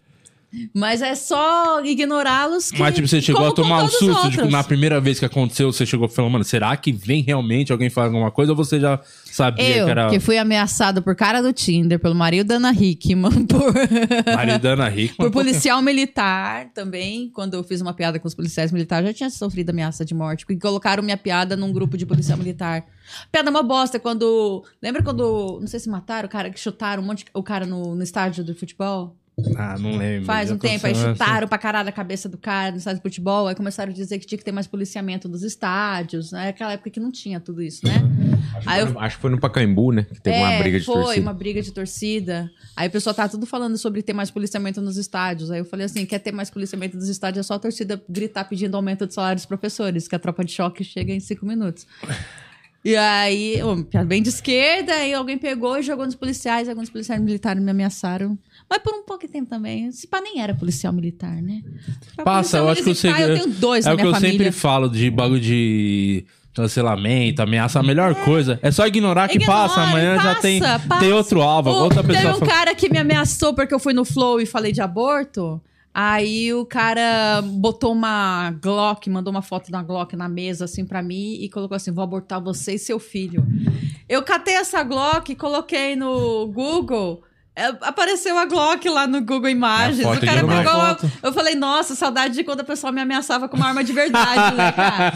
Mas é só ignorá-los que... Mas, tipo, você chegou como a tomar com um todos os susto, tipo, outros. na primeira vez que aconteceu, você chegou falando, mano, será que vem realmente alguém falar alguma coisa ou você já sabia Eu, que era que fui ameaçada por cara do Tinder, pelo marido da Ana Hickman, por... Maridana Hickman? Por policial militar também, quando eu fiz uma piada com os policiais militares, já tinha sofrido ameaça de morte, porque colocaram minha piada num grupo de policial militar. Piada é uma bosta, quando. Lembra quando. Não sei se mataram o cara que chutaram um monte o cara no, no estádio de futebol? Ah, não lembro. Faz um tempo, aí aconteceu chutaram pra caralho a cabeça do cara no estádio de futebol, aí começaram a dizer que tinha que ter mais policiamento dos estádios, né? Aquela época que não tinha tudo isso, né? Aí eu Acho que foi no Pacaembu, né? Que teve uma é, briga de foi, torcida. uma briga de torcida. Aí o pessoal tá tudo falando sobre ter mais policiamento nos estádios. Aí eu falei assim, quer ter mais policiamento nos estádios, é só a torcida gritar pedindo aumento de salário dos professores, que a tropa de choque chega em cinco minutos. E aí, bem de esquerda, aí alguém pegou e jogou nos policiais, alguns policiais militares me ameaçaram. Mas por um pouco de tempo também. Esse pá nem era policial militar, né? Pra Passa, eu acho que o militar, segredo. Eu tenho dois é o que eu família. sempre falo de bagulho de cancelamento, ameaça. A melhor coisa é só ignorar que Ignora, passa. Amanhã já passa, tem, passa. tem outro alvo. Ô, outra Teve pessoa um fala- cara que me ameaçou porque eu fui no Flow e falei de aborto. Aí o cara botou uma Glock, mandou uma foto da Glock na mesa, assim, pra mim, e colocou assim: vou abortar você e seu filho. Eu catei essa Glock, coloquei no Google. É, Apareceu a Glock lá no Google Imagens. É foto o cara de pegou. a- Eu falei, nossa, saudade de quando a pessoa me ameaçava com uma arma de verdade, né, cara?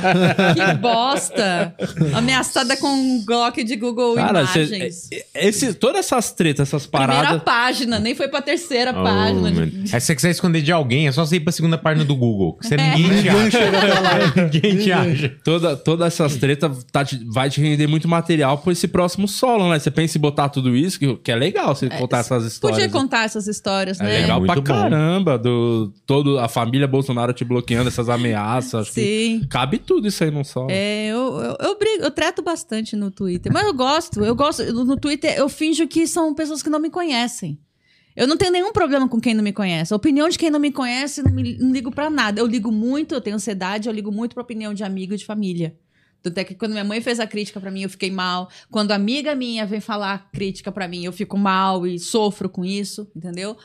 Que bosta! Ameaçada com um Glock de Google Cara, cê- Imagens. esse, todas essas tretas, essas Primeira paradas. página, nem foi pra terceira Oh, página. meu. Aí se você quiser esconder de alguém, é só você ir pra segunda página do Google. Que você É. ninguém te acha. ninguém te acha. Toda, todas essas tretas tá te- vai te render muito material pra esse próximo solo, né? Você pensa em botar tudo isso, que, que é legal você contar essas histórias. Podia contar essas histórias, É né? legal Muito pra bom. caramba. Do, todo, a família Bolsonaro te bloqueando, essas ameaças. Sim. Cabe tudo isso aí num solo. É, eu, eu, eu brigo, eu treto bastante no Twitter. Mas eu gosto, eu gosto. No Twitter eu finjo que são pessoas que não me conhecem. Eu não tenho nenhum problema com quem não me conhece. A opinião de quem não me conhece, não, me, não ligo pra nada. Eu ligo muito, eu tenho ansiedade, eu ligo muito pra opinião de amigo e de família. Tanto é que quando minha mãe fez a crítica pra mim, eu fiquei mal. Quando amiga minha vem falar crítica pra mim, eu fico mal e sofro com isso, entendeu?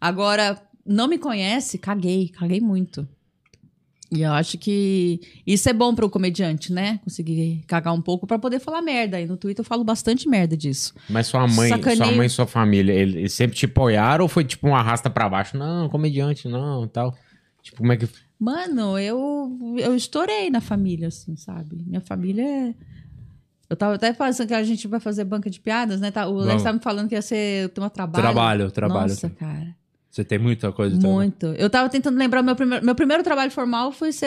Agora, não me conhece, caguei, caguei muito. E eu acho que isso é bom para o comediante, né? Conseguir cagar um pouco pra poder falar merda. E no Twitter eu falo bastante merda disso. Mas sua mãe, Sacaneio. sua mãe e sua família, eles sempre te apoiaram ou foi tipo um arrasta pra baixo? Não, comediante, não, tal. Tipo, como é que. Mano, eu, eu estourei na família, assim, sabe? Minha família é. Eu tava até pensando que a gente vai fazer banca de piadas, né? Tá- O Alex Vamos. tava me falando que ia ser tema trabalho. Trabalho, trabalho. Nossa, cara. Você tem muita coisa. né? Muito. Eu tava tentando lembrar, meu primeiro, meu primeiro trabalho formal foi ser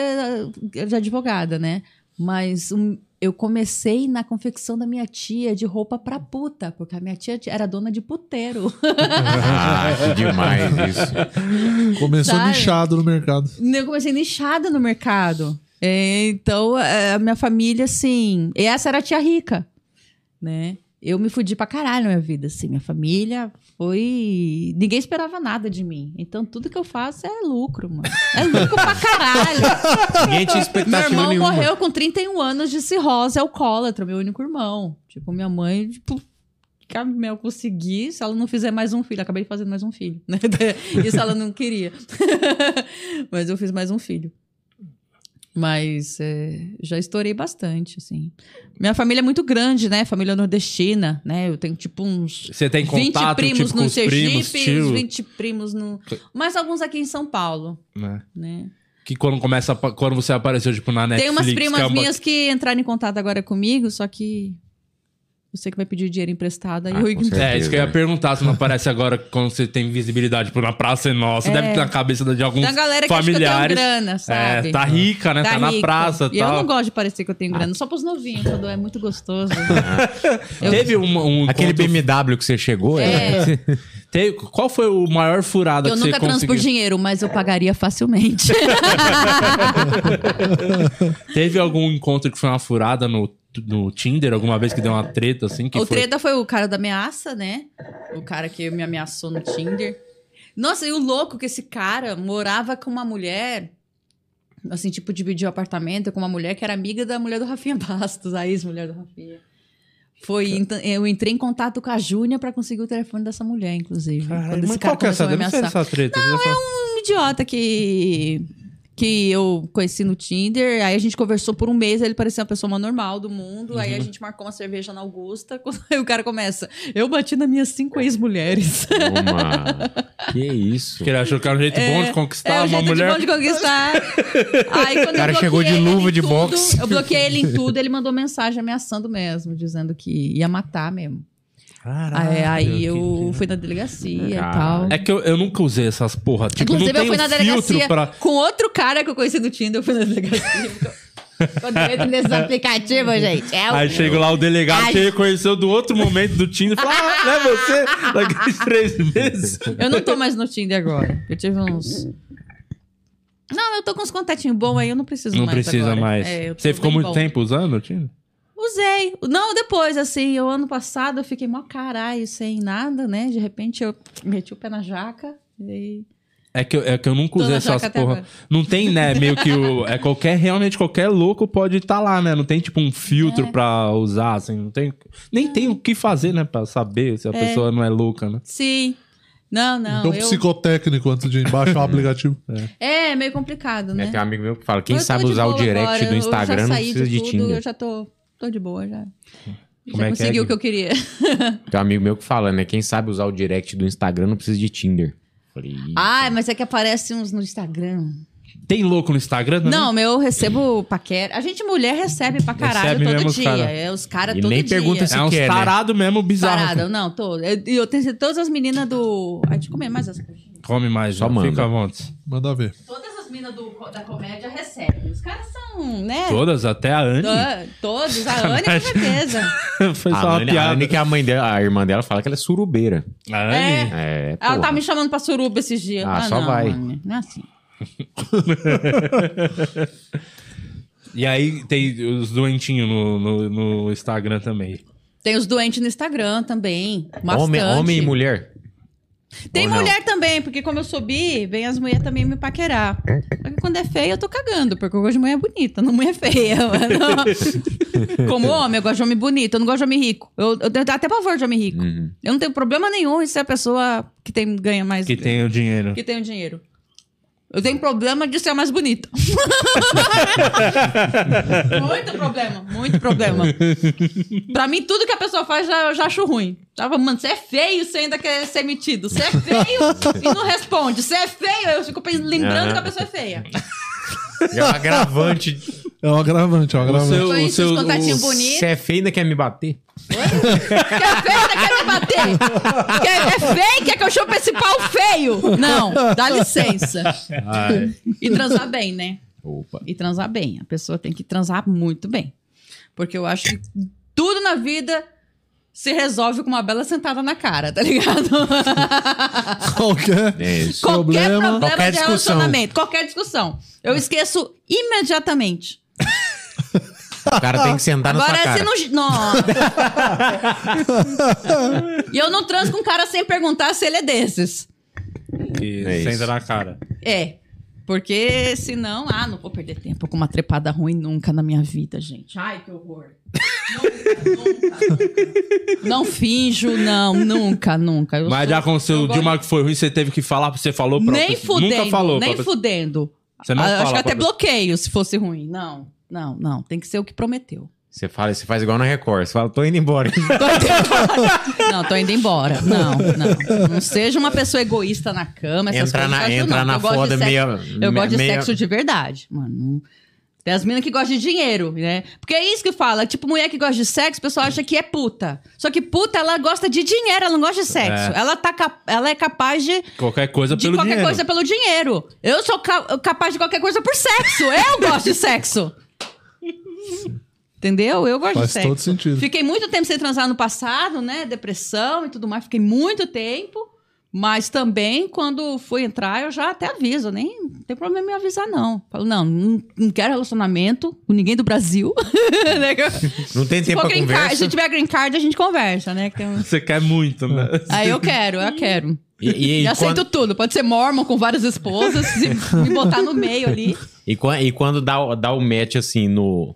eh, de advogada, né? Mas um, eu comecei na confecção da minha tia de roupa pra puta, porque a minha tia era dona de puteiro. Ah, que demais isso. Começou Sabe? nichado no mercado. eu comecei nichada no mercado. É, então, eh, a minha família, assim. E essa era a tia rica, né? Eu me fudi pra caralho na minha vida, assim. Minha família foi. Ninguém esperava nada de mim. Então, tudo que eu faço é lucro, mano. É lucro pra caralho. Ninguém tinha Meu expectativa irmão nenhuma. morreu com 31 anos de cirrose alcoólatra, meu único irmão. Tipo, minha mãe, tipo, Mel conseguir, se ela não fizer mais um filho. Acabei fazendo mais um filho, né? Isso ela não queria. Mas eu fiz mais um filho. Mas é, já estourei bastante, assim. Minha família é muito grande, né? Família nordestina, né? Eu tenho, tipo, uns Você tem 20 contato primos tipo, com no primos, Sergipe, tio, uns 20 primos no... Mais alguns aqui em São Paulo, né? né? Que quando começa, quando você apareceu, tipo, na Netflix... Tem umas que primas é uma- minhas que entraram em contato agora comigo, só que você que vai pedir dinheiro emprestado, aí Ah, eu ignoro. É, isso que eu ia perguntar, se não aparece agora quando você tem visibilidade, tipo, na Praça é Nossa, É. deve ter na cabeça de alguns Tem a galera que familiares. acha que eu tenho grana, sabe? É, tá rica, né? Tá, na rica. praça e E eu tal. não gosto de parecer que eu tenho grana, só pros novinhos, quando é muito gostoso. Eu- Teve um, um Aquele encontro- BMW que você chegou, É. teve- qual foi o maior furada Eu que você nunca transo conseguiu? por dinheiro, mas eu pagaria facilmente. Teve algum encontro que foi uma furada no, no Tinder, alguma vez que deu uma treta, assim? Que o foi... treta foi o cara da ameaça, né? O cara que me ameaçou no Tinder. Nossa, e o louco que esse cara morava com uma mulher, assim, tipo, dividiu apartamento com uma mulher que era amiga da mulher do Rafinha Bastos, a ex-mulher do Rafinha. Foi, ent- eu entrei em contato com a Júnia pra conseguir o telefone dessa mulher, inclusive. Caralho, Quando esse mas cara qual que é essa? Deve ser essa treta. Não, é um idiota que que eu conheci no Tinder, aí a gente conversou por um mês, ele parecia uma pessoa normal do mundo, aí Uhum. a gente marcou uma cerveja na Augusta, aí o cara começa, eu bati nas minhas cinco ex-mulheres. Que isso? Porque ele achou que era um jeito bom de conquistar É o uma jeito mulher. de bom de conquistar. Aí quando O cara eu chegou de luva de tudo, boxe. Eu bloqueei ele em tudo, ele mandou mensagem ameaçando mesmo, dizendo que ia matar mesmo. Caralho, aí aí que- eu fui na delegacia e Caralho. tal. É que eu, eu nunca usei essas porra. Tipo, Inclusive, não eu fui na um filtro delegacia pra... com outro cara que eu conheci no Tinder, eu fui na delegacia. Quando eu entro nesses aplicativos, gente, é o... Aí chega lá o delegado Ai. que reconheceu do outro momento do Tinder e fala: Ah, não é você? Daqueles três meses. Eu não tô mais no Tinder agora. Eu tive uns... Não, eu tô com uns contatinhos bons aí, eu não preciso Não mais precisa agora. mais. É, você ficou muito bom. tempo usando o Tinder? Usei. Não, depois, assim, o ano passado eu fiquei mó caralho sem nada, né? De repente eu meti o pé na jaca e... É que, eu- é que eu nunca usei essas porra. Não tem, né? Meio que o. É qualquer. Realmente qualquer louco pode estar lá, né? Não tem, tipo, um filtro É. pra usar, assim. Não tem. Nem tem o que fazer, né? Pra saber se a É. pessoa não é louca, né? Sim. Não, não. então, eu... psicotécnico antes de baixar o aplicativo. É, meio complicado, né? É, tem um amigo meu que fala, quem Eu sabe de usar o direct agora, do Instagram eu já não precisa de, tudo, Tinder. Eu já tô, tô de boa, já. Como já é que é, consegui o Gui? que eu queria. Tem um amigo meu que fala, né? Quem sabe usar o direct do Instagram não precisa de Tinder. Falei, "Ih, Ai, mas é que aparece uns no Instagram. Tem louco no Instagram? também? Não, meu, eu recebo paquera. A gente, mulher, recebe pra caralho Recebe todo mesmo os dia. cara. É, os caras E todo nem dia. pergunta se É uns quer, né? tarado mesmo bizarro. Parada, não, tô. Eu, eu tenho todas as meninas do. Ai, deixa eu comer mais. Come mais, Só já. manda. Fica à vontade. Manda ver. Todas as meninas do- da comédia recebem. Os caras são, né? Todas, até a Anne. Ah, Todos, a Anne com certeza. Foi só A uma Anne, a piada. Anne que a mãe dela, a irmã dela fala que ela é surubeira. A Anne? É. É, Ela porra. tá me chamando pra suruba esses dias. Ah, só não, vai. Anne, Não é assim. E aí tem os doentinhos no, no, no Instagram também. Tem os doentes no Instagram também. Bastante. Homem, homem e mulher. Tem Ou não? mulher também, porque como eu subi, vem as mulheres também me paquerar. Só que quando é feia, eu tô cagando, porque eu gosto de mulher bonita, não mulher feia. mano. como homem, eu gosto de homem bonito, eu não gosto de homem rico. Eu, eu tenho até pavor de homem rico. Uhum. Eu não tenho problema nenhum em ser a pessoa que tem, ganha mais. Que tem o dinheiro. que tem o dinheiro. Eu tenho problema de ser a mais bonita. muito problema, muito problema. Pra mim, tudo que a pessoa faz, já, eu já acho ruim. Tava, mano, você é feio, você ainda quer ser metido. Você é feio e não responde. Você é feio, eu fico lembrando que a pessoa é feia. É um agravante. É um agravante, é um agravante. seu- Foi o seu- os contatinhos o- bonitos. Você é feio e ainda quer me bater? Quer feio, ainda quer me bater. Quer, é feio, quer que eu chupe esse pau feio. Não, dá licença. E transar bem, né? Opa. e transar bem. A pessoa tem que transar muito bem. Porque eu acho que tudo na vida se resolve com uma bela sentada na cara, tá ligado? Qualquer qualquer Problema, problema qualquer de discussão. relacionamento, qualquer discussão. Eu esqueço imediatamente. O cara tem que sentar na Agora, sua se cara. não. não. e eu não transo com um cara sem perguntar se ele é desses. Que É isso. senta na cara. É. Porque senão, ah, não vou perder tempo com uma trepada ruim nunca na minha vida, gente. Ai, que horror. Nunca, nunca, nunca. Não finjo, não, nunca, nunca. Eu Mas já aconteceu gosto- uma que foi ruim, você teve que falar, você falou pra Nem fudendo, Nunca falou nem pra fudendo. Você não Ah, fala Acho que até bloqueio se fosse ruim. Não, não, não. Tem que ser o que prometeu. Você, fala, você faz igual na Record. Você fala, tô indo embora. Tô indo embora. Não, tô indo embora. Não, não. Não seja uma pessoa egoísta na cama. Essas Entrar coisas na- não. na Eu foda meia- Eu gosto de meia- sexo de verdade, mano. Não- Tem as minas que gostam de dinheiro, né? Porque é isso que fala. Tipo, mulher que gosta de sexo, o pessoal acha que é puta. Só que puta, ela gosta de dinheiro, ela não gosta de sexo. É. Ela, tá cap- ela é capaz de, Qualquer coisa de pelo qualquer dinheiro. coisa pelo dinheiro. Eu sou ca- capaz de qualquer coisa por sexo. Eu gosto de sexo. Entendeu? Eu gosto Faz de sexo. todo sentido. Fiquei muito tempo sem transar no passado, né? Depressão e tudo mais. Fiquei muito tempo. Mas também, quando fui entrar, eu já até aviso. Nem não tem problema em me avisar, não. Falo, não, não, não quero relacionamento com ninguém do Brasil. Né? Não tem tempo pra green card, conversa. se tiver green card, a gente conversa, né? Que um- Você quer muito, né? Aí eu quero, eu quero. E, e, E, e aceito quando, tudo. Pode ser mormon com várias esposas, se me botar no meio ali. e, e quando dá, o- dá o match assim no.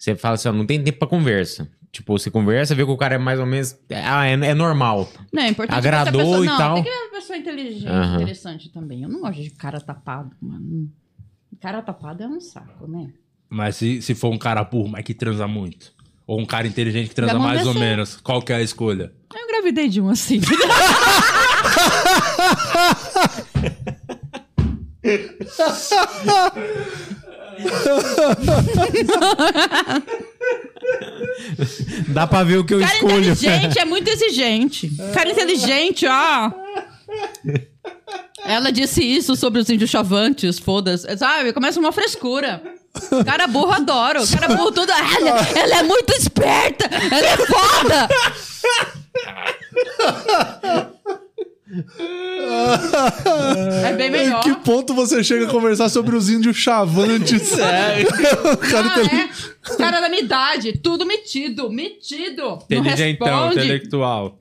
Você fala assim, ó, não tem tempo pra conversa. tipo, você conversa, vê que o cara é mais ou menos. Ah, é, é normal. Não, é importante Agradou pessoa, e não, tal. Tem que ver uma pessoa inteligente, interessante também. Eu não gosto de cara tapado, mano. Cara tapado é um saco, né? Mas se, se for um cara burro, mas que transa muito. Ou um cara inteligente que transa mais ou menos. Qual que é a escolha? Eu engravidei de um assim. Dá pra ver o que eu Cara escolho. inteligente é muito exigente. Cara inteligente, ó. Ela disse isso sobre os índios chavantes, foda-se. Sabe, começa uma frescura. Cara burro, adoro. Cara burro, tudo. Ela, ela é muito esperta. Ela é foda. É bem melhor. Em que ponto você chega a conversar sobre os índios chavantes? É. o cara Ah, é. Cara da minha idade, tudo metido, metido. Não Inteligentão, intelectual.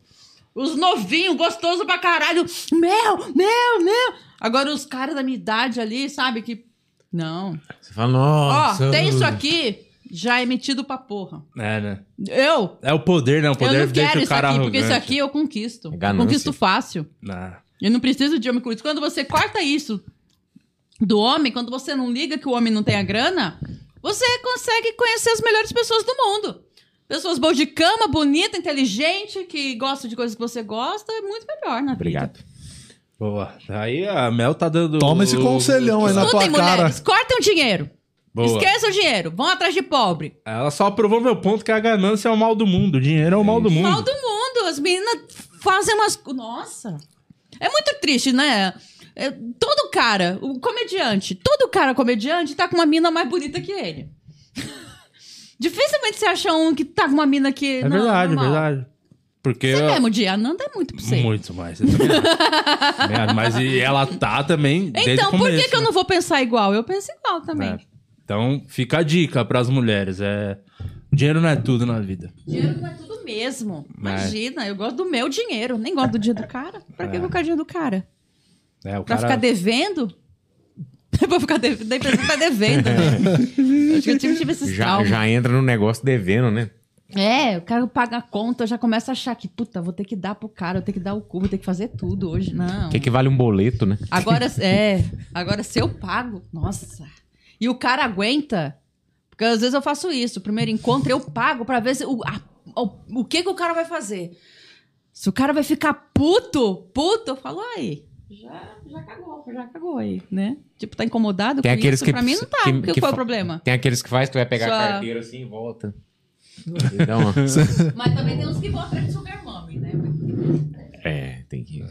Os novinhos, gostoso pra caralho. Meu, meu, meu. Agora os caras da minha idade ali, sabe, que... Não. Você fala, Ó, nossa. tem isso aqui, já é metido pra porra. É, né? Eu, É o poder, né? O eu poder não deixa quero o isso cara aqui, porque isso aqui eu conquisto. É Eu ganância. conquisto fácil. Não. Eu não preciso de homem com isso. Quando você corta isso do homem, quando você não liga que o homem não tem a grana, você consegue conhecer as melhores pessoas do mundo. Pessoas boas de cama, bonita, inteligente, que gostam de coisas que você gosta, é muito melhor na vida. Obrigado. Boa. Aí a Mel tá dando. Toma esse conselhão aí na tua Escutem, cara. mulheres, cortem o dinheiro. Boa. Esqueçam o dinheiro. Vão atrás de pobre. Ela só provou meu ponto que a ganância é o mal do mundo. O dinheiro é o mal do mundo. Mal do mundo. As meninas fazem umas. Nossa. É muito triste, né? É, todo cara, o comediante, todo cara comediante tá com uma mina mais bonita que ele. Dificilmente você acha um que tá com uma mina que. É não, verdade, é normal. verdade. Porque. Você eu- mesmo, Dia, Ananda é muito pra você. Muito mais. É, Mas e ela tá também. Então, por começo, que, que eu né? não vou pensar igual? Eu penso igual também. É. Então, fica a dica pras mulheres. É... Dinheiro não é tudo na vida. Dinheiro não é tudo mesmo. É. Imagina, eu gosto do meu dinheiro, nem gosto do dia do cara. Pra que eu vou ficar dinheiro do cara? É, o Pra cara... ficar devendo? pra ficar devendo, da empresa tá devendo, né? Eu acho que eu tive, tive esses Já, já entra no negócio devendo, né? É, o cara paga a conta, já começa a achar que, puta, vou ter que dar pro cara, vou ter que dar o cu, vou ter que fazer tudo hoje. Não. O que, que vale um boleto, né? Agora, é, agora se eu pago, nossa. E o cara aguenta, porque às vezes eu faço isso, primeiro encontro eu pago pra ver se, o, a- o, o que que o cara vai fazer. Se o cara vai ficar puto, puto, eu falo, aí, já, já cagou, já cagou aí, né? Tipo, tá incomodado Tem com aqueles isso? que- pra mim não tá, que- porque que qual é o problema? Tem aqueles que faz que vai pegar Sua- a carteira assim e volta. E uma- Mas também tem uns que atrás de sugar mommy, né? É, tem que.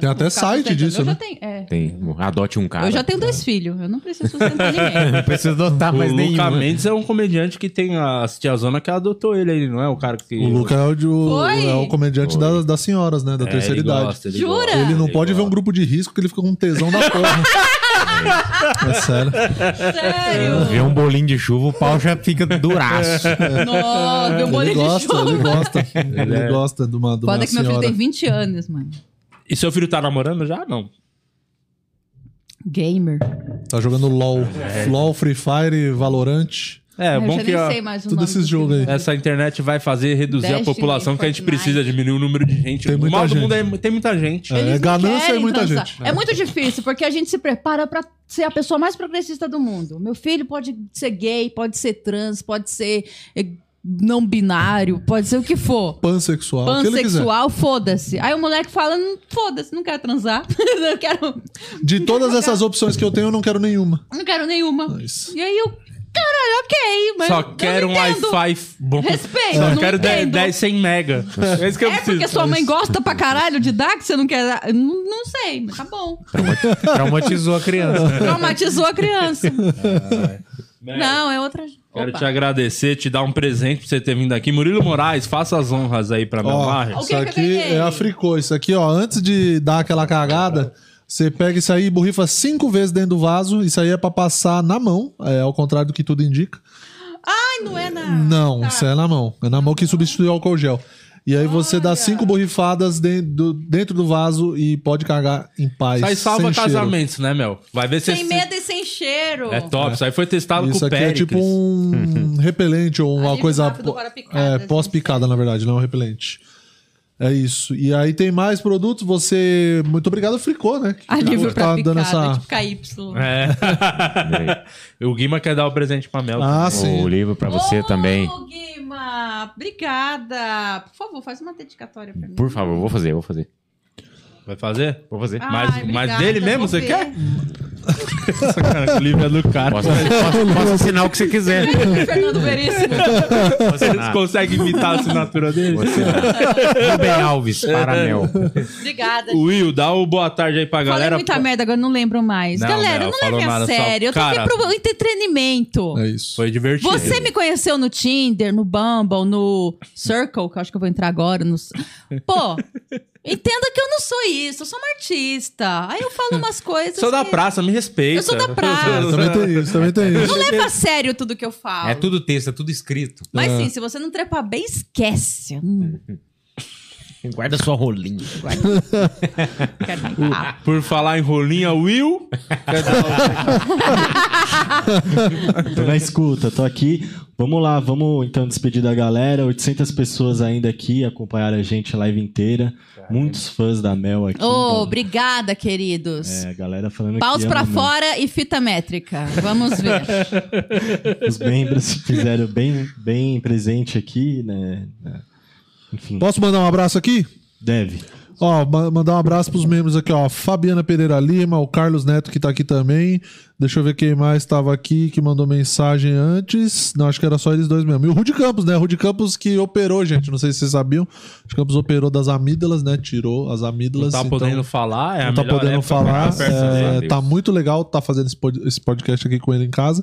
Tem até site disso, eu né? Já tenho, é. Tem. Adote um cara. Eu já tenho dois filhos, eu não preciso sustentar ninguém. Não precisa adotar O mais nenhum. Luca né? Mendes é um comediante que tem a tiazona que adotou ele aí, não é? O cara que... O Luca é o, de- o- é o comediante das, das senhoras, né? Da É, terceira ele idade. gosta, ele Jura? gosta. Ele não Ele pode ver um gosta. grupo de risco que ele fica com um tesão da porra. é sério. Sério? Vê um bolinho de chuva, o pau já fica duraço. Nossa, meu Ele bolinho de gosta, ele chuva. gosta. Ele é- gosta de uma, de uma Foda que meu filho senhora. tem 20 anos, mano. E seu filho tá namorando já? Não. Gamer. Tá jogando LOL. LOL, Free Fire, Valorant. É, eu bom já que nem ó, sei mais o tudo nome esses jogos aí. essa internet vai fazer reduzir a Destiny, população que a gente Fortnite. precisa diminuir o número de gente. Tem o muita mal do gente. mundo é tem muita gente. É, não ganância e muita transar. gente. É. muito difícil, porque a gente se prepara pra ser a pessoa mais progressista do mundo. Meu filho pode ser gay, pode ser trans, pode ser não binário, pode ser o que for. Pansexual. Pansexual, foda-se. Aí o moleque fala, "Hum, foda-se, não quero transar. não quero, De todas essas opções que eu tenho, eu não quero nenhuma. não quero nenhuma. Mas- E aí eu, caralho, ok, mas Só quero um não. Wi-Fi bom. Respeito, Só não quero 10, entendo. 10 100 mega. É isso que eu É preciso. porque sua mãe gosta pra caralho de dar, que você não quer? Não, não sei, mas tá bom. Traumatizou a criança. Traumatizou a criança. Não, é outra. Quero Opa. te agradecer, te dar um presente pra você ter vindo aqui. Murilo Moraes, faça as honras aí pra Maher. O isso aqui é africô. Isso aqui, ó, antes de dar aquela cagada, você pega isso aí e borrifa cinco vezes dentro do vaso. Isso aí é pra passar na mão, é ao contrário do que tudo indica. Ai, não é na. Não, Tá. isso é na mão. É na mão que substitui o álcool gel. E aí você dá cinco borrifadas dentro do, dentro do vaso e pode cagar em paz. Isso aí salva sem cheiro. casamentos, né, Mel? Vai ver se Sem medo e sem cheiro. É top. Isso aí foi testado Isso com o aqui é Péricles. tipo um repelente ou uma Alívio coisa. é, pós-picada, na verdade, não é um repelente. É isso. E aí tem mais produtos. Você. Muito obrigado, Fricô, né? Que Alívio pra tá dando essa. tipo KY. É. o Guima quer dar o presente pra Mel. Ah, O sim. livro pra você Ô, também. Guima, obrigada. Por favor, faz uma dedicatória pra mim. Por favor, vou fazer, vou fazer. Vai fazer? Vou fazer. Ai, Mas, mas obrigada, dele mesmo, você ver. Quer? Sacanagem, o livro é do cara. Posso, posso, posso assinar o que você quiser. Fernando Veríssimo. Vocês conseguem imitar a assinatura dele? Rubem Alves, para Mel. Obrigada. Will, dá o boa tarde aí pra Falei galera. muita merda, agora eu não lembro mais. Não, Galera, não, não, leve a sério. Eu tô Cara, aqui pro entretenimento. É isso. Foi divertido. Você me conheceu no Tinder, no Bumble, no Circle, que eu acho que eu vou entrar agora. No... Pô, entenda que eu não sou isso, eu sou uma artista. Aí eu falo umas coisas. Sou da que- praça, me respeita. Eu sou da praça. Também tem isso, também tem isso. Não leva a sério tudo que eu falo. É tudo texto, é tudo escrito. Mas sim, se você não trepar bem, esquece. Hum, Guarda sua rolinha. papo. Por falar em rolinha, Will. quer dar Tô na escuta, tô aqui. Vamos lá, vamos então despedir da galera. 800 pessoas ainda aqui acompanharam a gente a live inteira. Muitos fãs da Mel aqui. Ô, então, obrigada, queridos. é, a galera falando Paus que pra ama a Mel. fora e fita métrica. Vamos ver. Os membros fizeram bem, bem presente aqui, né? Enfim, Posso mandar um abraço aqui? deve. Ó, ma- mandar um abraço pros membros aqui, ó. Fabiana Pereira Lima, o Carlos Neto que tá aqui também. Deixa eu ver quem mais tava aqui que mandou mensagem antes. Não, acho que era só eles dois mesmo. E o Rudy Campos, né? Rudy Campos que operou, gente. Não sei se vocês sabiam. Rudy Campos operou das amígdalas, né? Tirou as Não amígdalas. tá então- podendo falar, é não tá podendo falar. é, tá muito legal tá fazendo esse podcast aqui com ele em casa.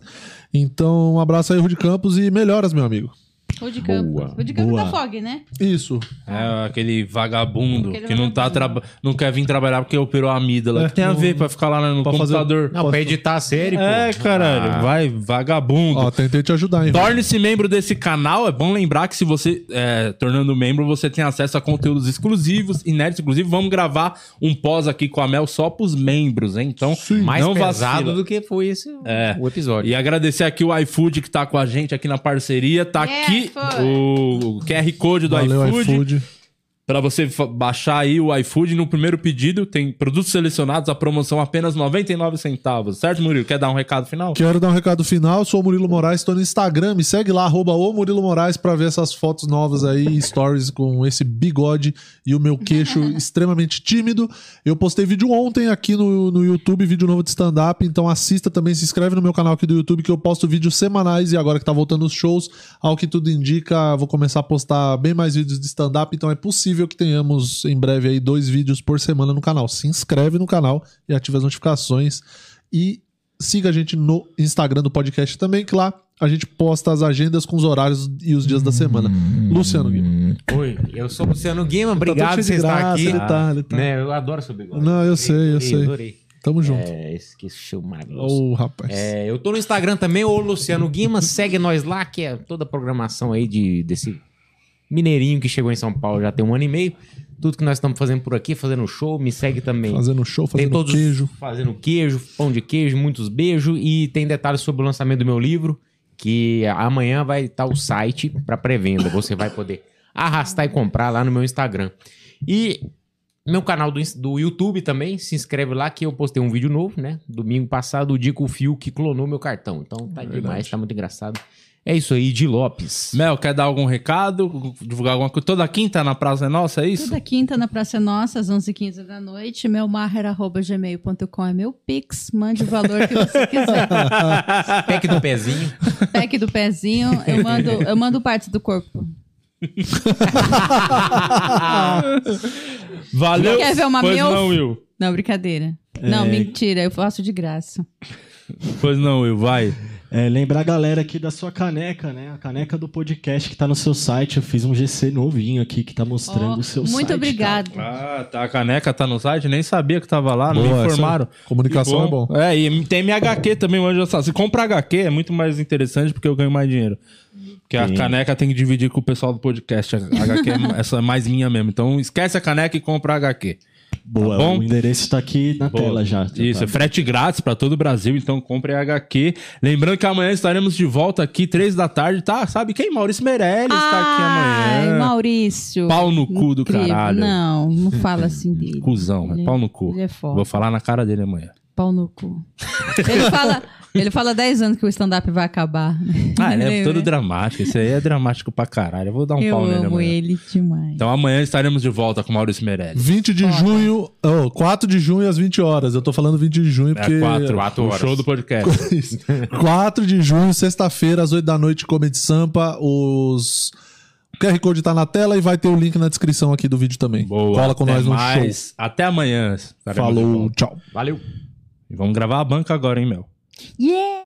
Então, um abraço aí, Rudy Campos, e melhoras, meu amigo. Rude Campos. Boa, Rude Campos boa. da Fog, né? Isso. É aquele vagabundo Aquele que não, tá traba- não quer vir trabalhar porque operou a amígdala. É, que tem a ver pra ficar lá no pra fazer- computador? Não, pra editar a série, pô. É, caralho, Ah. vai, vagabundo. Ó, tentei te ajudar, hein? Torne-se membro desse canal. É bom lembrar que se você, é, tornando membro, você tem acesso a conteúdos exclusivos, inéditos. Inclusive, vamos gravar um pós aqui com a Mel só pros membros, hein? Então, Mais não pesado vacila. do que foi esse É. o episódio. E agradecer aqui o iFood que tá com a gente aqui na parceria. Tá É, aqui foi. o, o QR Code do Valeu, iFood. iFood. Pra você baixar aí o iFood no primeiro pedido, tem produtos selecionados, a promoção apenas 99 centavos. Certo, Murilo? Quer dar um recado final? Quero dar um recado final. Sou o Murilo Moraes, estou no Instagram. Me segue lá, arroba o Murilo Moraes, pra ver essas fotos novas aí, stories com esse bigode e o meu queixo extremamente tímido. Eu postei vídeo ontem aqui no, no YouTube, vídeo novo de stand-up. Então assista também, se inscreve no meu canal aqui do YouTube, que eu posto vídeos semanais. E agora que tá voltando os shows, ao que tudo indica, vou começar a postar bem mais vídeos de stand-up. Então é possível que tenhamos em breve aí dois vídeos por semana no canal. Se inscreve no canal e ative as notificações. E siga a gente no Instagram do podcast também, que lá a gente posta as agendas com os horários e os dias da semana. Luciano Guima. Oi, eu sou o Luciano Guima, obrigado Tá todo por você estar aqui. ele tá, ele tá. Né, eu adoro seu bigode. Não, eu sei, eu sei. Adorei. Tamo junto. É, esse show maravilhoso. Ô, rapaz. É, eu tô no Instagram também, o Luciano Guima, segue nós lá, que é toda a programação aí de, desse mineirinho que chegou em São Paulo já tem um ano e meio. Tudo que nós estamos fazendo por aqui, fazendo show, me segue também. Fazendo show, fazendo todos queijo. fazendo queijo, pão de queijo, muitos beijos e tem detalhes sobre o lançamento do meu livro, que amanhã vai estar o site para pré-venda. Você vai poder arrastar e comprar lá no meu Instagram. E meu canal do, do YouTube também, se inscreve lá que eu postei um vídeo novo, né? Domingo passado, o dia que o Fio que clonou meu cartão. Então tá demais, tá muito engraçado. É isso aí, de Lopes. Mel, quer dar algum recado? Divulgar alguma coisa? Toda quinta na Praça é Nossa, é isso? Toda quinta na Praça é Nossa, às 11h15 da noite. Melmaher.gmail.com é meu pix. Mande o valor que você quiser. Pack do pezinho. Pack do pezinho. Eu mando, eu mando partes do corpo. Valeu. Quer ver uma pois milf? não, Will. Não, brincadeira. Não, mentira. Eu faço de graça. Pois não, Will, vai. É, lembrar a galera aqui da sua caneca, né? A caneca do podcast que tá no seu site. Eu fiz um GC novinho aqui que tá mostrando Ó, o seu muito site. obrigado. Ah, tá. A caneca tá no site, nem sabia que tava lá, não Boa, me informaram. comunicação Que é bom. É, e tem minha HQ também, sabe. Se compra HQ é muito mais interessante porque eu ganho mais dinheiro. Porque a Sim. caneca tem que dividir com o pessoal do podcast. A HQ é, essa é mais minha mesmo. Então esquece a caneca e compra a HQ. Boa, Tá bom? o endereço tá aqui na Boa. tela já. já Isso, tá. é frete grátis pra todo o Brasil, então compre a HQ. Lembrando que amanhã estaremos de volta aqui, três da tarde, tá? Sabe quem? Maurício Meirelles tá aqui Ai, amanhã. Maurício. Pau no cu do Incrível. caralho. Não, não fala assim dele. Cusão, é Ele- pau no cu. Ele é foda. Vou falar na cara dele amanhã. Pau no cu. Ele fala, ele fala 10 anos que o stand-up vai acabar. Ah, ele é todo dramático. Esse aí é dramático pra caralho. Eu vou dar um Eu pau nele amo amanhã. ele demais. Então amanhã estaremos de volta com o Maurício Meirelles. 20 de junho, oh, 4 de junho às 20 horas. Eu tô falando 20 de junho porque. É quatro, quatro o horas. show do podcast. Isso. 4 de junho, sexta-feira, às 8 da noite, Comedy Sampa. Os. O QR Code tá na tela e vai ter o link na descrição aqui do vídeo também. Boa. Cola com até nós no mais. Até amanhã. show. estaremos de Falou, tchau. Valeu. E vamos gravar a banca agora, hein, Mel? Yeah!